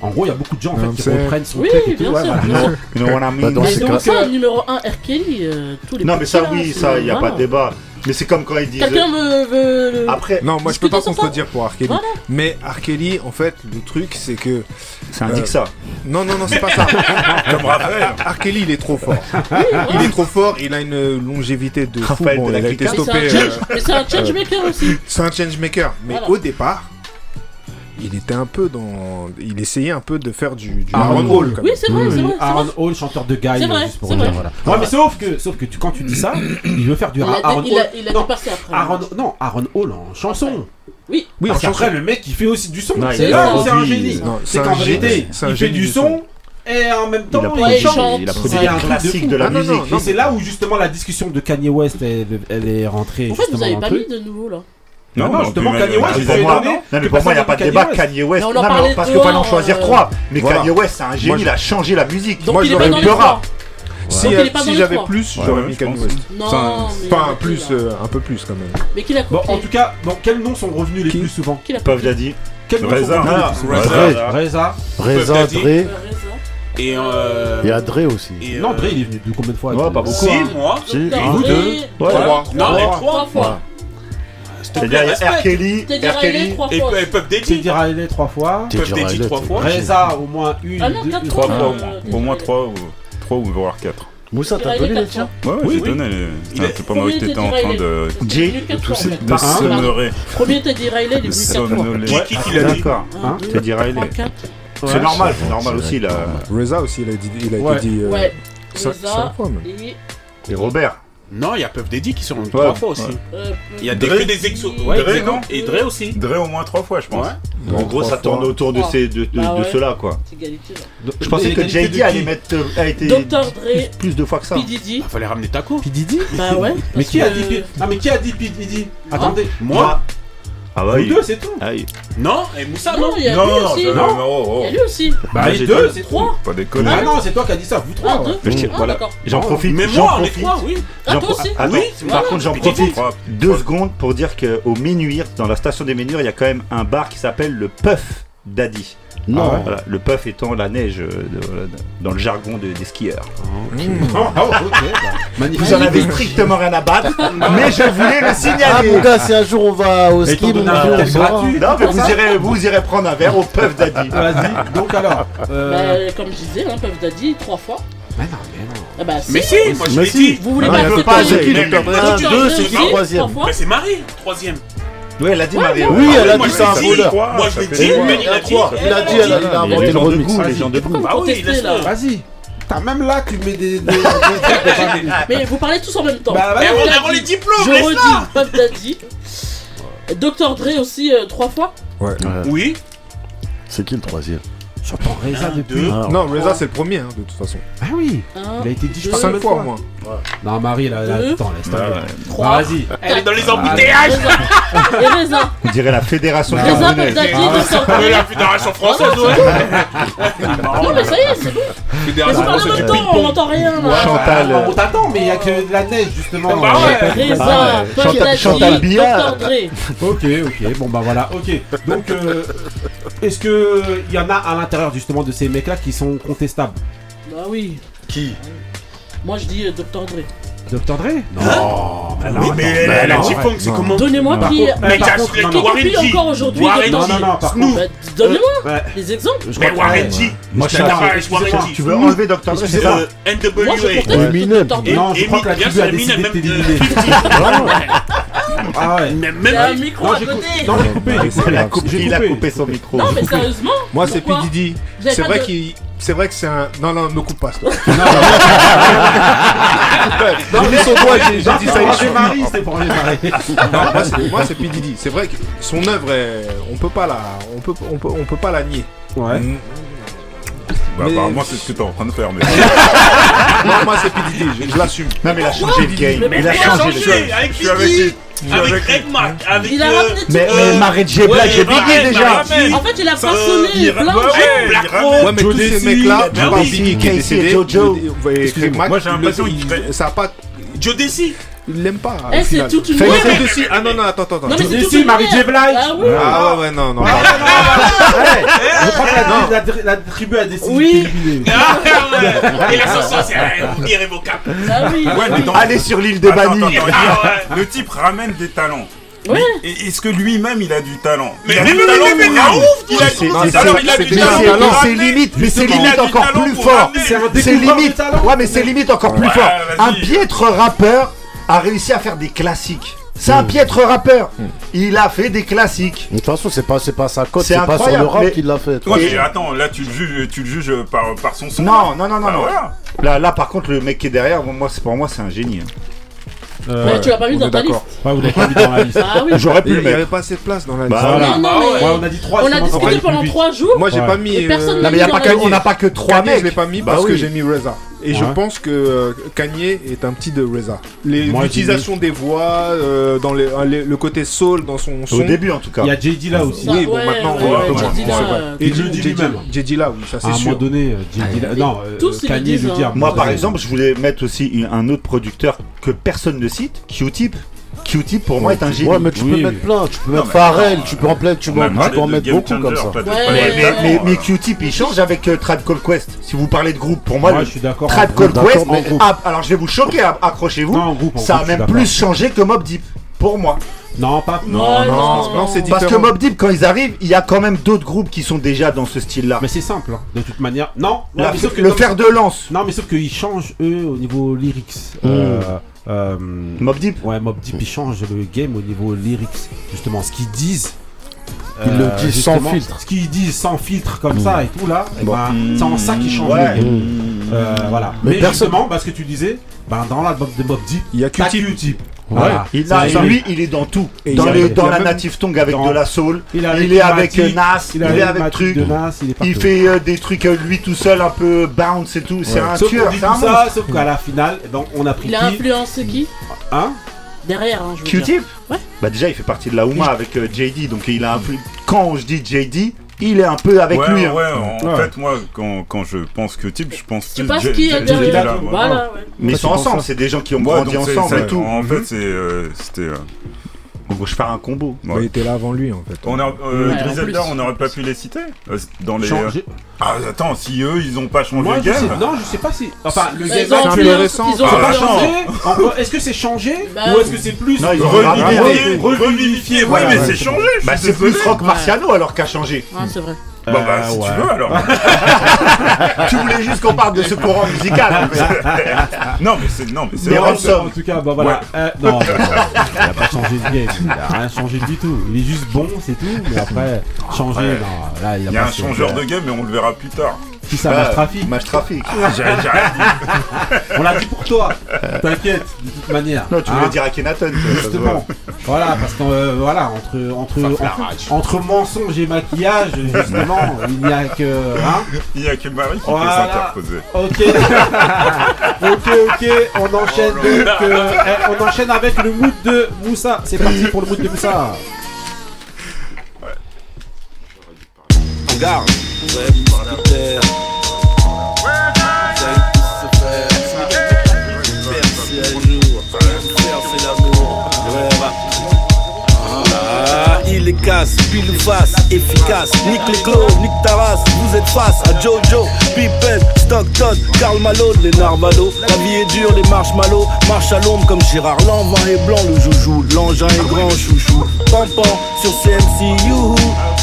Speaker 1: En gros, il y a beaucoup de gens en fait, qui reprennent son
Speaker 10: oui,
Speaker 1: truc et tout. Ouais, voilà.
Speaker 2: non, non, on
Speaker 4: a mis.
Speaker 10: Mais donc, ça, numéro 1, R. Kelly, euh, tous les
Speaker 2: Non, mais ça, oui, ça, il n'y a pas de débat. Mais c'est comme quand ils disent.
Speaker 10: Quelqu'un veut.
Speaker 2: Après.
Speaker 3: Non, moi je peux pas contredire pour
Speaker 10: Arkeli.
Speaker 3: Mais Arkeli, en fait, le truc c'est que.
Speaker 2: Ça indique
Speaker 3: euh,
Speaker 2: ça.
Speaker 3: Non, non, non, c'est pas ça. *laughs* comme Arkeli, il est trop fort. Il est trop fort, il a une longévité de
Speaker 2: Raphaël fou.
Speaker 3: Bon,
Speaker 2: de
Speaker 3: été stoppé.
Speaker 10: Mais c'est un changemaker euh... aussi.
Speaker 3: C'est un changemaker. Mais au départ, il était un peu dans. Il essayait un peu de faire du. du
Speaker 1: Aaron
Speaker 3: Hall.
Speaker 10: Oui, c'est vrai, c'est vrai.
Speaker 1: Aaron Hall, chanteur de Guy,
Speaker 10: euh,
Speaker 1: juste pour dire. Voilà. Ouais, mais sauf que, sauf que tu, quand tu dis ça, *laughs* il veut faire du Aaron Hall.
Speaker 10: Il a dépassé après.
Speaker 1: Non, Aaron Hall en chanson.
Speaker 10: Oui,
Speaker 3: oui
Speaker 1: parce qu'après le mec il fait aussi du son. C'est là où c'est un génie. C'est qu'en vérité, il fait du son. Et en même temps,
Speaker 2: il, a
Speaker 1: il chante.
Speaker 2: Il a produit
Speaker 1: un classique de
Speaker 2: la
Speaker 3: ah, musique. Non,
Speaker 2: non,
Speaker 3: non,
Speaker 1: et c'est là où justement la discussion de Kanye West elle, elle est rentrée.
Speaker 10: En fait, vous avez pas mis de nouveau là.
Speaker 1: Non, non, justement, Kanye West,
Speaker 2: pour non, mais pour moi, il n'y a pas de débat.
Speaker 1: Kanye
Speaker 2: West, non, parce qu'il fallait en choisir trois. Mais Kanye West, c'est un génie, il a changé la musique.
Speaker 3: Moi, euh,
Speaker 10: j'aurais eu
Speaker 2: le
Speaker 10: rap.
Speaker 3: Si, j'avais plus, j'aurais mis Kanye West.
Speaker 7: Enfin,
Speaker 3: plus, euh, un peu plus quand même.
Speaker 10: Mais qui l'a
Speaker 1: Bon, en tout cas, quels noms sont revenus les plus souvent
Speaker 2: Puff Daddy. Ah,
Speaker 7: Reza.
Speaker 1: Reza.
Speaker 4: Reza. Dre.
Speaker 6: Et euh...
Speaker 4: Il y a Dre aussi.
Speaker 1: Non, Dre, il est venu de combien de fois Non,
Speaker 2: pas beaucoup.
Speaker 6: Si,
Speaker 2: hein.
Speaker 6: moi.
Speaker 4: Si,
Speaker 10: vous
Speaker 4: deux.
Speaker 10: Trois.
Speaker 6: Non,
Speaker 10: trois fois.
Speaker 2: C'est-à-dire, R. Kelly,
Speaker 10: trois fois.
Speaker 6: et Puff
Speaker 1: Riley trois fois, Reza au moins une,
Speaker 7: Trois au moins. Au moins 3 ou, trois ou voire quatre.
Speaker 4: Moussa, t'as donné les tiens
Speaker 7: Ouais,
Speaker 6: Oui,
Speaker 7: j'ai
Speaker 6: oui.
Speaker 7: donné.
Speaker 10: pas
Speaker 7: t'étais en train de.
Speaker 2: Jay,
Speaker 10: Il.
Speaker 7: De
Speaker 10: hein Riley,
Speaker 6: Qui- l'a dit
Speaker 2: D'accord. Hein
Speaker 10: hein
Speaker 2: c'est normal, c'est normal aussi.
Speaker 3: Reza aussi, il a dit. Dit euh,
Speaker 10: Ouais.
Speaker 3: fois, même.
Speaker 10: Et
Speaker 2: Robert.
Speaker 6: Non, il y a Puff Daddy qui sont ouais, trois fois aussi. Il y a des, que des exos.
Speaker 7: Non
Speaker 6: Et Dre aussi.
Speaker 7: Dre au moins trois fois, je pense.
Speaker 2: en gros, ça tourne autour de, de, de, ceux-là, quoi. Je pensais que JD allait mettre. Euh, a été Plus de fois que ça.
Speaker 10: Pididi.
Speaker 6: Bah, fallait ramener Taco.
Speaker 1: Pididi
Speaker 10: Bah ouais.
Speaker 1: Mais qui, a dit, ah, mais qui a dit Pididi Attendez,
Speaker 6: moi
Speaker 2: ah bah, Nous
Speaker 1: deux, c'est tout.
Speaker 2: Ah
Speaker 6: non, et Moussa,
Speaker 10: non.
Speaker 6: Non,
Speaker 10: il y a lui aussi. Il y a lui aussi.
Speaker 1: Bah, les deux, c'est
Speaker 10: trois.
Speaker 7: Pas déconner.
Speaker 1: Ah non, c'est toi qui as dit ça, vous trois.
Speaker 10: Ah,
Speaker 2: j'en ah, profite.
Speaker 6: Mais moi, on est trois, oui.
Speaker 10: Ah,
Speaker 6: Oui,
Speaker 2: par contre, j'en profite
Speaker 7: Trois,
Speaker 2: deux secondes pour dire qu'au Ménuire, dans la station des Ménuires, il y a quand même un bar qui s'appelle le Puff. Daddy.
Speaker 4: Non.
Speaker 2: Ah, le puff étant la neige euh, euh, dans le jargon des skieurs.
Speaker 1: Oh, mmh. *laughs* ah, bah,
Speaker 2: vous en avez strictement rien à battre, *laughs* mais je voulais le
Speaker 4: Ah
Speaker 2: signaler.
Speaker 4: mon gars, si un jour on va au ski, on
Speaker 2: non, mais vous irez, prendre un verre au puff Daddy.
Speaker 1: Vas-y, donc alors. Euh,
Speaker 10: bah, comme je disais, hein, Puff Daddy, trois fois.
Speaker 1: Mais non, mais non.
Speaker 10: Ah bah,
Speaker 6: mais si, moi je
Speaker 4: Mais si.
Speaker 10: Vous voulez
Speaker 2: Non,
Speaker 10: pas
Speaker 4: deux, c'est qui
Speaker 10: le
Speaker 4: troisième
Speaker 6: c'est Marie, troisième.
Speaker 2: Oui, elle a dit
Speaker 10: Mario.
Speaker 4: Oui, elle a
Speaker 6: ah
Speaker 4: dit c'est un voleur.
Speaker 6: Moi, je l'ai dit, mais il a dit.
Speaker 4: Il a dit, elle a inventé le remix.
Speaker 2: Les gens de goût.
Speaker 6: Bah oui,
Speaker 1: vas-y. T'as même là, tu mets des. *laughs*
Speaker 10: Mais vous parlez tous en même temps.
Speaker 1: Bah,
Speaker 6: mais on
Speaker 10: a
Speaker 6: les diplômes,
Speaker 10: Je redis, Puff Daddy. Dr. Dre aussi, euh, trois fois
Speaker 3: Ouais.
Speaker 6: Oui.
Speaker 4: C'est qui le troisième?
Speaker 1: J'entends Reza depuis.
Speaker 3: Non, Reza c'est le premier, hein, de toute façon.
Speaker 1: Ah oui. Il a été dit, je pense, 5
Speaker 3: fois au moins.
Speaker 1: Non, Marie, là, là attends, laisse tomber. Bah, vas-y.
Speaker 6: Elle est dans les
Speaker 10: ah,
Speaker 6: embouteillages.
Speaker 10: Et Reza.
Speaker 2: On dirait la fédération
Speaker 10: camerounaise.
Speaker 1: Ah,
Speaker 6: la fédération ah, française, ouais.
Speaker 10: Non, mais ça y est, c'est bon.
Speaker 6: Fédération.
Speaker 10: On n'entend rien, là.
Speaker 2: Chantal.
Speaker 1: Ah, bah, on t'attend, mais il n'y a que de la neige, justement.
Speaker 6: Bah ouais.
Speaker 10: Reza
Speaker 2: Chantal Billard.
Speaker 1: Ok, ok, bon bah voilà, ok. Donc, euh, est-ce qu'il y en a à l'intérieur justement de ces mecs-là qui sont contestables.
Speaker 10: Bah oui.
Speaker 1: Qui?
Speaker 10: Moi je dis euh, Dr Dre.
Speaker 1: Docteur Dre Non,
Speaker 6: hein mais, ah
Speaker 1: la,
Speaker 6: G-Funk, c'est comment
Speaker 10: Donnez-moi qui.
Speaker 6: Mais t'as
Speaker 10: encore aujourd'hui.
Speaker 1: Non, non, non.
Speaker 10: Donnez-moi les exemples.
Speaker 6: Mais Warren
Speaker 2: Moi,
Speaker 6: je suis
Speaker 2: Tu veux enlever Docteur Dre
Speaker 6: NWA.
Speaker 4: Eminem.
Speaker 1: Non, je crois que la tribu a décidé de t'éliminer. Ah ouais.
Speaker 10: Ah même, même un micro à côté.
Speaker 2: Il a coupé son micro.
Speaker 10: Non, mais sérieusement.
Speaker 3: Moi, c'est P.
Speaker 10: Didi.
Speaker 3: C'est vrai qu'il c'est vrai que c'est un. Non, non, ne coupe pas. stop. *laughs*
Speaker 1: Non,
Speaker 3: J'ai mis son doigt, j'ai dit ça. Il-
Speaker 1: démarrer, c'était pour.
Speaker 3: Non, moi, c'est- moi, c'est P. C'est vrai que son œuvre, est- on peut pas la, on peut, on peut, on peut pas la nier.
Speaker 1: Ouais.
Speaker 3: Mm.
Speaker 7: Bah,
Speaker 3: Mais-
Speaker 7: apparemment, c'est ce que t'es en train de faire. Mais... *laughs*
Speaker 3: Non, moi c'est PDD, je, je l'assume.
Speaker 2: Non, mais il a changé le game.
Speaker 6: Mais
Speaker 2: Il a
Speaker 6: il a
Speaker 2: changé
Speaker 6: avec
Speaker 7: Je suis avec lui.
Speaker 6: Avec Mac, avec.
Speaker 10: Il a
Speaker 6: euh,
Speaker 10: ramené tout
Speaker 2: Mais, mais. Marie J. Black, j'ai Biggie déjà.
Speaker 10: En fait, il a
Speaker 6: Euh,
Speaker 10: façonné gens.
Speaker 6: ouais,
Speaker 3: mais tous ces
Speaker 6: Desi,
Speaker 3: mecs-là,
Speaker 6: bah.
Speaker 3: Biggie qui est décédé,
Speaker 2: Jojo.
Speaker 7: Moi, j'ai l'impression qu'il-
Speaker 3: ça a pas.
Speaker 6: Joe Desi.
Speaker 3: Il l'aime pas.
Speaker 10: Eh, c'est toute une
Speaker 3: de Ah non, non, attends, attends.
Speaker 10: Non,
Speaker 1: Mary J. Blige.
Speaker 10: Ah oui.
Speaker 3: Ah ouais, ouais, non, non. *laughs*
Speaker 1: Je crois que la, la, la tribu a décidé
Speaker 10: Oui.
Speaker 1: de. *laughs*
Speaker 6: Ah. Et la chanson, c'est euh, irrévocable.
Speaker 10: Ah
Speaker 2: Allez sur l'île
Speaker 7: attends, attends,
Speaker 6: Ah ouais.
Speaker 7: Le type ramène des talents.
Speaker 10: Ouais.
Speaker 7: Est-ce que lui-même il a du talent?
Speaker 6: Mais
Speaker 7: Il a
Speaker 6: mais
Speaker 7: du
Speaker 6: mais
Speaker 7: talent
Speaker 6: mais
Speaker 7: pour
Speaker 6: mais
Speaker 7: ramener.
Speaker 6: ouf,
Speaker 7: Il a
Speaker 2: C'est-
Speaker 7: du
Speaker 2: c'est-
Speaker 7: talent,
Speaker 2: c'est- limite, mais c'est limite encore plus fort.
Speaker 1: C'est de
Speaker 2: limite. Ouais, mais c'est limite encore plus fort. Un piètre rappeur a réussi à faire des classiques. C'est un piètre rappeur. Il a fait des classiques.
Speaker 4: De toute façon, c'est pas, c'est pas sa cote,
Speaker 2: C'est
Speaker 4: pas sur
Speaker 2: incroyable,
Speaker 4: le rap
Speaker 2: mais-
Speaker 4: qu'il l'a fait.
Speaker 7: Ouais, mais attends, là tu le juges, tu le juges par, par son son.
Speaker 2: Non, non, non, non,
Speaker 7: Bah
Speaker 2: non.
Speaker 7: voilà.
Speaker 2: Là, là, par contre, le mec qui est derrière, bon, moi, c'est pour moi, c'est un génie. hein.
Speaker 1: Euh,
Speaker 10: Mais tu l'as pas mis
Speaker 3: on
Speaker 10: dans ta liste.
Speaker 3: d'accord.
Speaker 1: Ouais, vous l'avez pas mis dans la liste.
Speaker 10: Ah oui.
Speaker 2: J'aurais pu
Speaker 3: Il
Speaker 2: le
Speaker 3: n'y avait pas assez de place dans la
Speaker 2: Bah,
Speaker 3: liste.
Speaker 2: voilà.
Speaker 10: Non, non,
Speaker 6: Bah
Speaker 10: mais-
Speaker 1: Ouais, on a dit 3.
Speaker 10: On a discuté pendant 3 jours.
Speaker 3: Moi j'ai
Speaker 1: Ouais.
Speaker 3: pas mis.
Speaker 10: Et personne
Speaker 3: euh,
Speaker 10: n'a
Speaker 2: Non, mais y a pas que- on n'a pas que trois
Speaker 3: Kanye,
Speaker 2: mecs.
Speaker 3: je l'ai pas mis
Speaker 2: Bah
Speaker 3: parce que j'ai mis Reza. Et je pense que euh, Kanye est un petit de Reza. L'utilisation des voix, euh, dans les- euh, les- le côté soul dans son son.
Speaker 2: Au début, en tout cas.
Speaker 1: Il y a JD là aussi.
Speaker 3: Oui, bon, maintenant,
Speaker 10: ouais,
Speaker 3: on Et
Speaker 1: le dit
Speaker 3: J.D.
Speaker 1: lui-même.
Speaker 3: J.D. là, oui, ça
Speaker 1: À
Speaker 3: c'est
Speaker 1: un moment
Speaker 3: sûr.
Speaker 1: donné, JD là. Non, Kanye le dit à
Speaker 10: hein.
Speaker 2: Moi, par exemple, je voulais mettre aussi un autre producteur que personne ne cite, Q-Tip. Q-Tip, pour moi, est un génie.
Speaker 4: Ouais, mais tu peux mettre plein, tu peux mettre Pharrell, tu peux en plein, tu peux, en mettre beaucoup comme ça.
Speaker 2: Mais, mais, Q-Tip, il change avec euh, Tribe Called Quest. Si vous parlez de groupe, pour moi,
Speaker 1: je suis d'accord. Groupe.
Speaker 2: Quest, ah, alors je vais vous choquer, accrochez-vous. Ça a même plus changé que Mob Deep, pour moi.
Speaker 1: Non, pas.
Speaker 10: Non,
Speaker 3: non,
Speaker 10: non,
Speaker 3: non, c'est
Speaker 10: non.
Speaker 2: Parce que
Speaker 3: Différent.
Speaker 2: Mob Deep, quand ils arrivent, il y a quand même d'autres groupes qui sont déjà dans ce style-là.
Speaker 1: Mais c'est simple, hein, de toute manière. Non, non,
Speaker 2: La-
Speaker 1: mais sauf que
Speaker 2: le
Speaker 1: comme-
Speaker 2: fer de lance,
Speaker 1: Non, mais sauf qu'ils changent eux au niveau lyrics.
Speaker 2: Mm.
Speaker 1: Euh, euh,
Speaker 2: Mob Deep.
Speaker 1: ouais, Mob Deep, ils changent le game au niveau lyrics. Justement, ce qu'ils disent.
Speaker 4: Ils le
Speaker 1: euh,
Speaker 4: disent sans filtre.
Speaker 1: Ce qu'ils disent sans filtre comme ça et tout là,
Speaker 2: Bon.
Speaker 1: ben, c'est en ça qu'ils changent
Speaker 2: Ouais.
Speaker 1: le game. Euh, voilà.
Speaker 4: Mais
Speaker 1: Mais,
Speaker 4: personne-
Speaker 1: justement, parce que tu disais, ben, dans l'album de Mob Deep,
Speaker 3: Il y a Q-Tip. Ouais.
Speaker 1: Voilà.
Speaker 2: Il lui, il est dans tout.
Speaker 3: Et
Speaker 2: dans les- la
Speaker 3: même-
Speaker 2: Native Tongue avec
Speaker 1: dans-
Speaker 2: de la soul.
Speaker 1: Il est avec,
Speaker 2: Il est avec
Speaker 1: Matic,
Speaker 2: Nas, il, est avec truc.
Speaker 1: Nas, il est
Speaker 2: Il
Speaker 1: partout.
Speaker 2: fait euh, des trucs euh, lui tout seul, un peu bounce et tout. C'est un
Speaker 1: Sauf
Speaker 2: tueur, c'est un
Speaker 1: ça, sauf qu'à la finale, eh ben, on a pris
Speaker 10: Il a
Speaker 1: qui
Speaker 10: influencé qui
Speaker 1: Hein
Speaker 10: Derrière, hein, je veux dire.
Speaker 2: Q-Tip
Speaker 10: Ouais.
Speaker 2: Bah déjà, il fait partie de la Ouma avec euh, JD, donc il a un peu... Quand je dis JD, il est un peu avec
Speaker 7: ouais,
Speaker 2: lui. hein.
Speaker 7: ouais, en
Speaker 1: Ouais.
Speaker 7: fait, moi, quand, quand je pense que type, je pense plus
Speaker 10: penses
Speaker 7: J-
Speaker 10: qui est derrière. Voilà, ouais.
Speaker 2: Mais ils sont ensemble, c'est des gens qui ont grandi ensemble
Speaker 7: c'est-
Speaker 2: et tout.
Speaker 7: En fait, c'est, euh, c'était. Euh,
Speaker 2: Donc je faire un combo.
Speaker 7: ouais.
Speaker 3: Il était là avant lui en fait.
Speaker 7: On a, euh,
Speaker 10: Ouais,
Speaker 7: Griselda,
Speaker 10: plus.
Speaker 7: on n'aurait pas pu les citer euh, dans les.
Speaker 1: Changer.
Speaker 7: Ah, attends, si eux, ils ont pas changé
Speaker 1: Moi,
Speaker 7: le
Speaker 1: sais,
Speaker 7: game.
Speaker 1: non, je sais pas si. Enfin, le
Speaker 10: Ils
Speaker 1: game
Speaker 10: ont
Speaker 3: c'est un peu
Speaker 10: influencé-
Speaker 3: récent.
Speaker 10: ils ont
Speaker 7: Ah,
Speaker 1: changé. Est-ce que c'est changé
Speaker 10: Bah,
Speaker 1: ou est-ce que c'est plus
Speaker 2: Non,
Speaker 7: Revivifié, ouais,
Speaker 1: Voilà,
Speaker 7: mais
Speaker 1: ouais.
Speaker 7: c'est changé.
Speaker 2: Bah c'est plus. Rock Marciano alors qu'a changé.
Speaker 10: Ah, c'est vrai.
Speaker 7: Bon, bah,
Speaker 1: Euh,
Speaker 7: si
Speaker 1: ouais.
Speaker 7: tu veux, alors. *laughs*
Speaker 2: tu voulais juste qu'on parle de ce courant musical. *laughs*
Speaker 7: non, mais c'est, non, mais c'est.
Speaker 1: En tout cas, bah voilà. Euh, non, il a pas changé de game. Il a rien changé du tout. Il est juste bon, c'est tout. Mais après, changer,
Speaker 7: Ouais.
Speaker 1: non. Là, il a
Speaker 7: Il y a
Speaker 1: pas
Speaker 7: un changeur de game, mais on le verra plus tard.
Speaker 1: Qui ça, Match Trafic
Speaker 2: Match trafic.
Speaker 7: J'ai j'ai rien dit. *laughs*
Speaker 1: On l'a dit pour toi. T'inquiète, de toute manière.
Speaker 2: Non, tu
Speaker 1: Hein
Speaker 2: voulais dire toi, ça se voit.
Speaker 1: Justement. Voilà, parce que euh, voilà, entre entre entre,
Speaker 6: rage.
Speaker 1: entre mensonge et maquillage, justement, *laughs* il n'y a que hein.
Speaker 7: Il y a que Marie qui
Speaker 1: Voilà.
Speaker 7: peut s'interposer.
Speaker 1: Ok. *laughs* ok, ok, on enchaîne donc. euh, eh, on enchaîne avec le mood de Moussa. C'est parti pour le mood de Moussa.
Speaker 15: Ouais. Ça Ah, il est casse, pile ou face, efficace. Nique les clos, nique ta race. Vous êtes face à Jojo, Pippen, Stockton, Karl Malone, les Narvalo. La vie est dure, les marshmallows. Marche à l'ombre comme Gérard Lanvin est blanc, le joujou. L'engin est grand, chouchou. Pampan sur CMC, youhou.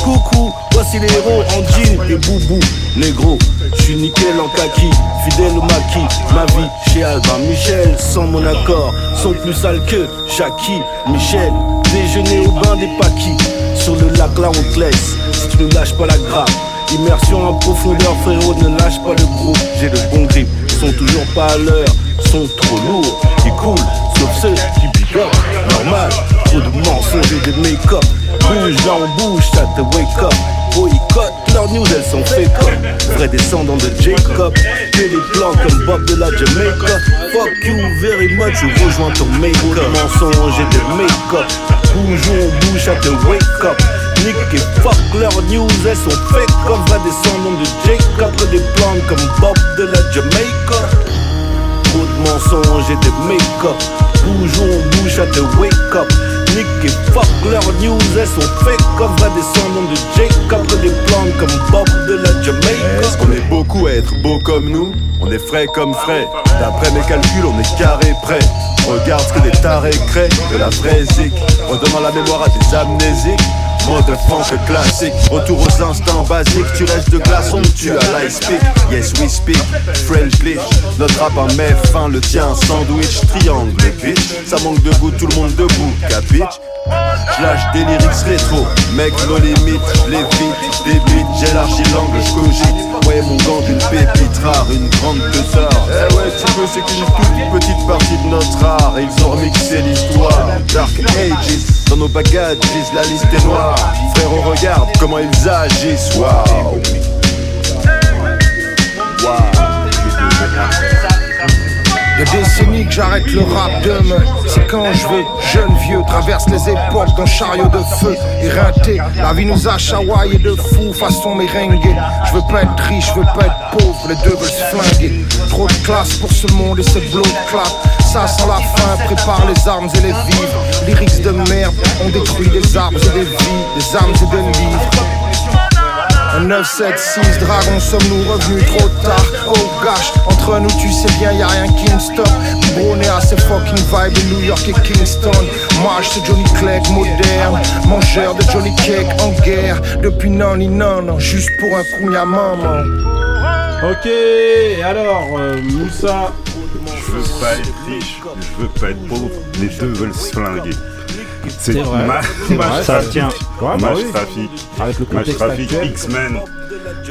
Speaker 15: Coucou, voici les héros en jean et boubou. Négro, je suis nickel en kaki, fidèle au maquis. Ma vie chez Albin Michel, sans mon accord, sont plus sales que Shaki, Michel. Déjeuner au bain des paquis, sur le lac là on te laisse, si tu ne lâches pas la grappe. Immersion en profondeur, frérot, ne lâche pas le groupe. J'ai le bon grip, sont toujours pas à l'heure, sont trop lourds. Ils coulent, sauf ceux qui up. Normal, trop de mensonges et de make-up. Bouge on bouge, ça te wake up.
Speaker 16: boycott. Leurs news elles sont fake up. Vrai descendant de Jacob. Que des plans comme Bob de la Jamaica. Fuck you very much, je rejoins ton make-up. Mensonge et de make-up. Toujours on bouche à te wake up. Nick et fuck leurs news, elles sont fake comme vrai descendant de Jacob. Des plans comme Bob de la Jamaica. Trop de mensonges et de make-up. Toujours on bouche à te wake up. Nick et fuck leurs news, elles sont fake comme vrai descendant de Jacob. Des plans comme Bob de la Jamaica.
Speaker 15: Est-ce qu'on est beaucoup à être beau comme nous? On est frais comme frais. D'après mes calculs, on est carré prêt. Regarde ce que des tarés créent de la vraie zik. Redonnant la mémoire à des amnésiques. Mode funk classique, retour aux instants basiques. Tu restes de glace, on tue à l'ice speak. Yes, we speak, glitch. Notre rap en met fin, le tien, sandwich, triangle, bitch. Ça manque de goût, tout le monde debout, capiche? J'lâche des lyrics rétro, mec, nos limites, les vite, des beats, j'élargis l'angle, j'cogite. Ouais, mon gang, une pépite rare, une grande pesard. Eh ouais, tu veux, c'est qu'une toute petite partie de notre art. Ils ont remixé l'histoire. Dark Ages, dans nos bagages, la liste est noire. Frère, on regarde comment ils agissent. Waouh.
Speaker 5: Des décennies que j'arrête le rap demain. C'est quand je veux, jeune vieux Traverse les époques d'un chariot de feu. Éreinté, la vie nous a chawaillé de fou Façon merengue Je veux pas être riche, je veux pas être pauvre Les deux veulent se flinguer. Trop de classe pour ce monde et ces blocs clap Ça sent la fin, prépare les armes et les vivres. Lyrics de merde, on détruit des arbres et des vies Des armes et des livres un 976 dragon, sommes-nous revenus trop tard? Oh gosh, entre nous tu sais bien y a rien qui me stoppe. Biberonné à ces fucking vibes de New York et Kingston. Moi je Johnny Clegg moderne Mangeur de Johnny Cake en guerre. Depuis non ni non, non, juste pour un coup y'a maman.
Speaker 1: Ok, alors, euh, Moussa.
Speaker 7: Je veux pas être riche, je veux pas être pauvre, les deux veulent se flinguer. C'est
Speaker 1: vrai,
Speaker 7: Match
Speaker 1: bah
Speaker 7: Match
Speaker 1: oui.
Speaker 7: Traffic.
Speaker 1: Avec le
Speaker 7: Match
Speaker 1: actuel.
Speaker 7: X-Men,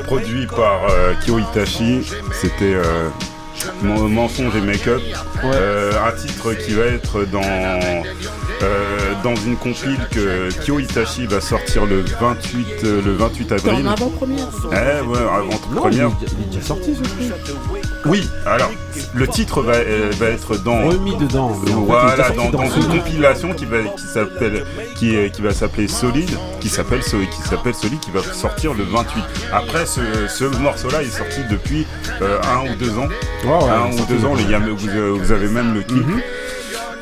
Speaker 7: produit par euh, Kyo Itachi. C'était euh, Mon- Mensonge et Make-up. Euh, un titre qui va être dans, euh, dans une compile que Kyo Itachi va sortir le 28, euh, le 28
Speaker 10: C'est
Speaker 7: avril.
Speaker 10: en avant-première.
Speaker 7: Eh ouais, avant-première.
Speaker 1: Il est- il est déjà sorti ce truc.
Speaker 7: Oui, alors le titre va, euh, va être dans
Speaker 1: Remis dedans. fait,
Speaker 7: voilà, dans, une compilation qui va qui s'appelle qui, est- qui va s'appeler Solide, qui s'appelle qui s'appelle Solide, qui va sortir le 28. Après ce, ce morceau-là est sorti depuis euh, un ou deux ans,
Speaker 1: ouais,
Speaker 7: un ou deux ans. Les gars, vous, euh, vous avez même le clip.
Speaker 1: Mhm.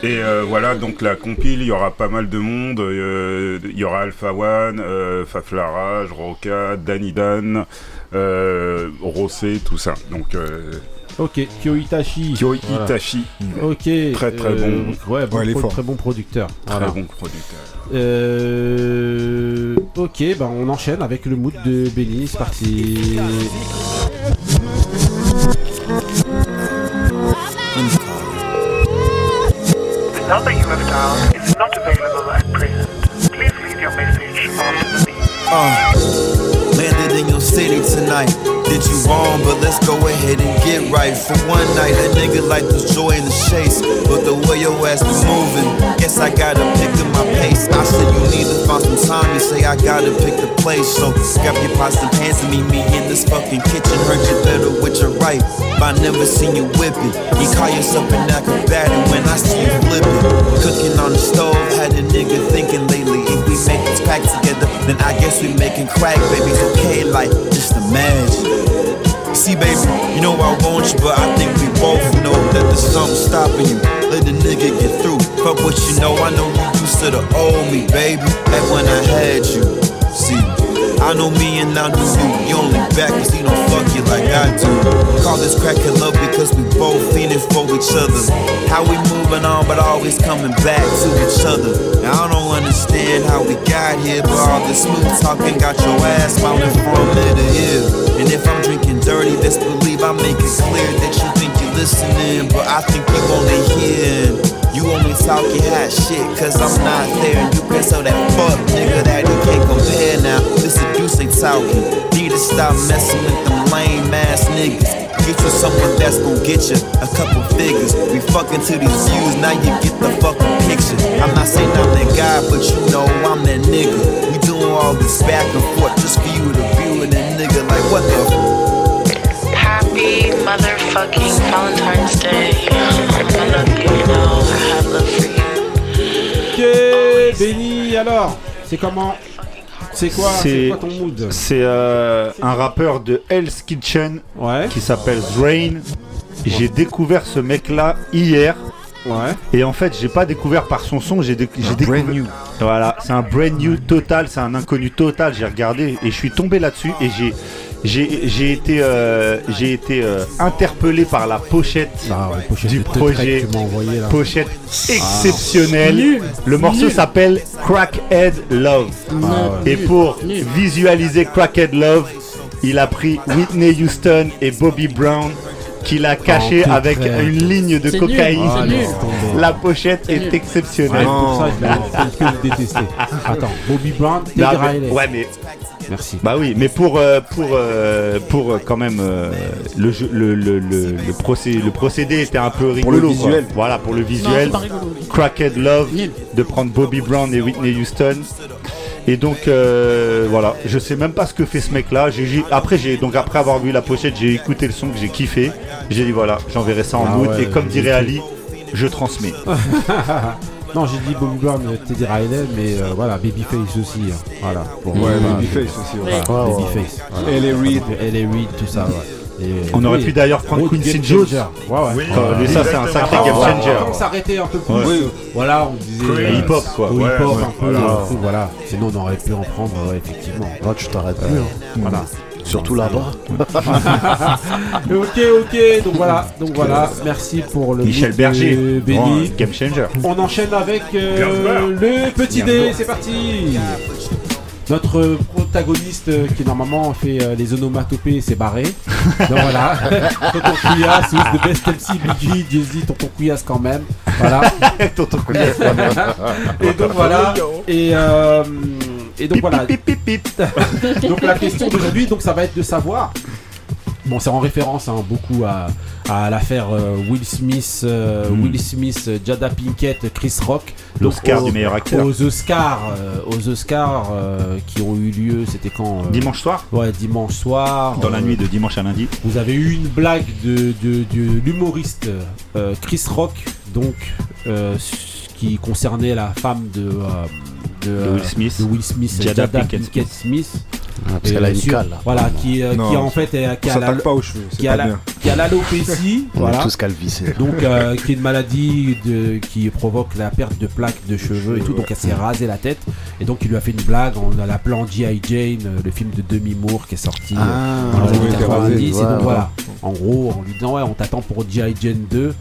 Speaker 7: Et euh, voilà, donc la compile, il y aura pas mal de monde. euh, Il y aura Alpha One, euh, Faflarage, Roca, Danny Dan, euh, Rossé, tout ça. Donc euh,
Speaker 1: Ok, Kyo Itachi.
Speaker 7: Kyo
Speaker 1: Voilà.
Speaker 7: Itachi.
Speaker 1: Ok.
Speaker 7: Très, très
Speaker 1: euh,
Speaker 7: bon.
Speaker 1: Ouais, bon
Speaker 7: Ouais, il est
Speaker 1: pro-
Speaker 7: fort.
Speaker 1: très bon producteur.
Speaker 7: Très
Speaker 1: Voilà.
Speaker 7: bon producteur.
Speaker 1: Euh, ok, bah on enchaîne avec le mood de Benny. C'est parti.
Speaker 9: The
Speaker 17: in your city tonight. Did you wrong, but let's go ahead and get right. For one night, a nigga like the joy in the chase. But the way your ass be moving, guess I gotta pick up my pace. I said you need to find some time. You say I gotta pick the place. So grab your pots and pans and meet me in this fucking kitchen. Heard you better with your right, but I never seen you whip it. You call yourself an acrobatic when I see you flip it. Cooking on the stove, had a nigga thinking lately. If we make this pack together, then I guess we making crack, baby. Okay, like just imagine. See, baby, you know I want you, but I think we both know that there's something stopping you. Let the nigga get through. Fuck what you know, I know you used to the old me, baby. Back when I had you. See, I know me and I know you. You only back cause he don't fuck you like I do. Call this crackhead love because we both feeling for each other. How we moving on, but always coming back to each other. I don't understand how we got here, but all this smooth talking got your ass mounted from ear to ear. And if I'm drinking dirty, best believe I make it clear that you think you're listening, but I think you only hearing. You only talking hot shit, cause I'm not there. And you can so that fuck nigga that you can't compare now. Listen, you say talking. Need to stop messing with them lame ass niggas. Get you someone that's gon' get you a couple figures. We fucking to these views, now you get the fucking picture. I'm not saying I'm that guy, but you know I'm that nigga. We doing all this back and forth just for you to view and a nigga like what the
Speaker 18: Happy motherfucking Valentine's Day.
Speaker 1: Ok, Benny, alors, c'est comment C'est quoi, c'est ton mood
Speaker 2: c'est, euh, un rappeur de Hell's Kitchen qui s'appelle Drain. J'ai découvert ce mec-là hier. Et en fait, j'ai pas découvert par son son, j'ai déc- j'ai découvert. Voilà, c'est un brand new total, c'est un inconnu total. J'ai regardé et je suis tombé là-dessus et j'ai j'ai j'ai été euh, j'ai été euh, interpellé par la pochette, du
Speaker 1: de Tuck
Speaker 2: projet.
Speaker 1: que tu m'as envoyé, là.
Speaker 2: Pochette
Speaker 1: Ah.
Speaker 2: exceptionnelle. Le morceau s'appelle Crackhead Love.
Speaker 1: Ah ouais.
Speaker 2: Et pour visualiser Crackhead Love, il a pris Whitney Houston et Bobby Brown qu'il a caché
Speaker 1: Oh,
Speaker 2: avec une ligne de cocaïne.
Speaker 1: nul, c'est nul. Ah,
Speaker 2: La pochette est exceptionnelle.
Speaker 1: Ouais, pour ça, je. Attends, Bobby Brown,
Speaker 2: Non, mais-
Speaker 1: Riley.
Speaker 2: ouais, mais
Speaker 1: Merci.
Speaker 2: Bah oui, mais pour euh, pour euh, pour euh, quand même euh, le, jeu- le, le, le, le procédé le procédé était un peu rigolo.
Speaker 3: Pour le
Speaker 2: quoi.
Speaker 3: visuel.
Speaker 2: Voilà pour le visuel. Crackhead Love de prendre Bobby Brown et Whitney Houston. Et donc euh, voilà, je sais même pas ce que fait ce mec-là. J'ai- j'ai- après j'ai donc après avoir vu la pochette, j'ai écouté le son que j'ai kiffé. J'ai dit voilà, j'enverrai ça en
Speaker 1: Ah ouais,
Speaker 2: et comme dirait. Ali, je transmets. *laughs*
Speaker 1: non, j'ai dit Bobby Brown, euh, Teddy Riley, mais euh, voilà, Babyface aussi. hein. Voilà. Pour
Speaker 3: Ouais,
Speaker 1: voilà.
Speaker 3: Babyface aussi, ouais.
Speaker 1: Voilà,
Speaker 3: Ouais, ouais,
Speaker 1: Babyface.
Speaker 3: ouais.
Speaker 1: voilà.
Speaker 3: Reid.
Speaker 1: L.A. Reid, tout ça, ouais. Et,
Speaker 2: On aurait
Speaker 1: oui,
Speaker 2: pu d'ailleurs prendre Quincy Jones.
Speaker 1: Ouais, ouais.
Speaker 2: Euh, ça, c'est un sacré
Speaker 1: Après,
Speaker 2: game
Speaker 1: on va-
Speaker 2: changer.
Speaker 1: On s'arrêter un peu plus.
Speaker 2: Ouais.
Speaker 1: euh, Voilà, on disait. Euh,
Speaker 2: hip-hop, quoi.
Speaker 1: Hip-hop,
Speaker 2: ouais,
Speaker 1: un peu.
Speaker 2: voilà.
Speaker 1: euh, voilà. Sinon, on aurait pu en prendre, ouais, effectivement.
Speaker 4: Là, tu t'arrêtes plus.
Speaker 1: Euh,
Speaker 4: hein.
Speaker 1: Voilà.
Speaker 4: Surtout là-bas. *laughs*
Speaker 1: ok, ok, donc voilà, donc voilà, merci pour le
Speaker 2: Michel Berger,
Speaker 1: Benny.
Speaker 2: game changer.
Speaker 1: On enchaîne avec euh, le petit dé, c'est parti. Notre protagoniste euh, qui normalement fait euh, les onomatopées s'est barré. *laughs* Donc voilà, *laughs* Tonton Couillasse, who's the best MC, Biggie, Jay-Z, Tonton Couillasse quand même. Voilà. *laughs*
Speaker 2: Tonton Couillasse quand même.
Speaker 1: Et donc voilà. Et, euh, et donc voilà. donc la question d'aujourd'hui, donc ça va être de savoir. Bon, c'est en référence hein, beaucoup à, à l'affaire euh, Will Smith, euh,
Speaker 2: Mm.
Speaker 1: Will Smith, Jada Pinkett, Chris Rock.
Speaker 2: L'Oscar du meilleur acteur.
Speaker 1: Aux Oscars, euh, aux Oscars qui ont eu lieu, c'était quand
Speaker 2: Dimanche soir
Speaker 1: Ouais, dimanche soir.
Speaker 2: Dans la nuit de dimanche à lundi.
Speaker 1: vous avez eu une blague de, de, de l'humoriste Chris Rock, donc qui concernait la femme de, de,
Speaker 2: De Will Smith.
Speaker 1: de Will Smith,
Speaker 2: Jada
Speaker 1: Jada,
Speaker 2: Pinkett
Speaker 1: Pinkett Smith.
Speaker 4: Ah, parce qu'elle a
Speaker 1: euh,
Speaker 4: une
Speaker 1: sur-
Speaker 4: cale, là.
Speaker 1: Voilà, qui, euh,
Speaker 3: Non,
Speaker 1: qui en fait est, qui
Speaker 3: on
Speaker 1: a la-
Speaker 3: pas aux cheveux,
Speaker 1: qui a la- qui a l'alopécie, *laughs* voilà.
Speaker 4: calvissés.
Speaker 1: Donc euh, *laughs* qui est une maladie de, qui provoque la perte de plaques de cheveux et tout. Donc elle s'est rasé la tête et donc il lui a fait une blague en l'appelant G.I. Jane, euh, le film de Demi Moore qui est sorti euh,
Speaker 4: Ah,
Speaker 1: dans les
Speaker 3: ouais,
Speaker 1: années
Speaker 3: il était rasé,
Speaker 1: 90. et donc voilà, en gros en lui disant ouais on t'attend pour G.I. Jane 2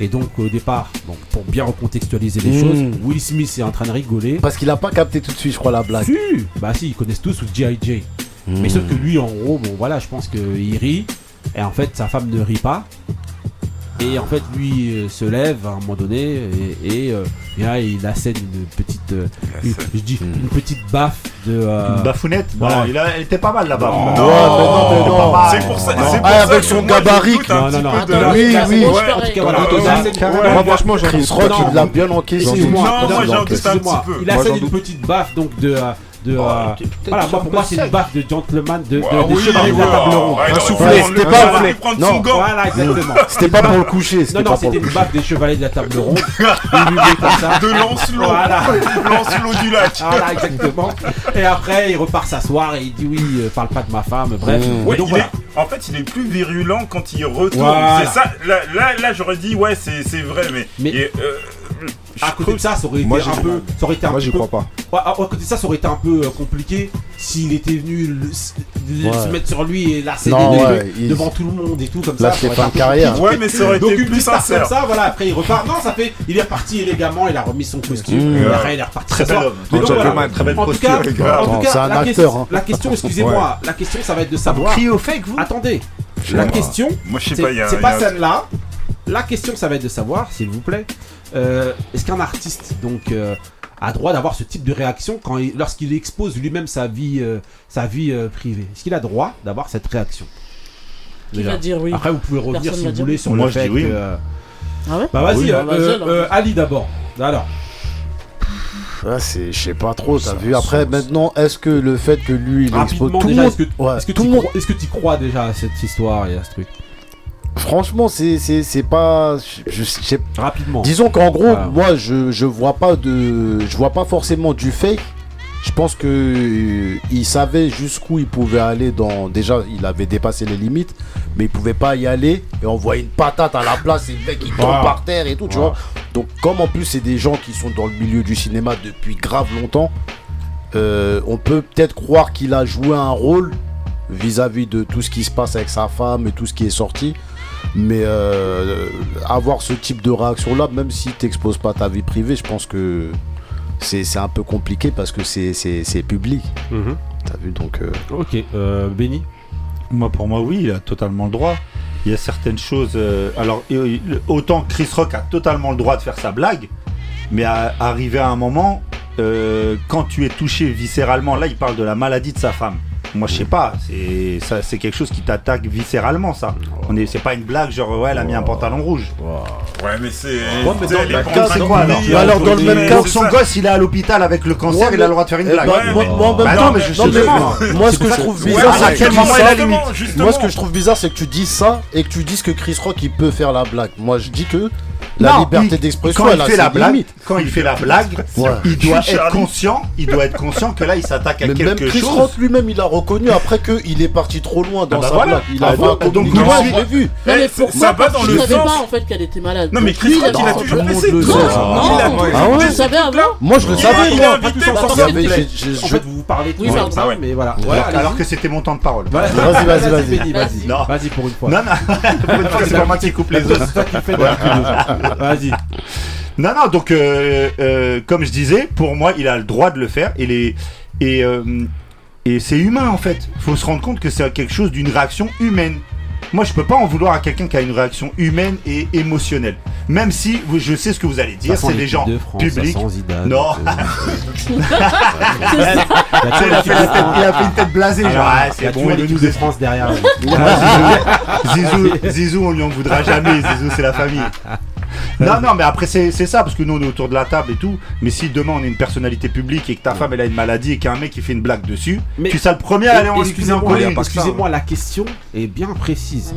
Speaker 1: et donc au départ, donc, pour bien recontextualiser les
Speaker 4: Mm.
Speaker 1: choses, Will Smith est en train de rigoler.
Speaker 4: Parce qu'il a pas capté tout de suite, je crois, la blague.
Speaker 1: Si, bah si, ils connaissent tous G.I. Jane. Mais sauf que lui, en gros, bon voilà, je pense qu'il rit. Et en fait, sa femme ne rit pas. Et en fait, lui euh, se lève à un moment donné et, et, euh, et là, il assène une petite, euh, une, je dis, une petite baffe de. euh,
Speaker 2: Une baffounette
Speaker 1: voilà.
Speaker 2: Non, il a- elle était pas mal là-bas.
Speaker 7: Non,
Speaker 2: Ouais,
Speaker 7: non,
Speaker 2: mais non,
Speaker 7: non.
Speaker 2: pas mal.
Speaker 7: C'est pour ça-
Speaker 2: Non.
Speaker 7: c'est pour
Speaker 4: Ah,
Speaker 7: ça
Speaker 4: avec son gabarit.
Speaker 1: Non, non, non.
Speaker 4: Oui, oui.
Speaker 1: bon, en tout cas, voilà,
Speaker 3: Ouais,
Speaker 1: on
Speaker 3: ouais,
Speaker 1: assène-
Speaker 3: ouais.
Speaker 1: on-
Speaker 3: Moi, franchement, j'en
Speaker 4: Chris Rock, il l'a bien encaissé.
Speaker 7: Non, moi,
Speaker 1: non, non,
Speaker 7: un petit peu.
Speaker 1: Il assène une petite baffe donc de. Euh, de euh,
Speaker 2: peut-être
Speaker 1: voilà, moi, pour moi, c'est une baffe de gentleman de, de, des
Speaker 7: oui,
Speaker 1: chevaliers de la table ronde.
Speaker 3: Un soufflet, c'était pas-
Speaker 4: Non.
Speaker 1: Voilà, exactement.
Speaker 4: C'était pas pour le coucher,
Speaker 1: Non, non, c'était
Speaker 4: le
Speaker 1: une baffe des chevaliers de la table ronde. *laughs*
Speaker 7: De Lancelot.
Speaker 1: Voilà. *laughs*
Speaker 7: Lancelot du lac.
Speaker 1: Voilà, exactement. Et après, il repart s'asseoir et il dit oui, euh, parle pas de ma femme. Bref. Donc voilà.
Speaker 7: est- en fait, il est plus virulent quand il retourne.
Speaker 1: Voilà.
Speaker 7: C'est ça. Là, là, là, j'aurais dit ouais, c'est c'est vrai, mais.
Speaker 1: Mais-
Speaker 7: et, euh,
Speaker 1: À côté de ça, ça aurait été
Speaker 3: Moi,
Speaker 1: un peu. Ça aurait été un
Speaker 3: Moi,
Speaker 1: petit
Speaker 3: j'y
Speaker 1: peu-
Speaker 3: crois pas.
Speaker 1: Ouais, à à côté de ça, ça aurait été un peu compliqué s'il était venu le-
Speaker 4: Ouais.
Speaker 1: se mettre sur lui et la céder
Speaker 4: Non,
Speaker 1: des
Speaker 4: ouais,
Speaker 1: trucs
Speaker 4: il-
Speaker 1: devant tout le monde et tout comme
Speaker 4: Là,
Speaker 1: ça.
Speaker 4: de
Speaker 1: un peu
Speaker 4: carrière.
Speaker 7: Ouais, mais ça aurait
Speaker 1: Donc
Speaker 7: été
Speaker 1: une
Speaker 7: plus sincère.
Speaker 1: comme ça, voilà. Après, il repart. Non, ça fait. Il est reparti élégamment. Il a remis son costume.
Speaker 4: Mmh.
Speaker 1: Après, il est reparti.
Speaker 2: Très bel homme. Très belle
Speaker 1: En tout
Speaker 2: posture,
Speaker 1: en tout cas,
Speaker 4: c'est
Speaker 1: la question-
Speaker 4: hein.
Speaker 1: La question, excusez-moi, la question, ça va être de savoir.
Speaker 2: Criez au fake, vous
Speaker 1: Attendez. La question,
Speaker 7: Moi, je sais
Speaker 1: c'est
Speaker 7: pas, il y a-
Speaker 1: c'est pas celle-là. La question, ça va être de savoir, s'il vous plaît, euh, est-ce qu'un artiste donc euh, a droit d'avoir ce type de réaction quand il- lorsqu'il expose lui-même sa vie, euh, sa vie euh, privée? Est-ce qu'il a droit d'avoir cette réaction?
Speaker 10: Qui va dire oui?
Speaker 1: Après, vous pouvez revenir
Speaker 10: Personne
Speaker 1: si vous voulez
Speaker 10: oui.
Speaker 1: sur
Speaker 2: Moi,
Speaker 1: le
Speaker 2: je
Speaker 1: fait
Speaker 2: dis oui.
Speaker 1: que. euh,
Speaker 10: Ah ouais?
Speaker 1: Bah vas-y,
Speaker 10: oui,
Speaker 1: euh,
Speaker 10: bah,
Speaker 1: euh, euh, Ali d'abord. Alors.
Speaker 4: Là, c'est, je sais pas trop, t'as vu. Après, maintenant, est-ce que le fait que lui, il expose tout le
Speaker 1: déjà,
Speaker 4: monde.
Speaker 1: est-ce que,
Speaker 4: Ouais,
Speaker 1: est-ce que tu crois déjà à cette histoire et à ce truc?
Speaker 4: Franchement, c'est, c'est, c'est pas. Je, je sais-
Speaker 1: Rapidement.
Speaker 4: Disons qu'en gros,
Speaker 1: Voilà.
Speaker 4: moi, je, je vois pas de. Je vois pas forcément du fake. Je pense que euh, il savait jusqu'où il pouvait aller dans. Déjà, il avait dépassé les limites, mais il pouvait pas y aller. Et on voit une patate à la place et le mec il tombe
Speaker 1: Voilà.
Speaker 4: par terre et tout, tu
Speaker 1: Voilà.
Speaker 4: vois. Donc, comme en plus, c'est des gens qui sont dans le milieu du cinéma depuis grave longtemps, euh, on peut peut-être croire qu'il a joué un rôle vis-à-vis de tout ce qui se passe avec sa femme et tout ce qui est sorti. Mais euh, avoir ce type de réaction-là, même si t'exposes pas ta vie privée, je pense que c'est c'est un peu compliqué parce que c'est- public. T'as vu donc. euh,
Speaker 1: Ok, euh, Benny
Speaker 2: Moi, pour moi, oui, il a totalement le droit. Il y a certaines choses. euh, alors, euh, autant Chris Rock a totalement le droit de faire sa blague, mais à, arriver à un moment, euh, quand tu es touché viscéralement, là, il parle de la maladie de sa femme. Moi, je sais pas, c'est ça, c'est quelque chose qui t'attaque viscéralement, ça. On est, c'est pas une blague, genre ouais, elle a mis un pantalon rouge.
Speaker 7: Ouais, mais c'est.
Speaker 2: Ouais, mais dans le cas, c'est quoi alors alors, dans le même cas, son
Speaker 7: ça.
Speaker 2: gosse, il est à l'hôpital avec le cancer,
Speaker 4: Ouais,
Speaker 2: il a le droit de faire une blague.
Speaker 4: moi-
Speaker 2: Bah non, mais
Speaker 4: ce que je trouve bizarre, c'est que dis Moi, ce que je trouve bizarre, c'est que tu dises ça et que tu dises que Chris Rock il peut faire la blague. Moi, je dis que la
Speaker 2: Non,
Speaker 4: liberté
Speaker 2: il-
Speaker 4: d'expression,
Speaker 2: quand il
Speaker 4: a
Speaker 2: fait la blague, quand il fait la blague, *laughs*
Speaker 4: Ouais.
Speaker 2: il doit
Speaker 4: Je
Speaker 2: être
Speaker 4: Charlie.
Speaker 2: conscient, il doit être conscient que là il s'attaque à
Speaker 4: Mais même
Speaker 2: quelque
Speaker 4: Chris
Speaker 2: chose.
Speaker 4: Rock lui-même, il a reconnu après qu'il est parti trop loin dans
Speaker 2: Ah bah
Speaker 4: sa
Speaker 2: voilà.
Speaker 4: blague. Il a
Speaker 2: Ah
Speaker 4: fait
Speaker 2: donc-
Speaker 4: un
Speaker 2: donc
Speaker 4: communiqué,
Speaker 2: moi,
Speaker 4: je l'ai vu.
Speaker 10: Non, mais
Speaker 7: Eh,
Speaker 10: pourquoi
Speaker 7: ça va dans le sens.
Speaker 10: pas en fait qu'elle était malade.
Speaker 7: Non, mais
Speaker 10: Donc,
Speaker 7: Chris Rock,
Speaker 10: il
Speaker 7: il a toujours fait
Speaker 4: ça.
Speaker 7: Il a-
Speaker 10: Non,
Speaker 4: Ah ouais
Speaker 10: tu savais avant
Speaker 4: Moi, je le
Speaker 7: Il
Speaker 4: savais,
Speaker 7: a- il a invité pour ça.
Speaker 4: Mais
Speaker 1: mais En fait, vous vous parlez tous
Speaker 10: Oui,
Speaker 1: ensemble,
Speaker 10: pardon.
Speaker 1: mais voilà.
Speaker 2: Alors que c'était mon temps de parole.
Speaker 4: Vas-y, vas-y, vas-y.
Speaker 1: Vas-y,
Speaker 2: Non.
Speaker 1: vas-y pour une fois.
Speaker 2: Non, non, *laughs* pour c'est pas moi qui coupe les os.
Speaker 1: Vas-y.
Speaker 2: Non, non, donc, euh, euh, comme je disais, pour moi, il a le droit de le faire. Et, les, et, euh, et c'est humain, en fait. faut se rendre compte que c'est quelque chose d'une réaction humaine. Moi, je peux pas en vouloir à quelqu'un qui a une réaction humaine et émotionnelle. Même si vous- je sais ce que vous allez dire, c'est des gens
Speaker 1: de France,
Speaker 2: publics.
Speaker 1: Zidane,
Speaker 2: non, *laughs*
Speaker 1: c'est-
Speaker 2: il, a fait la tête, il a fait une tête blasée, genre, ah,
Speaker 1: Il y
Speaker 2: c'est
Speaker 1: a
Speaker 2: bon, il nous
Speaker 1: de France derrière.
Speaker 2: Zizou, *laughs* Zizou, on lui en voudra jamais. Zizou, c'est la famille. Non, non, mais après, c'est c'est ça, parce que nous, on est autour de la table et tout. Mais si demain, on est une personnalité publique et que ta femme, elle a une maladie et qu'un mec, qui fait une blague dessus,
Speaker 1: Mais-
Speaker 2: tu seras le premier à aller en
Speaker 1: Excusez-moi,
Speaker 2: coller.
Speaker 1: excusez-moi, la question est bien précise.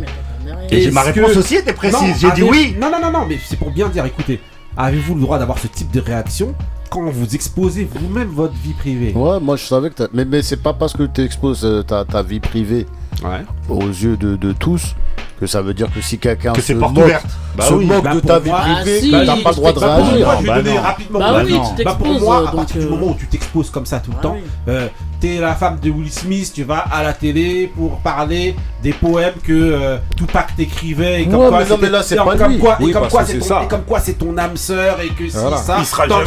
Speaker 2: Et j'ai ma réponse
Speaker 1: que-
Speaker 2: aussi était précise. J'ai dit oui.
Speaker 1: Non, non, non, non, mais c'est pour bien dire, écoutez, avez-vous le droit d'avoir ce type de réaction quand vous exposez vous-même votre vie privée?
Speaker 4: Ouais, moi je savais que t'as. Mais, mais c'est pas parce que tu exposes euh, ta, ta vie privée
Speaker 1: Ouais.
Speaker 4: aux yeux de, de tous que ça veut dire que si quelqu'un
Speaker 2: Que
Speaker 4: se
Speaker 2: c'est porte
Speaker 4: moque.
Speaker 2: Bah
Speaker 4: se
Speaker 2: oui.
Speaker 4: moque
Speaker 1: Bah
Speaker 4: de ta vie
Speaker 1: moi-
Speaker 4: privée,
Speaker 10: Ah, si,
Speaker 4: t'as pas le droit de
Speaker 10: bah pour
Speaker 4: réagir.
Speaker 1: Moi, je vais
Speaker 2: bah
Speaker 1: donner
Speaker 2: non.
Speaker 1: rapidement
Speaker 10: Bah oui, tu
Speaker 1: Bah, pour
Speaker 10: t'exposes,
Speaker 1: moi, à
Speaker 10: donc,
Speaker 1: partir du
Speaker 10: euh,
Speaker 1: moment où tu t'exposes comme ça tout le
Speaker 10: Ah
Speaker 1: temps,
Speaker 10: oui.
Speaker 1: euh, t'es la femme de Will Smith, tu vas à la télé pour parler des poèmes que euh, Tupac t'écrivait et comme
Speaker 4: Ouais,
Speaker 1: quoi
Speaker 4: mais non, mais là, c'est
Speaker 1: et en-
Speaker 4: pas
Speaker 1: comme
Speaker 4: lui.
Speaker 1: quoi- et
Speaker 3: Oui,
Speaker 1: comme
Speaker 3: parce
Speaker 1: quoi c'est ton-
Speaker 3: ça.
Speaker 1: et comme quoi c'est ton âme sœur et que si
Speaker 3: Voilà.
Speaker 1: ça
Speaker 7: Il sera jamais.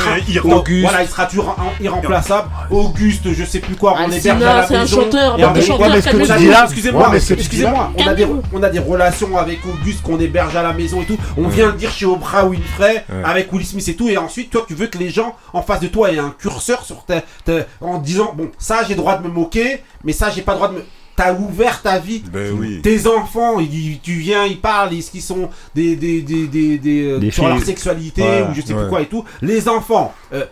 Speaker 1: Auguste. voilà il sera toujours irremplaçable Auguste je sais plus quoi on
Speaker 10: Alcina,
Speaker 1: héberge à la
Speaker 10: c'est un chanteur,
Speaker 1: Et excusez-moi excusez-moi on a des on a des relations avec Auguste qu'on héberge à la maison et tout on vient de dire chez Oprah Winfrey
Speaker 3: Ouais.
Speaker 1: avec Will Smith et tout et ensuite toi tu veux que les gens en face de toi aient un curseur sur ta, ta- en disant bon ça j'ai droit de me moquer mais ça j'ai pas le droit de me T'as ouvert ta vie.
Speaker 7: Ben oui.
Speaker 1: Tes enfants, ils- tu viens, ils parlent, est-ce qu'ils sont des, des, des, des, des, euh,
Speaker 2: Des
Speaker 1: sur
Speaker 2: filles.
Speaker 1: leur sexualité
Speaker 2: Ouais,
Speaker 1: ou je sais
Speaker 3: ouais.
Speaker 1: plus quoi et tout. Les enfants, euh,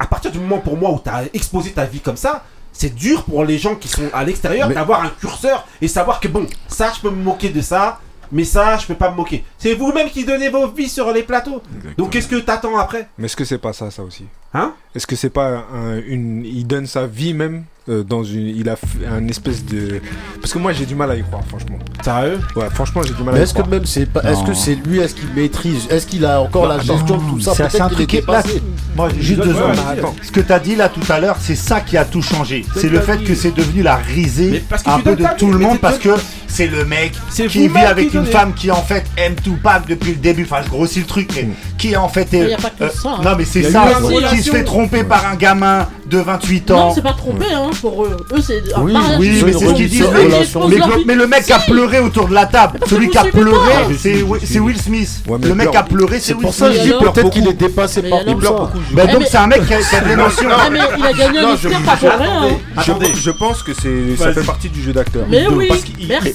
Speaker 1: à partir du moment pour moi où tu as exposé ta vie comme ça, c'est dur pour les gens qui sont à l'extérieur
Speaker 4: Mais-
Speaker 1: d'avoir un curseur et savoir que bon, ça je peux me moquer de ça, mais ça je peux pas me moquer. C'est vous-même qui donnez vos vies sur les plateaux. Donc qu'est-ce que t'attends après?
Speaker 3: Mais est-ce que c'est pas ça, ça aussi?
Speaker 1: Hein?
Speaker 3: Est-ce que c'est pas un- une. Il donne sa vie même euh, dans une. Il a fait un espèce de. Parce que moi j'ai du mal à y croire, franchement.
Speaker 1: Sérieux?
Speaker 3: Ouais, franchement j'ai du mal à
Speaker 4: Mais
Speaker 3: y
Speaker 4: est-ce que
Speaker 3: croire.
Speaker 4: même c'est pas. Est-ce que c'est lui Est-ce qu'il maîtrise Est-ce qu'il a encore la gestion de tout ça?
Speaker 2: C'est un truc qui est là.
Speaker 4: dépassé.
Speaker 2: Moi, juste deux secondes. Ce que tu as dit là tout à l'heure, c'est ça qui a tout changé. C'est le
Speaker 1: t'as
Speaker 2: fait que c'est devenu la risée un peu de tout le monde parce que c'est le mec
Speaker 1: C'est
Speaker 2: qui vit avec
Speaker 1: qui
Speaker 2: une femme qui en fait aime Tupac depuis le début. Enfin, je grossis le truc, mais qui en fait est.
Speaker 10: Mais y a pas que ça, hein.
Speaker 2: Non, mais c'est
Speaker 1: Il
Speaker 2: ça. Qui se fait tromper par un gamin de 28 ans.
Speaker 10: Non, c'est pas trompé, hein, pour eux. Eux, c'est un
Speaker 4: Oui.
Speaker 2: Oui, mais c'est ce qu'ils disent.
Speaker 4: relation-
Speaker 2: Mais, le mec qui a pleuré autour de la table, celui qui a pleuré, c'est Will Smith. Le mec
Speaker 3: pleure-
Speaker 2: qui a pleuré, c'est
Speaker 4: C'est
Speaker 2: Will
Speaker 4: pour ça que je
Speaker 2: Smith.
Speaker 4: dis peut-être qu'il est dépassé par
Speaker 10: ça.
Speaker 4: ça.
Speaker 2: Bah,
Speaker 10: Eh,
Speaker 2: donc
Speaker 10: mais-
Speaker 2: c'est un mec qui a, de l'émotion.
Speaker 10: Ah, mais il a gagné un
Speaker 3: je-
Speaker 10: Oscar
Speaker 3: je-
Speaker 10: pas pour rien. hein.
Speaker 3: Je,
Speaker 1: Attendez.
Speaker 3: je pense que c'est ça fait partie du jeu d'acteur.
Speaker 10: Mais
Speaker 3: Il-
Speaker 10: oui, merci.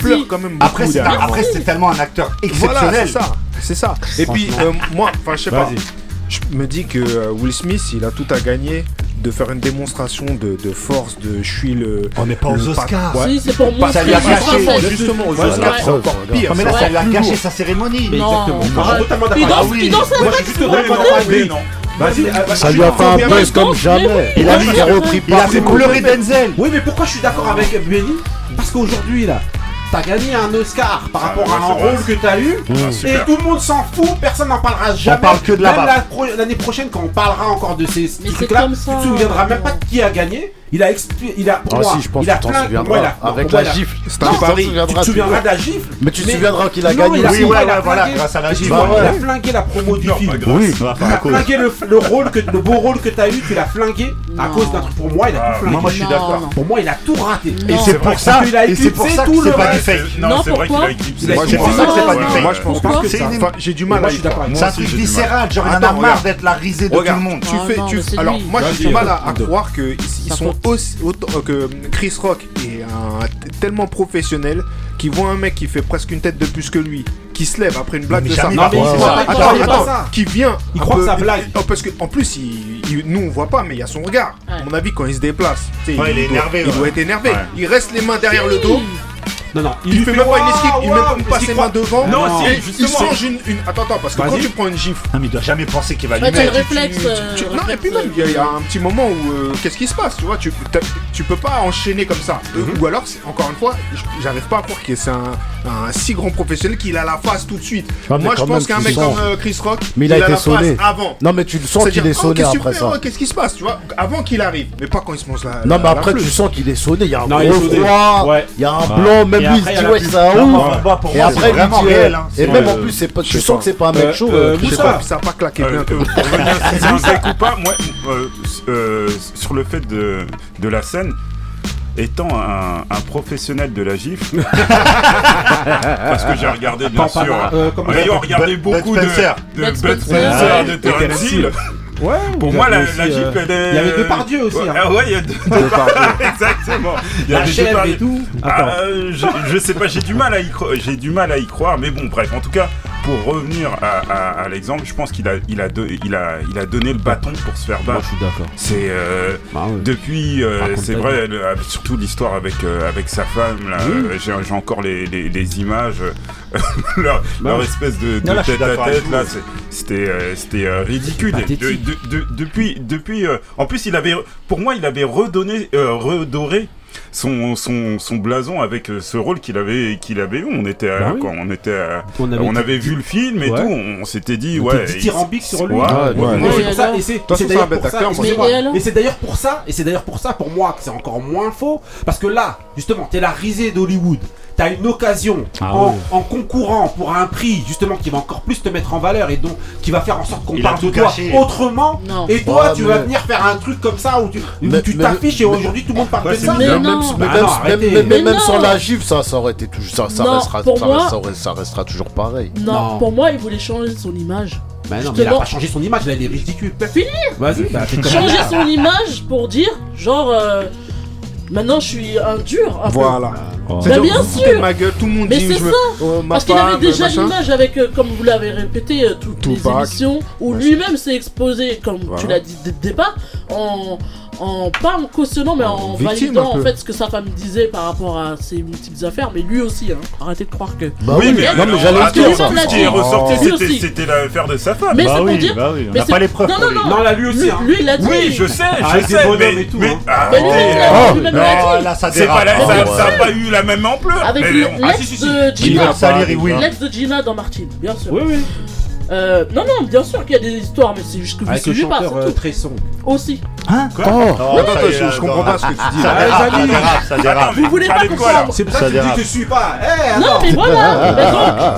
Speaker 2: Après, c'est tellement un acteur exceptionnel.
Speaker 3: Voilà, c'est ça. Et puis, euh, moi, enfin, je sais pas. Je me dis que euh, Will Smith, il a tout à gagner de faire une démonstration de, force, de je suis le.
Speaker 2: On n'est pas aux Oscars.
Speaker 3: Ça lui a gâché. Justement, aux Oscars, encore pire.
Speaker 2: mais sa cérémonie.
Speaker 1: Exactement.
Speaker 10: Il danse
Speaker 1: ah
Speaker 10: avec
Speaker 6: non
Speaker 1: Vas-y, ah,
Speaker 4: ça lui a fait un buzz comme jamais.
Speaker 2: Il a fait pleurer Denzel.
Speaker 1: Oui, mais pourquoi je suis d'accord avec Benny Parce qu'aujourd'hui, là, t'as gagné un Oscar par ah,
Speaker 7: rapport
Speaker 1: à un rôle que t'as eu.
Speaker 7: Ah,
Speaker 1: Et tout le monde s'en fout, personne n'en parlera jamais.
Speaker 2: On parle que de la
Speaker 1: Même l'année prochaine, quand on parlera encore de ces,
Speaker 10: ces
Speaker 1: trucs-là, tu te souviendras même pas de qui a gagné. Il a expliqué. Il a, pour
Speaker 4: ah
Speaker 1: moi,
Speaker 4: si, je pense
Speaker 1: il a
Speaker 4: que souviendras.
Speaker 1: Moi, a,
Speaker 4: avec la gifle.
Speaker 3: C'est un pari.
Speaker 1: Tu te souviendras de la gifle.
Speaker 4: Mais tu te souviendras qu'il a gagné.
Speaker 1: Oui,
Speaker 2: voilà, grâce à la gifle.
Speaker 4: Bah
Speaker 1: il a flingué la promo du film.
Speaker 4: Oui,
Speaker 1: il a flingué le rôle, le beau rôle que t'as eu, tu l'as flingué à cause d'un truc. Pour moi, il a tout ah, flingué.
Speaker 2: Moi, je suis d'accord.
Speaker 1: Pour moi, il a tout raté.
Speaker 2: Et c'est pour ça
Speaker 1: qu'il a éclipsé tout le.
Speaker 2: C'est pas du fake.
Speaker 7: Non, c'est vrai qu'il a éclipsé.
Speaker 3: Moi, je pense que
Speaker 1: c'est pas du fake.
Speaker 3: Moi, je pense que
Speaker 2: c'est.
Speaker 3: J'ai du mal à
Speaker 2: C'est un truc viscéral. Genre, il a marre d'être la risée de tout le monde.
Speaker 3: Tu fais. Alors, moi, j'ai du mal à croire
Speaker 10: qu'ils
Speaker 3: sont aussi, autant, euh, que Chris Rock est un, tellement professionnel qu'il voit un mec qui fait presque une tête de plus que lui, qui se lève après une blague
Speaker 2: mais
Speaker 3: de
Speaker 1: ça. Non,
Speaker 3: qui vient.
Speaker 1: Il croit
Speaker 3: peu, que
Speaker 1: ça blague.
Speaker 3: Parce que, en plus, il, nous on voit pas, mais il y a son regard. À mon avis, quand il se déplace,
Speaker 2: il, est énervé,
Speaker 3: il doit être énervé. Il reste les mains derrière le dos.
Speaker 1: Non, non,
Speaker 3: il, il fait, même pas une esquive, il
Speaker 1: wow,
Speaker 3: met pas ses mains devant.
Speaker 7: Non,
Speaker 3: non il change une, Attends, attends, parce que quand tu prends une gifle.
Speaker 2: Non, mais il doit jamais penser qu'il va lui
Speaker 10: bah,
Speaker 2: mettre.
Speaker 10: réflexe. Euh,
Speaker 3: non, et puis même, il y, a un petit moment où. Euh, qu'est-ce qui se passe Tu vois, tu, tu peux pas enchaîner comme ça. Euh, ou alors, encore une fois, j'arrive pas à croire que c'est un, si grand professionnel qu'il a la face tout de suite.
Speaker 4: Ah,
Speaker 3: Moi, je pense qu'un mec comme Chris Rock,
Speaker 4: mais il a
Speaker 3: la face avant.
Speaker 4: Non, mais tu sens qu'il est sonné après ça.
Speaker 3: Qu'est-ce qui se passe, tu vois, avant qu'il arrive, mais pas quand il se mange là.
Speaker 4: Non, mais après, tu sens qu'il est sonné. Il y a un gros froid, il y a un blanc non,
Speaker 1: même
Speaker 4: lui, il se dit, ouais, c'est un ouf. Et après, il dit, et même en plus, c'est pas, tu sens que c'est pas un mec chaud.
Speaker 1: Euh,
Speaker 3: ça a pas claqué bien.
Speaker 7: C'est *laughs* un ou pas, moi, sur le fait de la scène, étant un, professionnel de la gifle, *laughs* parce que j'ai regardé bien sûr,
Speaker 1: euh,
Speaker 7: ayant regardé beaucoup de, de
Speaker 10: Bud Spencer,
Speaker 7: de Terence Hill.
Speaker 1: Ouais,
Speaker 7: Pour moi, la,
Speaker 1: aussi,
Speaker 7: la Jeep, elle est.
Speaker 1: Il y avait Depardieu aussi. Hein.
Speaker 7: Ouais, ouais, il y a *laughs* deux, deux *laughs* Exactement. Il y a des Depardieu.
Speaker 1: et tout.
Speaker 7: Ah, je, je, sais pas, j'ai du mal à y croire. J'ai du mal à y croire, mais bon, bref. En tout cas, pour revenir à, l'exemple, je pense qu'il a, il a, donné le bâton pour se faire battre.
Speaker 1: Je suis d'accord.
Speaker 7: C'est euh,
Speaker 1: bah
Speaker 7: depuis, euh, c'est vrai, ah, surtout l'histoire avec euh, sa femme. J'ai, encore les, images, *laughs* leur,
Speaker 1: bah
Speaker 7: espèce de, tête à tête c'était ridicule. Depuis, en plus, il avait, pour moi, il avait redonné, redoré son, son, son blason avec euh, ce rôle qu'il avait, qu'il avait eu. On était,
Speaker 1: bah
Speaker 7: on était,
Speaker 1: on avait,
Speaker 7: vu le film et tout, on s'était dit,
Speaker 1: on
Speaker 7: ouais.
Speaker 1: sur lui. Et c'est d'ailleurs pour ça, et c'est d'ailleurs pour ça, et c'est d'ailleurs pour ça, pour moi, que c'est encore moins faux, parce que là, justement, t'es la risée d'Hollywood tu une occasion
Speaker 2: ah
Speaker 1: en,
Speaker 2: ouais.
Speaker 1: en, concourant pour un prix justement qui va encore plus te mettre en valeur et donc qui va faire en sorte qu'on parle de toi
Speaker 2: caché.
Speaker 1: autrement.
Speaker 10: Non.
Speaker 1: Et toi,
Speaker 4: ah,
Speaker 1: tu vas venir faire un truc comme ça où tu t'affiches et aujourd'hui tout le monde parle de ça.
Speaker 10: Mais
Speaker 4: ah
Speaker 10: non.
Speaker 4: Même,
Speaker 1: bah non,
Speaker 4: même, même,
Speaker 10: même
Speaker 4: sans la gifle, ça, ça aurait été toujours, ça, ça, restera, ça,
Speaker 10: moi,
Speaker 4: restera, ça restera, toujours pareil.
Speaker 10: Non, pour moi, il voulait changer son image.
Speaker 1: Bah non, mais il a pas changé son image, là, il est ridicule.
Speaker 10: Finir.
Speaker 1: Vas-y, bah,
Speaker 10: changer son image pour dire genre. Euh, Maintenant, je suis un dur. Un
Speaker 3: voilà.
Speaker 1: Ah.
Speaker 10: Peu.
Speaker 3: Ben,
Speaker 10: bien sûr.
Speaker 3: Tout le monde
Speaker 10: Mais c'est ça. Parce qu'il avait déjà l'image avec, euh, comme vous l'avez répété, euh, toutes les émissions où lui-même s'est exposé, comme tu l'as dit dès le départ, en, en pas en cautionnant mais en,
Speaker 3: en
Speaker 10: validant en fait ce que sa femme disait par rapport à ses multiples affaires mais lui aussi hein. arrêtez de croire que
Speaker 4: bah
Speaker 7: oui,
Speaker 4: oui
Speaker 7: mais,
Speaker 4: non, mais j'allais
Speaker 7: ce qui est ressorti c'était c'était l'affaire de sa femme.
Speaker 10: Mais
Speaker 2: bah
Speaker 10: c'est
Speaker 2: oui,
Speaker 10: dire
Speaker 2: bah oui, on n'a pas les preuves
Speaker 10: non non non,
Speaker 1: non là, lui aussi
Speaker 10: lui,
Speaker 1: hein.
Speaker 10: lui il a dit
Speaker 7: oui je sais je
Speaker 1: ah,
Speaker 7: sais mais
Speaker 1: tout,
Speaker 7: mais,
Speaker 1: hein.
Speaker 10: ah, mais oh,
Speaker 7: lui,
Speaker 10: lui,
Speaker 7: là
Speaker 2: ça
Speaker 7: n'a pas oh, eu la même ampleur.
Speaker 10: Avec l'ex
Speaker 7: ah,
Speaker 10: de Gina. l'ex de Gina dans Martine bien sûr.
Speaker 1: Oui oui.
Speaker 10: Euh, non, non, bien sûr qu'il y a des histoires, mais c'est juste que vous
Speaker 1: Avec le
Speaker 10: suivez pas,
Speaker 1: chanteur
Speaker 10: c'est
Speaker 1: euh,
Speaker 10: tout.
Speaker 1: Tresson.
Speaker 10: Aussi.
Speaker 1: Hein
Speaker 3: Quoi Oh. Attends, attends, je- je comprends pas ce que tu dis.
Speaker 2: Ça
Speaker 1: Ah, les
Speaker 2: ça
Speaker 1: amis.
Speaker 2: dérape, ça dérape.
Speaker 10: Vous voulez pas comprendre
Speaker 1: C'est pour ça
Speaker 2: Ça
Speaker 1: que tu dis
Speaker 2: dérape.
Speaker 1: que je suis pas. Eh,
Speaker 10: Non,
Speaker 1: attends.
Speaker 10: mais voilà Mais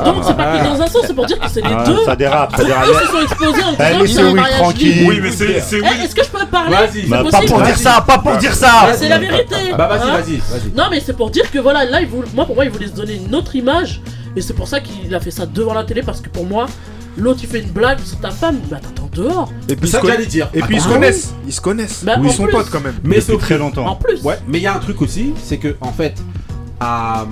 Speaker 10: donc, donc c'est pas que dans un sens, c'est pour dire que c'est les
Speaker 2: Ah,
Speaker 10: deux.
Speaker 2: ça dérape, ça dérape.
Speaker 10: eux se sont exposés en disant
Speaker 2: Eh,
Speaker 10: que
Speaker 2: laissez
Speaker 10: c'est un
Speaker 2: Will
Speaker 10: mariage
Speaker 2: tranquille.
Speaker 7: Oui, mais c'est c'est
Speaker 10: Eh, Est-ce que je peux parler
Speaker 1: Vas-y.
Speaker 10: C'est
Speaker 2: Bah, pas
Speaker 10: possible
Speaker 2: pour dire ça, pas pour dire ça
Speaker 10: Mais C'est la vérité
Speaker 1: Bah, vas-y,
Speaker 10: hein.
Speaker 1: vas-y, vas-y.
Speaker 10: Non, mais c'est pour dire que voilà, là, il voulait- moi pour moi, il voulait se donner une autre image. Et c'est pour ça qu'il a fait ça devant la télé, parce que pour moi, L'autre il fait une blague sur ta femme, bah t'attends dehors.
Speaker 3: Et puis
Speaker 1: ça que j'allais dire.
Speaker 3: Et puis ils ah se
Speaker 1: bah
Speaker 3: connaissent, ils se connaissent. Ou ils sont potes quand même.
Speaker 1: Mais c'est
Speaker 2: très longtemps.
Speaker 10: En plus.
Speaker 1: Mais il y a un truc aussi, c'est que en fait, à,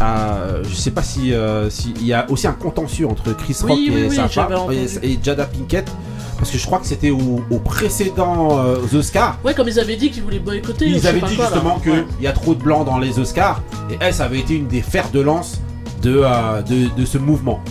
Speaker 1: à, je sais pas si euh, s'il y a aussi un contentieux entre Chris Rock et,
Speaker 10: oui,
Speaker 1: et, Jada Pinkett. Parce que je crois que c'était au, précédent euh, Oscars.
Speaker 10: Ouais, comme ils avaient dit qu'ils voulaient boycotter.
Speaker 1: Ils avaient dit justement qu'il y a trop de blancs dans les Oscars. Et elle, ça avait été une des fers de lance de euh, ce mouvement.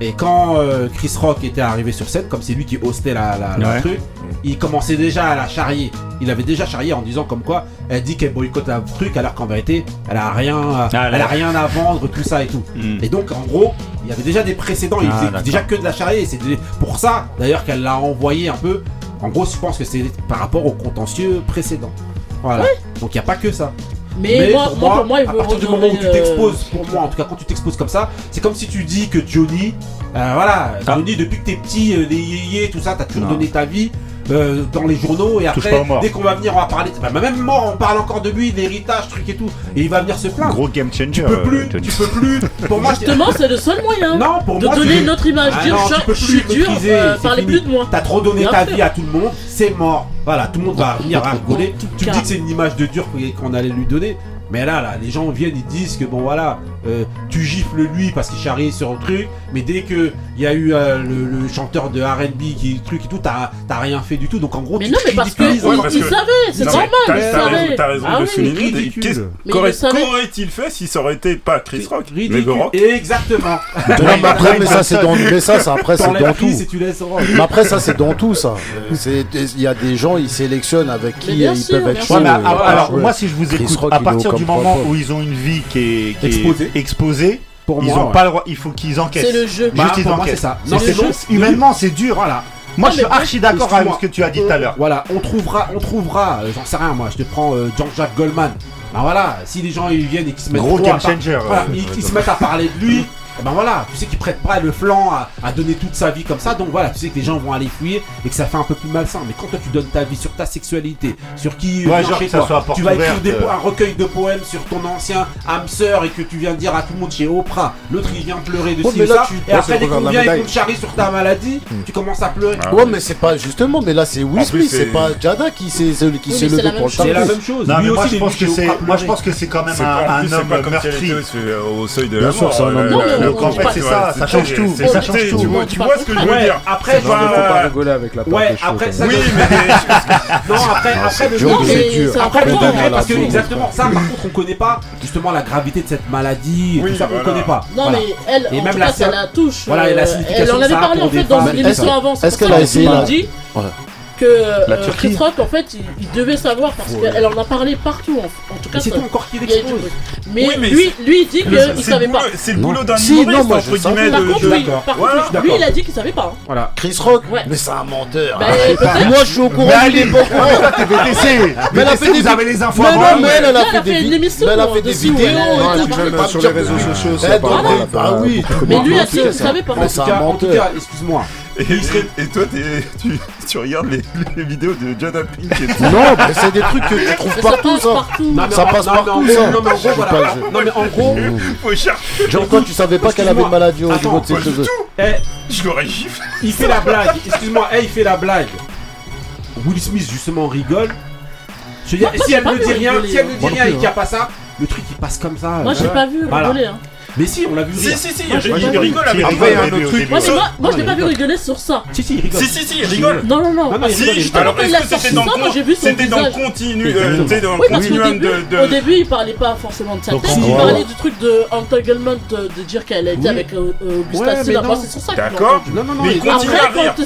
Speaker 1: Et quand euh, Chris Rock était arrivé sur scène, comme c'est lui qui hostait la, truc, il commençait déjà à la charrier. Il avait déjà charrié en disant comme quoi elle dit qu'elle boycotte un truc alors qu'en vérité elle a rien, à, vendre, tout ça et tout. Et donc en gros, il y avait déjà des précédents. Il faisait déjà que de la charrier. C'est pour ça d'ailleurs qu'elle l'a envoyé un peu. En gros, je pense que c'est par rapport au contentieux précédent. Voilà. Donc il n'y a pas que ça.
Speaker 10: Mais, moi, pour moi, il veut à
Speaker 1: partir du moment où tu
Speaker 10: euh,
Speaker 1: t'exposes, pour moi, en tout cas, quand tu t'exposes comme ça, c'est comme si tu dis que Johnny, euh, voilà, ah. Johnny, depuis que t'es petit, euh, les yéyés, tout ça, t'as toujours donné ta vie euh, dans les journaux et après, dès qu'on va venir, on va parler. Bah, bah, même mort, on parle encore de lui, d'héritage, truc et tout. Et il va venir se plaindre.
Speaker 2: Gros game changer.
Speaker 1: Tu peux plus,
Speaker 2: euh,
Speaker 1: tu peux plus. Pour moi,
Speaker 10: justement, c'est le seul moyen
Speaker 1: non, pour
Speaker 10: de
Speaker 1: moi,
Speaker 10: donner notre image.
Speaker 1: Ah,
Speaker 10: dire,
Speaker 1: non,
Speaker 10: je suis dur, euh, parlez plus de moi.
Speaker 1: T'as trop donné ta vie à tout le monde, c'est mort. Voilà, tout le monde va venir rigoler. Tu me dis que c'est une image de dur qu'on allait lui donner. Mais là, là, les gens viennent, ils disent que bon, voilà, euh, tu gifles lui parce qu'il charrie sur un truc, mais dès que il y a eu euh, le, chanteur de R&B qui truc et tout, t'as rien fait du tout. Donc en gros,
Speaker 10: mais non, mais parce
Speaker 1: qu'ils
Speaker 10: il savaient, c'est normal.
Speaker 7: T'as raison,
Speaker 10: ah
Speaker 7: de
Speaker 10: oui,
Speaker 7: souligner. Qu'aurait-il fait si ça aurait été pas Chris Rock, mais Rock
Speaker 1: Exactement.
Speaker 4: après, mais ça c'est dans, mais ça, ça après c'est dans tout. Mais après ça c'est dans tout ça. Il y a des gens, ils sélectionnent avec qui ils peuvent être. Euh,
Speaker 2: alors moi, si je vous écoute, à partir du moment où ils ont une vie qui est
Speaker 1: exposée
Speaker 2: exposé
Speaker 1: Pour
Speaker 2: ils
Speaker 1: moi,
Speaker 2: ont pas le droit, il faut qu'ils encaissent.
Speaker 10: C'est le jeu.
Speaker 1: Bah,
Speaker 2: Juste, ils encaissent.
Speaker 1: ça.
Speaker 2: Humainement, c'est dur.
Speaker 1: Voilà.
Speaker 2: Moi, je suis archi d'accord avec ce que tu as dit tout à l'heure.
Speaker 1: Voilà, on trouvera, on trouvera, euh, j'en sais rien, moi, je te prends euh, Jean-Jacques Goldman. Ben voilà, si les gens ils viennent et qu'ils se mettent se mettent à parler de lui, eh ben voilà, tu sais qu'il prête pas le flanc à, donner toute sa vie comme ça, donc voilà, tu sais que les gens vont aller fuir et que ça fait un peu plus malsain. Mais quand toi tu donnes ta vie sur ta sexualité, sur qui euh, tu vas écrire un recueil de poèmes sur ton ancien âme sœur et que tu viens dire à tout le monde chez Oprah, l'autre il vient pleurer de
Speaker 4: oh,
Speaker 1: et après dès qu'on vient et charrie sur ta maladie, hmm. tu commences à pleurer.
Speaker 4: Ouais, mais c'est pas justement, mais là c'est Will c'est pas Jada qui s'est levé pour le
Speaker 1: C'est la même chose.
Speaker 2: Moi je pense que c'est quand même un homme meurtri
Speaker 7: au seuil de la mort.
Speaker 10: Donc en fait,
Speaker 2: c'est ça, ça change tout.
Speaker 7: Tu vois ce que je veux dire
Speaker 1: Après, je
Speaker 3: vais bah, avec la
Speaker 1: Ouais, après.
Speaker 3: Hein.
Speaker 7: Oui, mais
Speaker 1: non, après, après le
Speaker 10: non,
Speaker 1: après le degré, parce que exactement ça. Par contre, on connaît pas justement la gravité de cette maladie. Tout ça, on connaît pas.
Speaker 10: Non, mais elle, en tout cas, ça la touche.
Speaker 1: Voilà, la
Speaker 10: euh,
Speaker 1: signification.
Speaker 10: Elle en avait parlé en fait dans
Speaker 4: l'émission
Speaker 10: avant.
Speaker 4: Est-ce qu'elle a essayé Ouais
Speaker 10: que
Speaker 2: la euh, Turquie.
Speaker 10: Chris Rock, en fait, il, devait savoir parce qu'elle en a parlé partout. En, tout cas,
Speaker 1: c'est toi encore qui
Speaker 10: l'expose. Mais,
Speaker 7: mais
Speaker 10: lui, lui, il dit qu'il savait pas.
Speaker 7: C'est le boulot d'un
Speaker 4: si,
Speaker 7: humoriste, entre guillemets.
Speaker 10: Par contre,
Speaker 7: de...
Speaker 10: oui, par lui, il a dit qu'il savait pas. Hein.
Speaker 1: Voilà.
Speaker 4: Chris Rock, mais c'est un menteur.
Speaker 10: Bah.
Speaker 4: Moi, je suis au courant. Mais elle
Speaker 2: est beaucoup.
Speaker 4: Mais la PDC,
Speaker 2: vous avez les infos avant.
Speaker 4: Mais elle a fait des vidéos. Elle a fait des vidéos.
Speaker 3: Sur les réseaux sociaux, c'est
Speaker 4: eh,
Speaker 3: pas
Speaker 4: Ah oui.
Speaker 10: Mais lui, il savait pas.
Speaker 4: C'est un menteur.
Speaker 1: Excuse-moi.
Speaker 7: Et, toi, tu, regardes les, vidéos de John Pink et
Speaker 4: Non, mais c'est des trucs que tu trouves partout, ça.
Speaker 1: Non,
Speaker 4: ça passe partout, ça.
Speaker 1: Non, mais en gros, voilà. Non, mais en gros. *laughs*
Speaker 4: Genre, toi, tu savais pas qu'elle avait une maladie au niveau de ses cheveux.
Speaker 1: Eh,
Speaker 7: je l'aurais giflé.
Speaker 1: Il fait la blague, excuse-moi, eh, il fait la blague. Will Smith, justement, rigole. Si elle ne
Speaker 10: hein.
Speaker 1: dit rien, si elle ne dit rien et qu'il n'y a hein. pas ça, le truc il passe comme ça.
Speaker 10: Moi,
Speaker 1: euh, j'ai
Speaker 10: pas vu rigoler. Hein.
Speaker 1: Mais si, on l'a vu.
Speaker 7: Si, si, si, rigole avec
Speaker 2: un autre truc.
Speaker 10: Moi, je l'ai pas vu rigoler sur ça.
Speaker 1: Si, si.
Speaker 7: Si, si, rigole.
Speaker 10: Non, non, non.
Speaker 7: Si, c'était dans
Speaker 10: Oui, parce début,
Speaker 7: de.
Speaker 10: au début, il parlait pas forcément de sa tête, il parlait du truc de entanglement, de, dire qu'elle euh, euh, a
Speaker 1: été
Speaker 10: avec sur ça que
Speaker 7: D'accord.
Speaker 1: Non, non.
Speaker 7: Mais il
Speaker 1: il-
Speaker 7: continue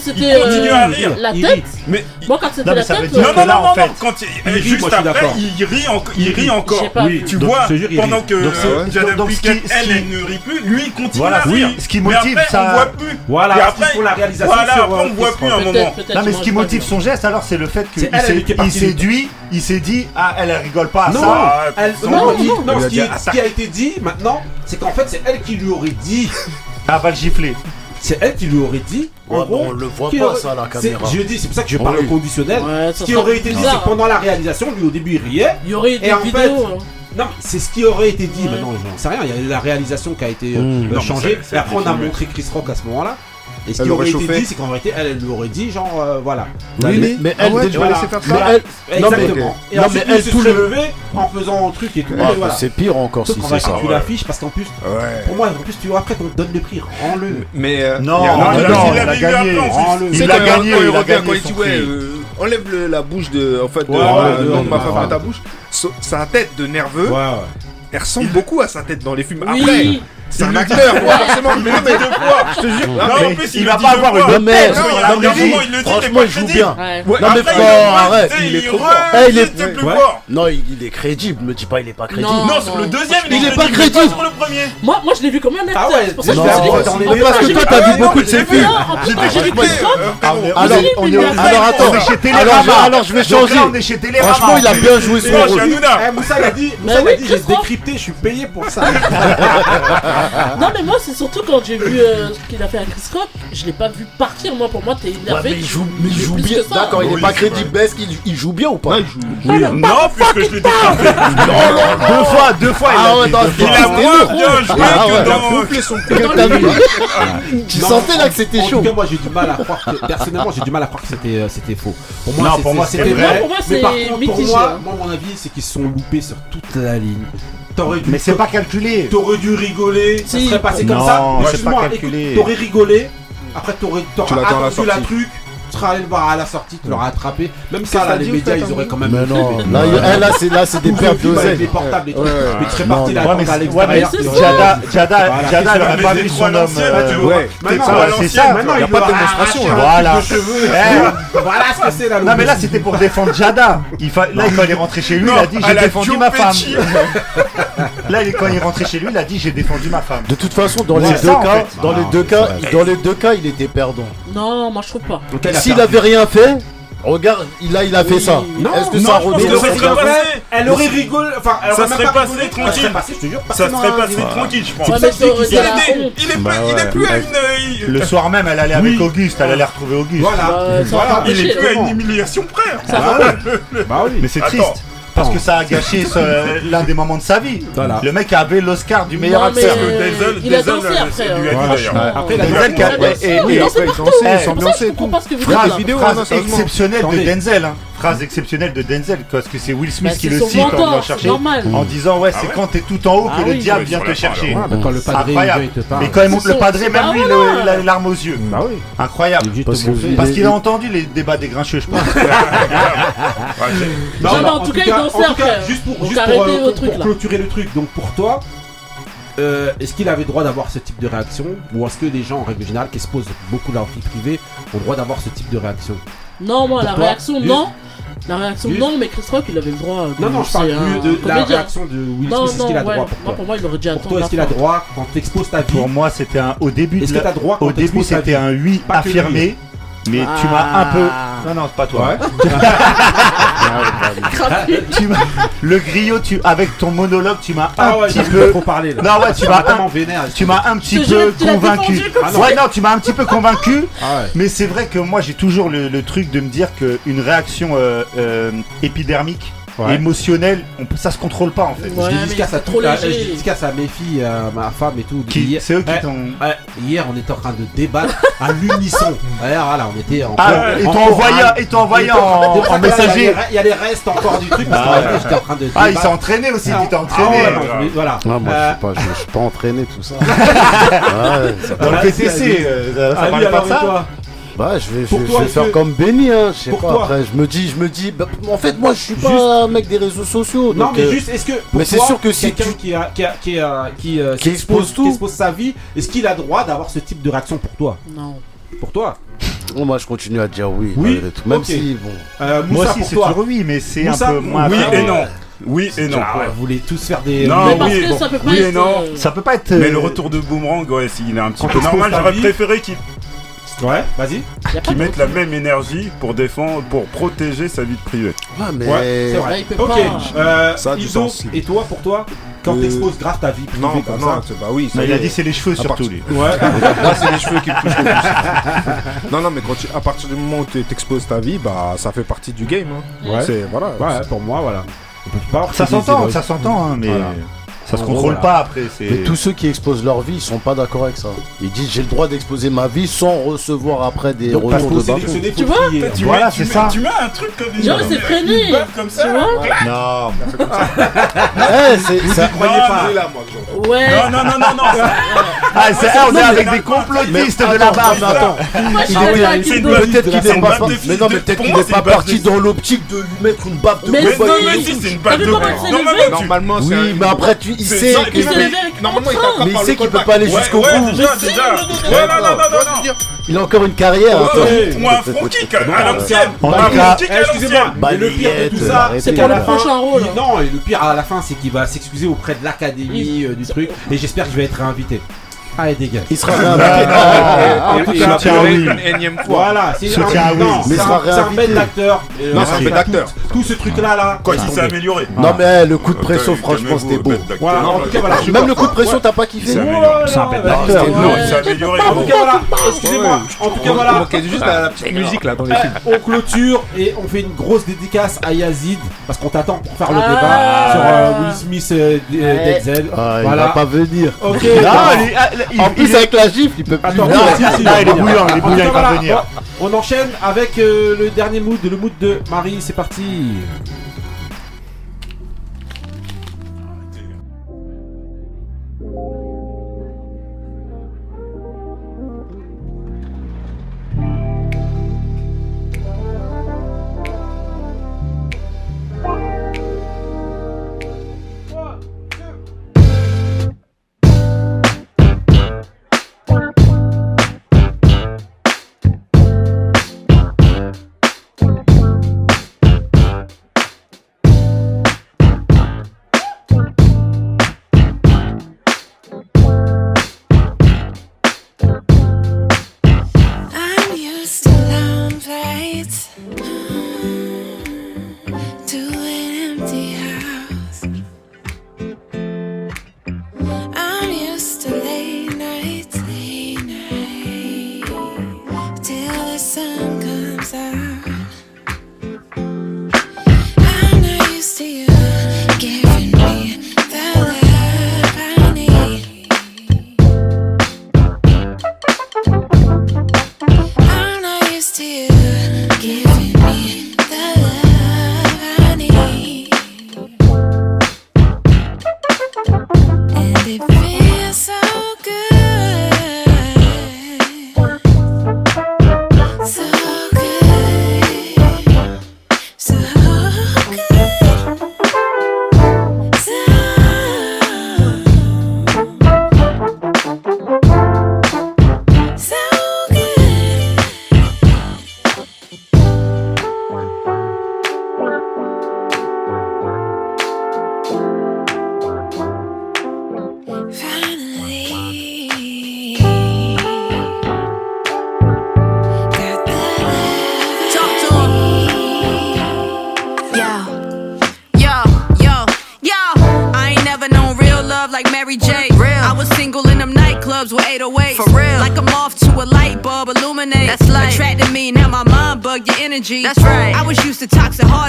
Speaker 10: c'était la tête,
Speaker 7: Mais
Speaker 10: moi, quand c'était la tête, euh,
Speaker 7: Non, non, non,
Speaker 1: en eh,
Speaker 7: juste après, il rit, encore. Tu vois, pendant que il ne rit plus, lui il continue
Speaker 2: voilà,
Speaker 7: à rire.
Speaker 2: Oui, ce qui motive mais
Speaker 7: après,
Speaker 2: ça.
Speaker 7: On voit plus.
Speaker 1: Voilà,
Speaker 7: et après,
Speaker 1: pour la réalisation.
Speaker 7: Voit plus un moment.
Speaker 2: Non, mais ce qui motive son geste alors, c'est le fait qu'il s'est séduit, il s'est dit, ah, elle rigole pas à ça.
Speaker 1: Non, non,
Speaker 2: non,
Speaker 1: ce
Speaker 2: ah,
Speaker 1: qui, a été dit maintenant, c'est qu'en fait, c'est elle qui lui aurait dit.
Speaker 2: Ah, va le gifler
Speaker 1: c'est elle qui lui aurait dit.
Speaker 4: On le voit pas ça la caméra.
Speaker 1: Je dis, c'est pour ça que je parle conditionnel. Ce qui aurait été dit, c'est pendant la réalisation, lui au début il riait.
Speaker 10: Il y aurait
Speaker 1: et
Speaker 10: des vidéos,
Speaker 1: fait non, c'est ce qui aurait été dit. Maintenant, j'en sais rien. Il y a eu la réalisation qui a été euh,
Speaker 4: Mmh.
Speaker 7: Non, mais
Speaker 1: changée. Et après, on a montré Chris Rock à ce moment-là. Et ce qui aurait été dit, c'est qu'en réalité, elle, elle aurait dit, genre, euh, voilà.
Speaker 4: Oui, mais, mais elle,
Speaker 1: ah ouais, voilà.
Speaker 3: laisser faire ça.
Speaker 1: Mais elle,
Speaker 4: exactement. Mais,
Speaker 1: et
Speaker 4: non,
Speaker 1: ensuite,
Speaker 4: mais elle,
Speaker 1: se
Speaker 4: tout
Speaker 1: levé en faisant un truc et tout.
Speaker 4: Ah,
Speaker 1: bah, voilà.
Speaker 4: C'est pire encore si c'est ça.
Speaker 1: Tu ouais. l'affiches parce qu'en plus,
Speaker 3: ouais.
Speaker 1: pour moi, en plus, tu vois, après, on donne le prix. Rends-le.
Speaker 3: Mais euh,
Speaker 2: non,
Speaker 3: il a
Speaker 2: gagné. Il a gagné.
Speaker 3: Il
Speaker 2: a gagné.
Speaker 3: Euh, enlève la bouche de. En fait, de ma femme à ta bouche. Sa tête de nerveux. Elle ressemble beaucoup à sa tête dans les films. Après. C'est un acteur, quoi, forcément, mais non, mais deux fois. Je te jure.
Speaker 7: Non, plus,
Speaker 2: il, va pas avoir une
Speaker 7: bonne.
Speaker 4: Non, mais franchement,
Speaker 7: il
Speaker 4: joue bien. Non, mais
Speaker 7: fort,
Speaker 4: arrête.
Speaker 3: Il est trop fort.
Speaker 4: Il est.
Speaker 7: Eh,
Speaker 4: non, il est crédible. Me dis pas, il est pas crédible.
Speaker 10: Non,
Speaker 7: sur le deuxième, il
Speaker 4: est pas
Speaker 7: crédible.
Speaker 10: Moi, moi, je l'ai vu comme un acteur.
Speaker 1: Ah ouais.
Speaker 10: C'est pour ça que je dit.
Speaker 4: Parce que toi, t'as
Speaker 10: ah
Speaker 4: vu
Speaker 10: beaucoup
Speaker 4: de ses films.
Speaker 10: J'ai vu que
Speaker 4: Alors, alors attends. Alors, je vais changer. Franchement, il a bien joué son rôle.
Speaker 1: Eh, Moussa l'a dit. Moussa
Speaker 10: l'a
Speaker 1: dit. J'ai décrypté. Je suis payé pour ça
Speaker 10: non, mais moi, c'est surtout quand j'ai vu euh, ce qu'il a fait à Chris Rock, je l'ai pas vu partir. Moi, pour moi, t'es énervé.
Speaker 4: Mais il joue, mais il joue bien. D'accord, il est pas crédible. Est-ce qu'il joue bien ou pas?
Speaker 3: Il joue bien.
Speaker 7: Non, puisque je l'ai déjà
Speaker 2: Deux fois, deux fois. Il
Speaker 4: ah,
Speaker 2: a
Speaker 7: moins bien joué
Speaker 4: ah,
Speaker 7: que dans.
Speaker 4: Tu sentais là que c'était chaud.
Speaker 1: En tout cas, moi, j'ai du mal à croire que. Personnellement, j'ai du mal à croire que c'était euh, c'était faux. Pour moi,
Speaker 2: pour moi,
Speaker 1: c'était vrai.
Speaker 10: Pour moi, c'est
Speaker 1: Pour
Speaker 10: hein.
Speaker 1: moi, mon avis, c'est qu'ils sont loupés sur toute la ligne.
Speaker 2: Mais c'est pas calculé.
Speaker 1: T'aurais dû rigoler. Ça serait passé comme ça.
Speaker 2: Non,
Speaker 1: c'est
Speaker 2: pas calculé.
Speaker 1: T'aurais rigolé. Après, t'aurais attendu la truc travailles à la sortie, tu l'auras attrapé. Même ça, là, les médias, ils auraient quand même.
Speaker 4: Mais non, là, c'est des pertes
Speaker 1: bah,
Speaker 4: d'oseille.
Speaker 1: Portables,
Speaker 3: les trucs.
Speaker 1: Mais tu
Speaker 2: répartis
Speaker 1: la porte.
Speaker 2: Jada, Jada, Jada, elle aurait pas
Speaker 7: mis
Speaker 2: son homme. Euh, c'est ça,
Speaker 1: il
Speaker 3: n'y a pas de démonstration.
Speaker 2: Voilà. Eh.
Speaker 1: Voilà ce que c'est là
Speaker 2: Non, mais là, c'était pour défendre Jada. Là, il fallait rentrer chez lui, il a dit J'ai défendu ma femme. *laughs* Là, quand il est rentré chez lui, il a dit J'ai défendu ma femme.
Speaker 4: De toute façon, dans les deux cas, dans les deux cas, dans les deux cas, il était perdant.
Speaker 10: Non, moi, je trouve pas.
Speaker 4: S'il avait rien fait, Regarde, là il a fait ça. Est-ce que ça
Speaker 1: Elle aurait rigolé. Enfin,
Speaker 7: ça serait
Speaker 1: pas
Speaker 7: passé tranquille.
Speaker 1: Ça, serait passé
Speaker 7: tranquille, je pense.
Speaker 2: Bah
Speaker 7: il, est, plus, à une.
Speaker 2: Le soir même, elle allait avec Auguste. Elle allait retrouver Auguste.
Speaker 1: Voilà.
Speaker 10: Bah,
Speaker 7: il est plus à une humiliation près.
Speaker 2: Mais c'est triste. Parce que ça a gâché euh, l'un des moments de sa vie.
Speaker 1: Voilà.
Speaker 2: Le mec avait l'Oscar du meilleur acteur.
Speaker 10: Il a dansé après.
Speaker 2: Denzel qui a. Ils sont
Speaker 10: dansés
Speaker 2: et
Speaker 3: tout. Phrase
Speaker 2: exceptionnelle de Denzel phrase exceptionnelle de Denzel, parce que c'est Will Smith qui le cite
Speaker 10: mentor,
Speaker 2: en
Speaker 10: venant
Speaker 2: chercher, en disant ouais, c'est
Speaker 7: ah
Speaker 2: quand t'es tout en haut que le diable vient te chercher.
Speaker 1: Ah, bah, quand le padré
Speaker 10: même,
Speaker 2: le padré, même lui, larme larmes aux yeux.
Speaker 1: Bah oui.
Speaker 2: Incroyable.
Speaker 4: Parce,
Speaker 2: qu'il a entendu les débats des grincheux, je pense. *laughs*
Speaker 10: en tout cas, il
Speaker 1: en. Juste pour euh, clôturer le truc, donc pour toi, euh, est-ce qu'il avait droit d'avoir ce type de réaction? Ou est-ce que les gens, en règle générale, qui posent beaucoup leur vie privée, ont droit d'avoir ce type de réaction?
Speaker 10: Non, moi, la réaction, non. La réaction, non, mais Chris Rock, il avait le droit. De
Speaker 1: non, non, je parle de, de la réaction de Will Smith.
Speaker 10: ce
Speaker 1: qu'il a droit pour toi.
Speaker 10: moi, il aurait dû attendre.
Speaker 1: Toi, est-ce qu'il a droit quand t'exposes ta vie?
Speaker 2: Pour moi, c'était un. Au début, au début, c'était un oui affirmé. Mais tu m'as un peu. Non, non, c'est pas toi. *laughs* Le griot, tu avec ton monologue, tu m'as
Speaker 1: ah un
Speaker 2: petit peu.
Speaker 1: Faut parler.
Speaker 2: Non ouais, tu m'as un... Tu m'as un petit peu convaincu. Ouais, non, tu m'as un petit peu convaincu. Mais c'est vrai que moi j'ai toujours le, truc de me dire qu'une réaction euh, euh, épidermique Émotionnel, on ça se contrôle pas en fait.
Speaker 10: Ouais,
Speaker 1: je dédicace à tout, à, mes filles, ma femme et tout.
Speaker 2: Qui, c'est eux qui
Speaker 1: ouais,
Speaker 2: t'ont.
Speaker 1: hier, on était en train de débattre à l'unisson. *laughs* voilà, on était en.
Speaker 2: Ah, et t'ont envoyé,
Speaker 1: et
Speaker 2: en, messager.
Speaker 1: Il y, a les restes encore du truc. Parce
Speaker 2: ah,
Speaker 1: j'étais en train de.
Speaker 2: Ah,
Speaker 1: débattre.
Speaker 2: Ah, il s'est
Speaker 1: ah
Speaker 2: entraîné
Speaker 1: aussi. Il s'est entraîné. Voilà.
Speaker 4: Non, moi, je euh, suis pas, je, suis pas entraîné tout ça. *laughs* Ah
Speaker 2: Dans le PTC, euh, ça parle pas de ça.
Speaker 1: Pour
Speaker 4: vais-
Speaker 1: toi,
Speaker 4: je vais faire
Speaker 1: que-
Speaker 4: comme Benny, hein. Je sais
Speaker 1: Pour
Speaker 4: pas.
Speaker 1: toi.
Speaker 4: Après, je me dis, je me dis, bah, en fait, moi, je suis pas un mec des réseaux sociaux.
Speaker 1: Non,
Speaker 4: donc,
Speaker 1: mais
Speaker 4: euh,
Speaker 1: juste, est-ce que. pour
Speaker 4: mais c'est sûr que si
Speaker 1: quelqu'un
Speaker 4: tu-
Speaker 1: qui, a, qui, a- qui, a- qui, euh,
Speaker 4: Qui expose tout.
Speaker 1: qui expose sa vie, est-ce qu'il a droit d'avoir ce type de réaction pour toi?
Speaker 10: Non.
Speaker 1: Pour toi?
Speaker 4: Bon, moi, je continue à dire oui.
Speaker 1: Oui
Speaker 4: tout. Même si, bon.
Speaker 1: Euh,
Speaker 2: Moi
Speaker 1: Moussa,
Speaker 2: aussi,
Speaker 1: pour
Speaker 2: c'est toujours oui, mais c'est un peu moins.
Speaker 7: Oui et non. Oui et non.
Speaker 1: Ah ouais, vous voulez tous faire des.
Speaker 7: Non,
Speaker 10: Mais parce
Speaker 7: oui,
Speaker 10: que
Speaker 7: bon,
Speaker 10: ça peut pas
Speaker 7: oui
Speaker 10: être,
Speaker 7: et non.
Speaker 10: euh,
Speaker 2: Ça peut pas être.
Speaker 7: Mais le retour de boomerang, ouais, s'il est un petit
Speaker 1: Quand
Speaker 7: peu normal, j'aurais préféré qu'il
Speaker 1: Ouais, vas-y.
Speaker 10: Y a pas
Speaker 7: qu'il
Speaker 10: de
Speaker 7: mette la même énergie pour défendre, pour protéger sa vie privée.
Speaker 4: Ouais, mais.
Speaker 1: Ouais, c'est vrai.
Speaker 10: il peut
Speaker 1: Ok,
Speaker 10: pas.
Speaker 1: euh,
Speaker 3: Ça a du
Speaker 1: Iso,
Speaker 3: sens.
Speaker 1: Et toi, pour toi, quand
Speaker 3: Euh,
Speaker 1: t'exposes grave ta vie privée
Speaker 3: Non,
Speaker 1: comme
Speaker 3: non,
Speaker 1: ça.
Speaker 3: c'est- bah oui. ça
Speaker 2: il a dit c'est les cheveux surtout lui. *laughs*
Speaker 1: Ouais. *laughs*
Speaker 3: Moi, c'est les cheveux qui me touchent le plus. *laughs* non, non, mais quand tu- à partir du moment où tu t'exposes ta vie, bah ça fait partie du game. Hein.
Speaker 1: Ouais.
Speaker 3: C'est voilà.
Speaker 1: Ouais, pour moi, voilà. On peut pas avoir
Speaker 2: Ça s'entend, ça s'entend, hein, mais
Speaker 1: Voilà.
Speaker 2: Ça se contrôle pas après. c'est-
Speaker 4: Mais tous ceux qui exposent leur vie, ils sont pas d'accord avec ça. Ils disent j'ai le droit d'exposer ma vie sans recevoir après des
Speaker 19: Donc,
Speaker 4: retours de bâton.
Speaker 10: Tu vois.
Speaker 7: Tu
Speaker 2: Voilà,
Speaker 7: mets- tu
Speaker 2: c'est
Speaker 7: mets-
Speaker 2: ça.
Speaker 7: Tu mets un truc comme
Speaker 10: Genre, c'est freiné.
Speaker 7: comme ça.
Speaker 10: Tu vois
Speaker 2: Non.
Speaker 4: Eh, c'est ça.
Speaker 19: croyez
Speaker 7: Non,
Speaker 19: pas
Speaker 3: là, moi.
Speaker 10: Ouais.
Speaker 7: Non, non, non, non, non.
Speaker 2: Ah, c'est, on est avec des complotistes de la
Speaker 4: mais attends. Peut-être qu'il n'est pas, mais non,
Speaker 7: de-
Speaker 4: mais peut-être qu'il n'est
Speaker 7: c'est
Speaker 4: pas parti
Speaker 7: de-
Speaker 4: dans l'optique de lui mettre une baffe de
Speaker 10: Mais
Speaker 7: c'est une
Speaker 10: vu
Speaker 7: de Normalement,
Speaker 3: c'est
Speaker 4: Oui, mais après tu, il sait
Speaker 7: ça,
Speaker 4: que
Speaker 10: Il
Speaker 3: Normalement, il t'attrape
Speaker 4: mais il sait qu'il peut pas aller jusqu'au bout.
Speaker 7: déjà, déjà. Ouais, non, non, non, non, non.
Speaker 4: Il a encore une carrière.
Speaker 7: Ouais,
Speaker 4: attends.
Speaker 7: ouais, Ou un front kick à l'ancienne.
Speaker 2: En
Speaker 7: Un kick
Speaker 19: Eh,
Speaker 7: à
Speaker 19: Excusez-moi,
Speaker 7: l'ancienne.
Speaker 19: mais le pire de tout ça,
Speaker 4: arrêtez,
Speaker 19: c'est
Speaker 10: pour
Speaker 19: qu'à
Speaker 10: le
Speaker 19: la fin,
Speaker 10: prochain rôle.
Speaker 19: il- non, et le pire à la fin, c'est qu'il va s'excuser auprès de l'académie euh, du truc, et j'espère que je vais être réinvité. Allez, dégage.
Speaker 4: Il sera
Speaker 2: Ah,
Speaker 19: tout
Speaker 3: il
Speaker 2: oui.
Speaker 3: une énième fois.
Speaker 19: Voilà, c'est un, non,
Speaker 4: Mais
Speaker 19: c'est
Speaker 4: il sera
Speaker 19: un, d'acteur. Euh,
Speaker 3: Non, c'est un
Speaker 19: il
Speaker 3: bête
Speaker 19: a
Speaker 3: d'acteur.
Speaker 19: Tout, ce truc-là, là.
Speaker 7: Quoi, il s'est amélioré.
Speaker 4: Non mais le coup de pression,
Speaker 1: Ok,
Speaker 4: franchement, c'était beau.
Speaker 1: bête d'acteur.
Speaker 19: Voilà, en tout cas, voilà.
Speaker 4: Même le coup de pression, t'as pas kiffé
Speaker 1: C'est
Speaker 2: un
Speaker 19: ouais.
Speaker 4: d'acteur.
Speaker 7: Non, il s'est amélioré.
Speaker 19: En tout cas, voilà. Excusez-moi. En tout cas,
Speaker 3: Il
Speaker 19: voilà.
Speaker 3: manquait juste la, petite musique là dans les films.
Speaker 19: On clôture et on fait une grosse dédicace à Yazid parce qu'on t'attend pour faire le
Speaker 10: Ah.
Speaker 19: débat sur euh, Will Smith euh, d- euh,
Speaker 10: Ouais.
Speaker 19: Dead Z.
Speaker 4: Ah, il
Speaker 19: Voilà.
Speaker 4: va pas venir.
Speaker 19: Ok.
Speaker 2: Il
Speaker 4: En plus avec la gifle, il peut plus
Speaker 19: Attends, si, si,
Speaker 2: Ah, il est bouillant, il est bouillant, il va
Speaker 19: voilà,
Speaker 2: venir.
Speaker 19: On on enchaîne avec euh, le dernier mood, le mood de Marie. C'est parti.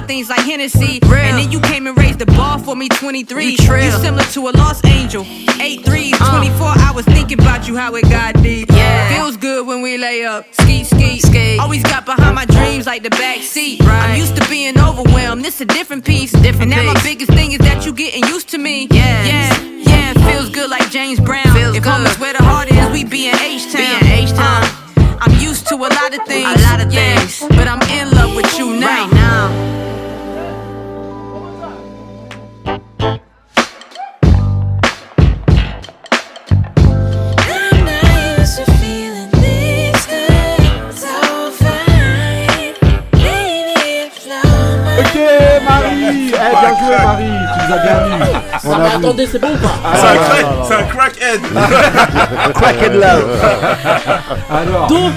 Speaker 20: Things like Hennessy. Real. And then you came and raised the bar for me 23. You, trill. you similar to a lost angel. 8 3, uh. 24 hours thinking about you, how it got deep. Yeah. Feels good when we lay up. Ski, ski, ski. Always got behind my dreams like the back seat. Right. I'm used to being overwhelmed. This a different piece. Different and now my biggest thing is that you getting used to me. Yeah. Yeah. Yeah, feels good like James Brown. Feels if home is where the heart is, we be in H-Town. H-Town. Uh, I'm used to a lot of things. A lot of yeah, things. But I'm in love with you now. Right now.
Speaker 19: Marie. Eh, bien joué, Marie. Tu nous as bien eu. On
Speaker 10: Ah,
Speaker 19: a vu.
Speaker 10: attendez, c'est bon ou pas
Speaker 19: Ah,
Speaker 7: C'est un
Speaker 19: non,
Speaker 7: crack- c'est un crackhead.
Speaker 19: Crackhead *laughs* love. *laughs* Alors.
Speaker 10: Donc,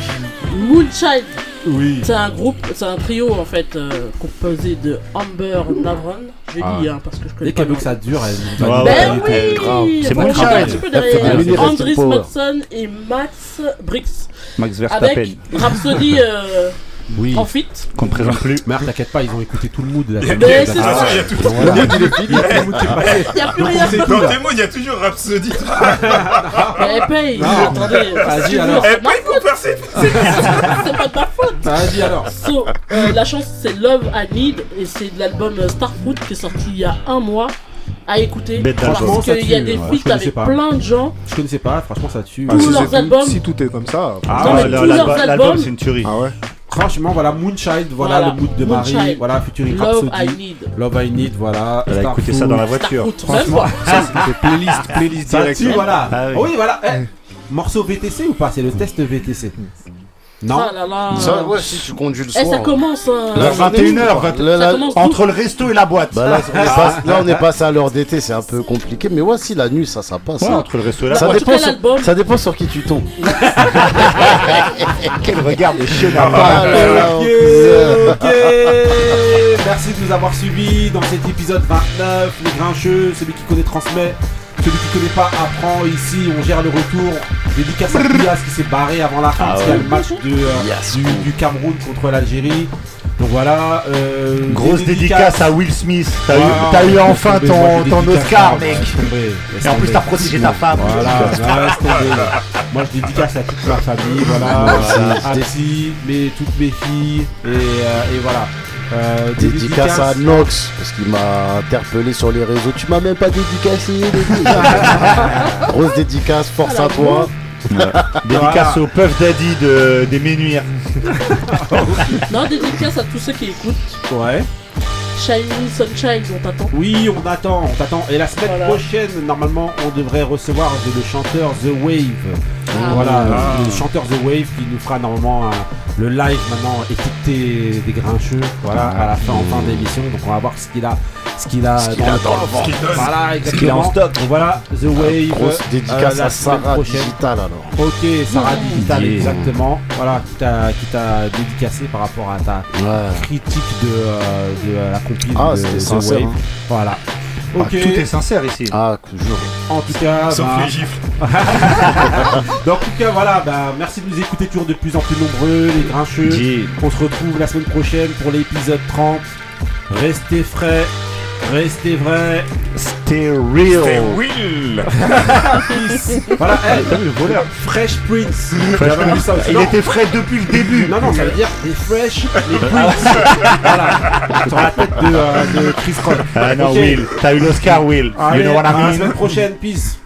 Speaker 10: Moonchild.
Speaker 19: Oui.
Speaker 10: C'est un groupe, c'est un trio en fait euh, composé de Amber Navron. Je
Speaker 19: Ah.
Speaker 10: dis hein, parce que je connais
Speaker 19: Dès qu'elle
Speaker 10: pas
Speaker 19: veut que ça dure, elle nous
Speaker 10: Ben oui. Faut
Speaker 2: mon lyrics
Speaker 10: Andris. Matson et Max Brix.
Speaker 2: Max
Speaker 10: Avec
Speaker 2: Verstappen.
Speaker 10: Rhapsody, euh,
Speaker 1: Oui.
Speaker 10: En fit.
Speaker 2: Qu'on ne présente plus.
Speaker 1: Mais t'inquiète pas, ils ont écouté tout le mood. là.
Speaker 10: Mais c'est
Speaker 1: Ah,
Speaker 10: ça.
Speaker 7: Il y a tout-
Speaker 1: le mood qui est passé.
Speaker 10: Il y a plus rien.
Speaker 7: Dans tes mots, il y a toujours Rhapsody. *laughs*
Speaker 10: Elle paye.
Speaker 1: Non.
Speaker 10: Attendez.
Speaker 1: Vas-y, alors.
Speaker 10: c'est
Speaker 7: Eh, paye pour faire ses-
Speaker 10: C'est pas de ma faute.
Speaker 1: Vas-y alors.
Speaker 10: So, euh, la chanson c'est Love I Need et c'est de l'album euh, Starfruit qui est sorti il y a un mois à écouter. Parce qu'il y a des
Speaker 1: ouais,
Speaker 10: feats
Speaker 1: je connaissais
Speaker 10: avec
Speaker 1: pas.
Speaker 10: plein de gens.
Speaker 1: Je connaissais pas, franchement ça tue.
Speaker 10: Tous
Speaker 3: si,
Speaker 10: leurs
Speaker 3: c'est-
Speaker 10: albums.
Speaker 3: si tout est comme ça.
Speaker 2: Ah, l'album- c'est une tuerie.
Speaker 3: Ah ouais
Speaker 1: Franchement, voilà Moonchild, voilà,
Speaker 10: Voilà,
Speaker 1: le mood de Marie, voilà featuring
Speaker 10: Love
Speaker 1: Rhapsody.
Speaker 10: I Need.
Speaker 1: Love I Need, voilà.
Speaker 2: Elle a écouté ça dans la voiture.
Speaker 10: Pas.
Speaker 3: Ça, c'était playlist, playlist
Speaker 1: Ça tue, voilà.
Speaker 2: Ah oui.
Speaker 1: oui. voilà. Eh, Morceau VTC ou pas? C'est le test VTC. Non
Speaker 10: Ah là là.
Speaker 4: Ça, ouais, si tu conduis le
Speaker 10: Eh,
Speaker 4: soir.
Speaker 10: ça commence. hein.
Speaker 4: Là,
Speaker 2: Vers 21h,
Speaker 4: Là, là,
Speaker 10: Ça commence
Speaker 2: entre le resto et la boîte.
Speaker 4: bah là, on est pas- là, on est passé à l'heure d'été, c'est un peu compliqué. Mais ouais, si la nuit, ça, ça passe.
Speaker 2: Ouais,
Speaker 4: hein.
Speaker 2: entre le resto et la
Speaker 4: ça,
Speaker 2: boîte.
Speaker 4: dépend sur, ça dépend sur qui tu tombes. *laughs*
Speaker 2: Quel regard de chien
Speaker 4: Ah on-
Speaker 1: ok. Merci de nous avoir suivis dans cet épisode 29. Les grincheux, celui qui connaît transmet, celui qui connaît pas apprend. Ici, on gère le retour. Dédicace à Pias qui s'est barré avant la fin
Speaker 2: Ah
Speaker 1: parce qu'il y a
Speaker 2: ouais.
Speaker 1: le match de, euh, du, du Cameroun contre l'Algérie. Donc voilà. euh,
Speaker 2: Grosse dédicace à Will Smith. T'as eu, t'as eu enfin ton, Oscar,
Speaker 1: pas,
Speaker 2: mec. Et en plus, t'as protégé ta femme.
Speaker 1: Voilà. Moi, je dédicace à toute ma famille, voilà,
Speaker 4: Merci.
Speaker 1: à Alci, mais toutes mes filles, et, euh, et voilà. Euh,
Speaker 4: Dédicace à Nox, parce qu'il m'a interpellé sur les réseaux. Tu m'as même pas dédicacé. Dédi. *laughs* Grosse dédicace, force à toi.
Speaker 2: Dédicace au Puff Daddy de, des Ménuires. *laughs*
Speaker 10: Non, dédicace à tous ceux qui écoutent.
Speaker 1: Ouais.
Speaker 10: Shiny Sunshine, on t'attend.
Speaker 1: Oui, on attend, on t'attend. Et la semaine
Speaker 10: Voilà.
Speaker 1: prochaine, normalement, on devrait recevoir le chanteur The Wave.
Speaker 10: Ah.
Speaker 1: Voilà,
Speaker 7: Ah.
Speaker 1: le chanteur The Wave qui nous fera normalement un- le live maintenant étiqueté des grincheux. Voilà, à la fin, en fin d'émission. Donc on va voir ce qu'il a, ce qu'il a,
Speaker 4: qu'il a dans le ventre.
Speaker 1: Ce qu'il donne. Voilà,
Speaker 2: Ce qu'il a en
Speaker 1: exactement.
Speaker 2: stock.
Speaker 1: Donc voilà, The Wave.
Speaker 4: Grosse
Speaker 1: euh,
Speaker 4: dédicace
Speaker 1: la
Speaker 4: à
Speaker 1: semaine
Speaker 4: Sarah
Speaker 1: prochaine.
Speaker 4: Digital alors.
Speaker 1: Ok, Sarah Digital,
Speaker 2: Yeah.
Speaker 1: exactement. Voilà, qui t'a, qui t'a dédicacé par rapport à ta
Speaker 4: Ouais.
Speaker 1: critique de, euh, de la compil
Speaker 4: Ah,
Speaker 1: de The Wave.
Speaker 4: hein.
Speaker 1: Voilà.
Speaker 2: Ah,
Speaker 1: Ok.
Speaker 2: tout est sincère ici.
Speaker 4: Ah, jure.
Speaker 1: En tout cas,
Speaker 7: Sauf
Speaker 1: bah,
Speaker 7: les gifles. *laughs*
Speaker 1: donc, en tout cas, voilà, bah, merci de nous écouter toujours de plus en plus nombreux, les grincheux.
Speaker 2: Yeah.
Speaker 1: On se retrouve la semaine prochaine pour l'épisode 30. Restez frais, restez vrais.
Speaker 2: Stay real.
Speaker 7: C'est Will.
Speaker 1: Peace. voilà, hey,
Speaker 2: T'as vu le voleur
Speaker 1: Fresh Prince.
Speaker 2: Fresh
Speaker 1: aussi.
Speaker 2: Il était frais depuis le début.
Speaker 1: Non, non, ça veut dire les Fresh, les Prince. voilà, sur la tête de, euh, de Chris Rock.
Speaker 2: Ah non,
Speaker 1: Ok.
Speaker 2: Will. T'as eu l'Oscar, Will.
Speaker 1: Allez,
Speaker 2: you know what
Speaker 1: à la
Speaker 2: I
Speaker 1: semaine
Speaker 2: mean?
Speaker 1: prochaine, peace.